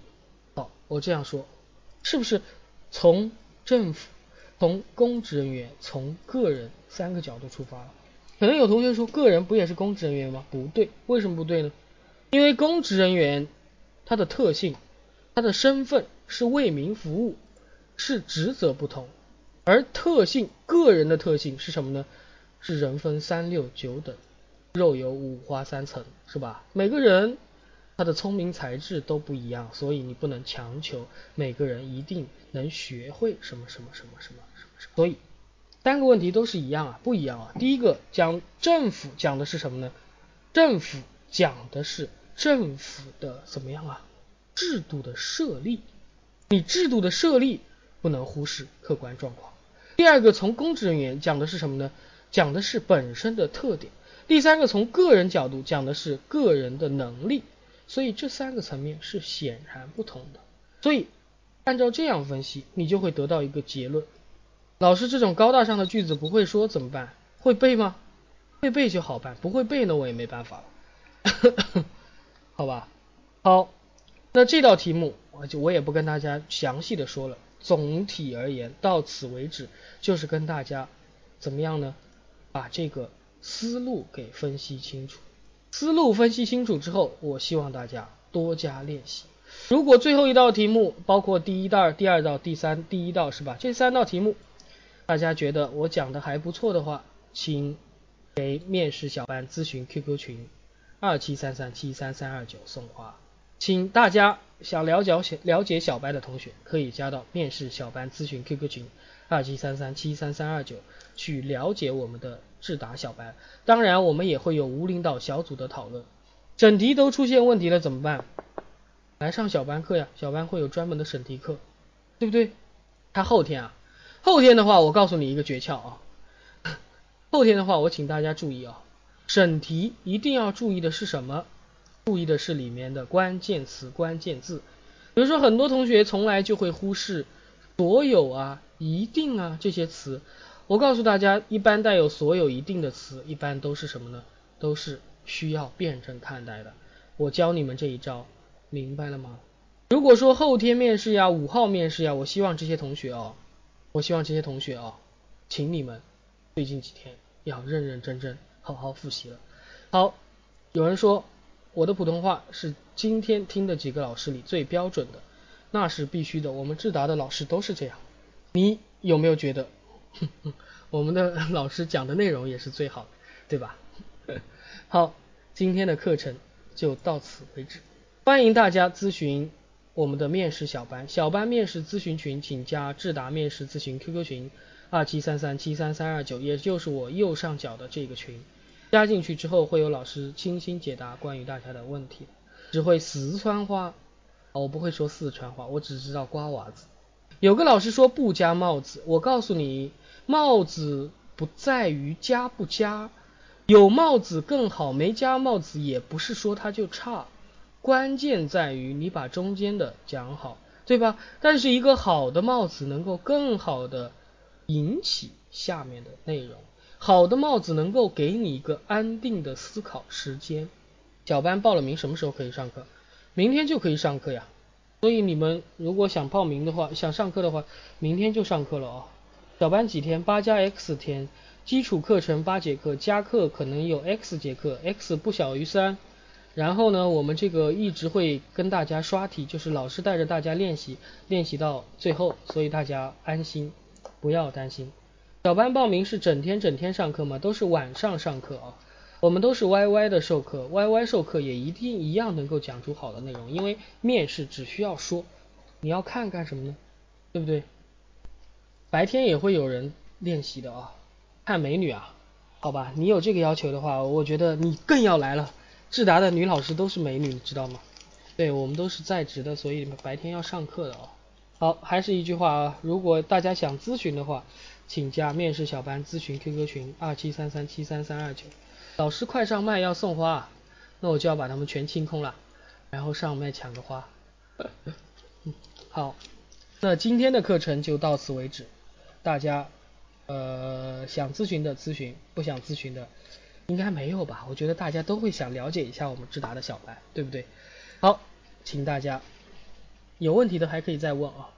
好，我这样说，是不是从政府、从公职人员、从个人三个角度出发了？可能有同学说，个人不也是公职人员吗？不对，为什么不对呢？因为公职人员他的特性，他的身份是为民服务，是职责不同，而特性个人的特性是什么呢？是人分三六九等，肉有五花三层，是吧？每个人他的聪明才智都不一样，所以你不能强求每个人一定能学会什么什么什么什么什么什么，所以。三个问题都是一样啊，不一样啊。第一个讲政府讲的是什么呢？政府讲的是政府的怎么样啊？制度的设立，你制度的设立不能忽视客观状况。第二个从公职人员讲的是什么呢？讲的是本身的特点。第三个从个人角度讲的是个人的能力。所以这三个层面是显然不同的。所以按照这样分析，你就会得到一个结论。老师这种高大上的句子不会说怎么办？会背吗？会背就好办，不会背呢我也没办法了，好吧？好，那这道题目我就我也不跟大家详细的说了。总体而言，到此为止就是跟大家怎么样呢？把这个思路给分析清楚。思路分析清楚之后，我希望大家多加练习。如果最后一道题目，包括第一道、第二道、第三、第一道是吧？这三道题目。大家觉得我讲的还不错的话，请给面试小班咨询 QQ 群二七三三七三三二九送花。请大家想了解小了解小白的同学，可以加到面试小班咨询 QQ 群二七三三七三三二九去了解我们的智达小班。当然，我们也会有无领导小组的讨论。整题都出现问题了怎么办？来上小班课呀，小班会有专门的审题课，对不对？他后天啊。后天的话，我告诉你一个诀窍啊。后天的话，我请大家注意啊，审题一定要注意的是什么？注意的是里面的关键词、关键字。比如说，很多同学从来就会忽视所有啊、一定啊这些词。我告诉大家，一般带有所有、一定的词，一般都是什么呢？都是需要辩证看待的。我教你们这一招，明白了吗？如果说后天面试呀、五号面试呀，我希望这些同学哦。我希望这些同学啊，请你们最近几天要认认真真好好复习了。好，有人说我的普通话是今天听的几个老师里最标准的，那是必须的。我们智达的老师都是这样。你有没有觉得 我们的老师讲的内容也是最好的，对吧？好，今天的课程就到此为止，欢迎大家咨询。我们的面试小班，小班面试咨询群，请加智达面试咨询 QQ 群二七三三七三三二九，也就是我右上角的这个群。加进去之后，会有老师倾心解答关于大家的问题。只会四川话，我不会说四川话，我只知道瓜娃子。有个老师说不加帽子，我告诉你，帽子不在于加不加，有帽子更好，没加帽子也不是说它就差。关键在于你把中间的讲好，对吧？但是一个好的帽子能够更好的引起下面的内容，好的帽子能够给你一个安定的思考时间。小班报了名，什么时候可以上课？明天就可以上课呀。所以你们如果想报名的话，想上课的话，明天就上课了啊。小班几天？八加 X 天，基础课程八节课，加课可能有 X 节课，X 不小于三。然后呢，我们这个一直会跟大家刷题，就是老师带着大家练习，练习到最后，所以大家安心，不要担心。小班报名是整天整天上课吗？都是晚上上课啊。我们都是 YY 的授课，YY 授课也一定一样能够讲出好的内容，因为面试只需要说，你要看干什么呢？对不对？白天也会有人练习的啊，看美女啊，好吧，你有这个要求的话，我觉得你更要来了。智达的女老师都是美女，你知道吗？对我们都是在职的，所以白天要上课的哦。好，还是一句话啊，如果大家想咨询的话，请加面试小班咨询 QQ 群二七三三七三三二九。老师快上麦要送花，那我就要把他们全清空了，然后上麦抢个花。好，那今天的课程就到此为止，大家呃想咨询的咨询，不想咨询的应该没有吧？我觉得大家都会想了解一下我们智达的小白，对不对？好，请大家有问题的还可以再问啊。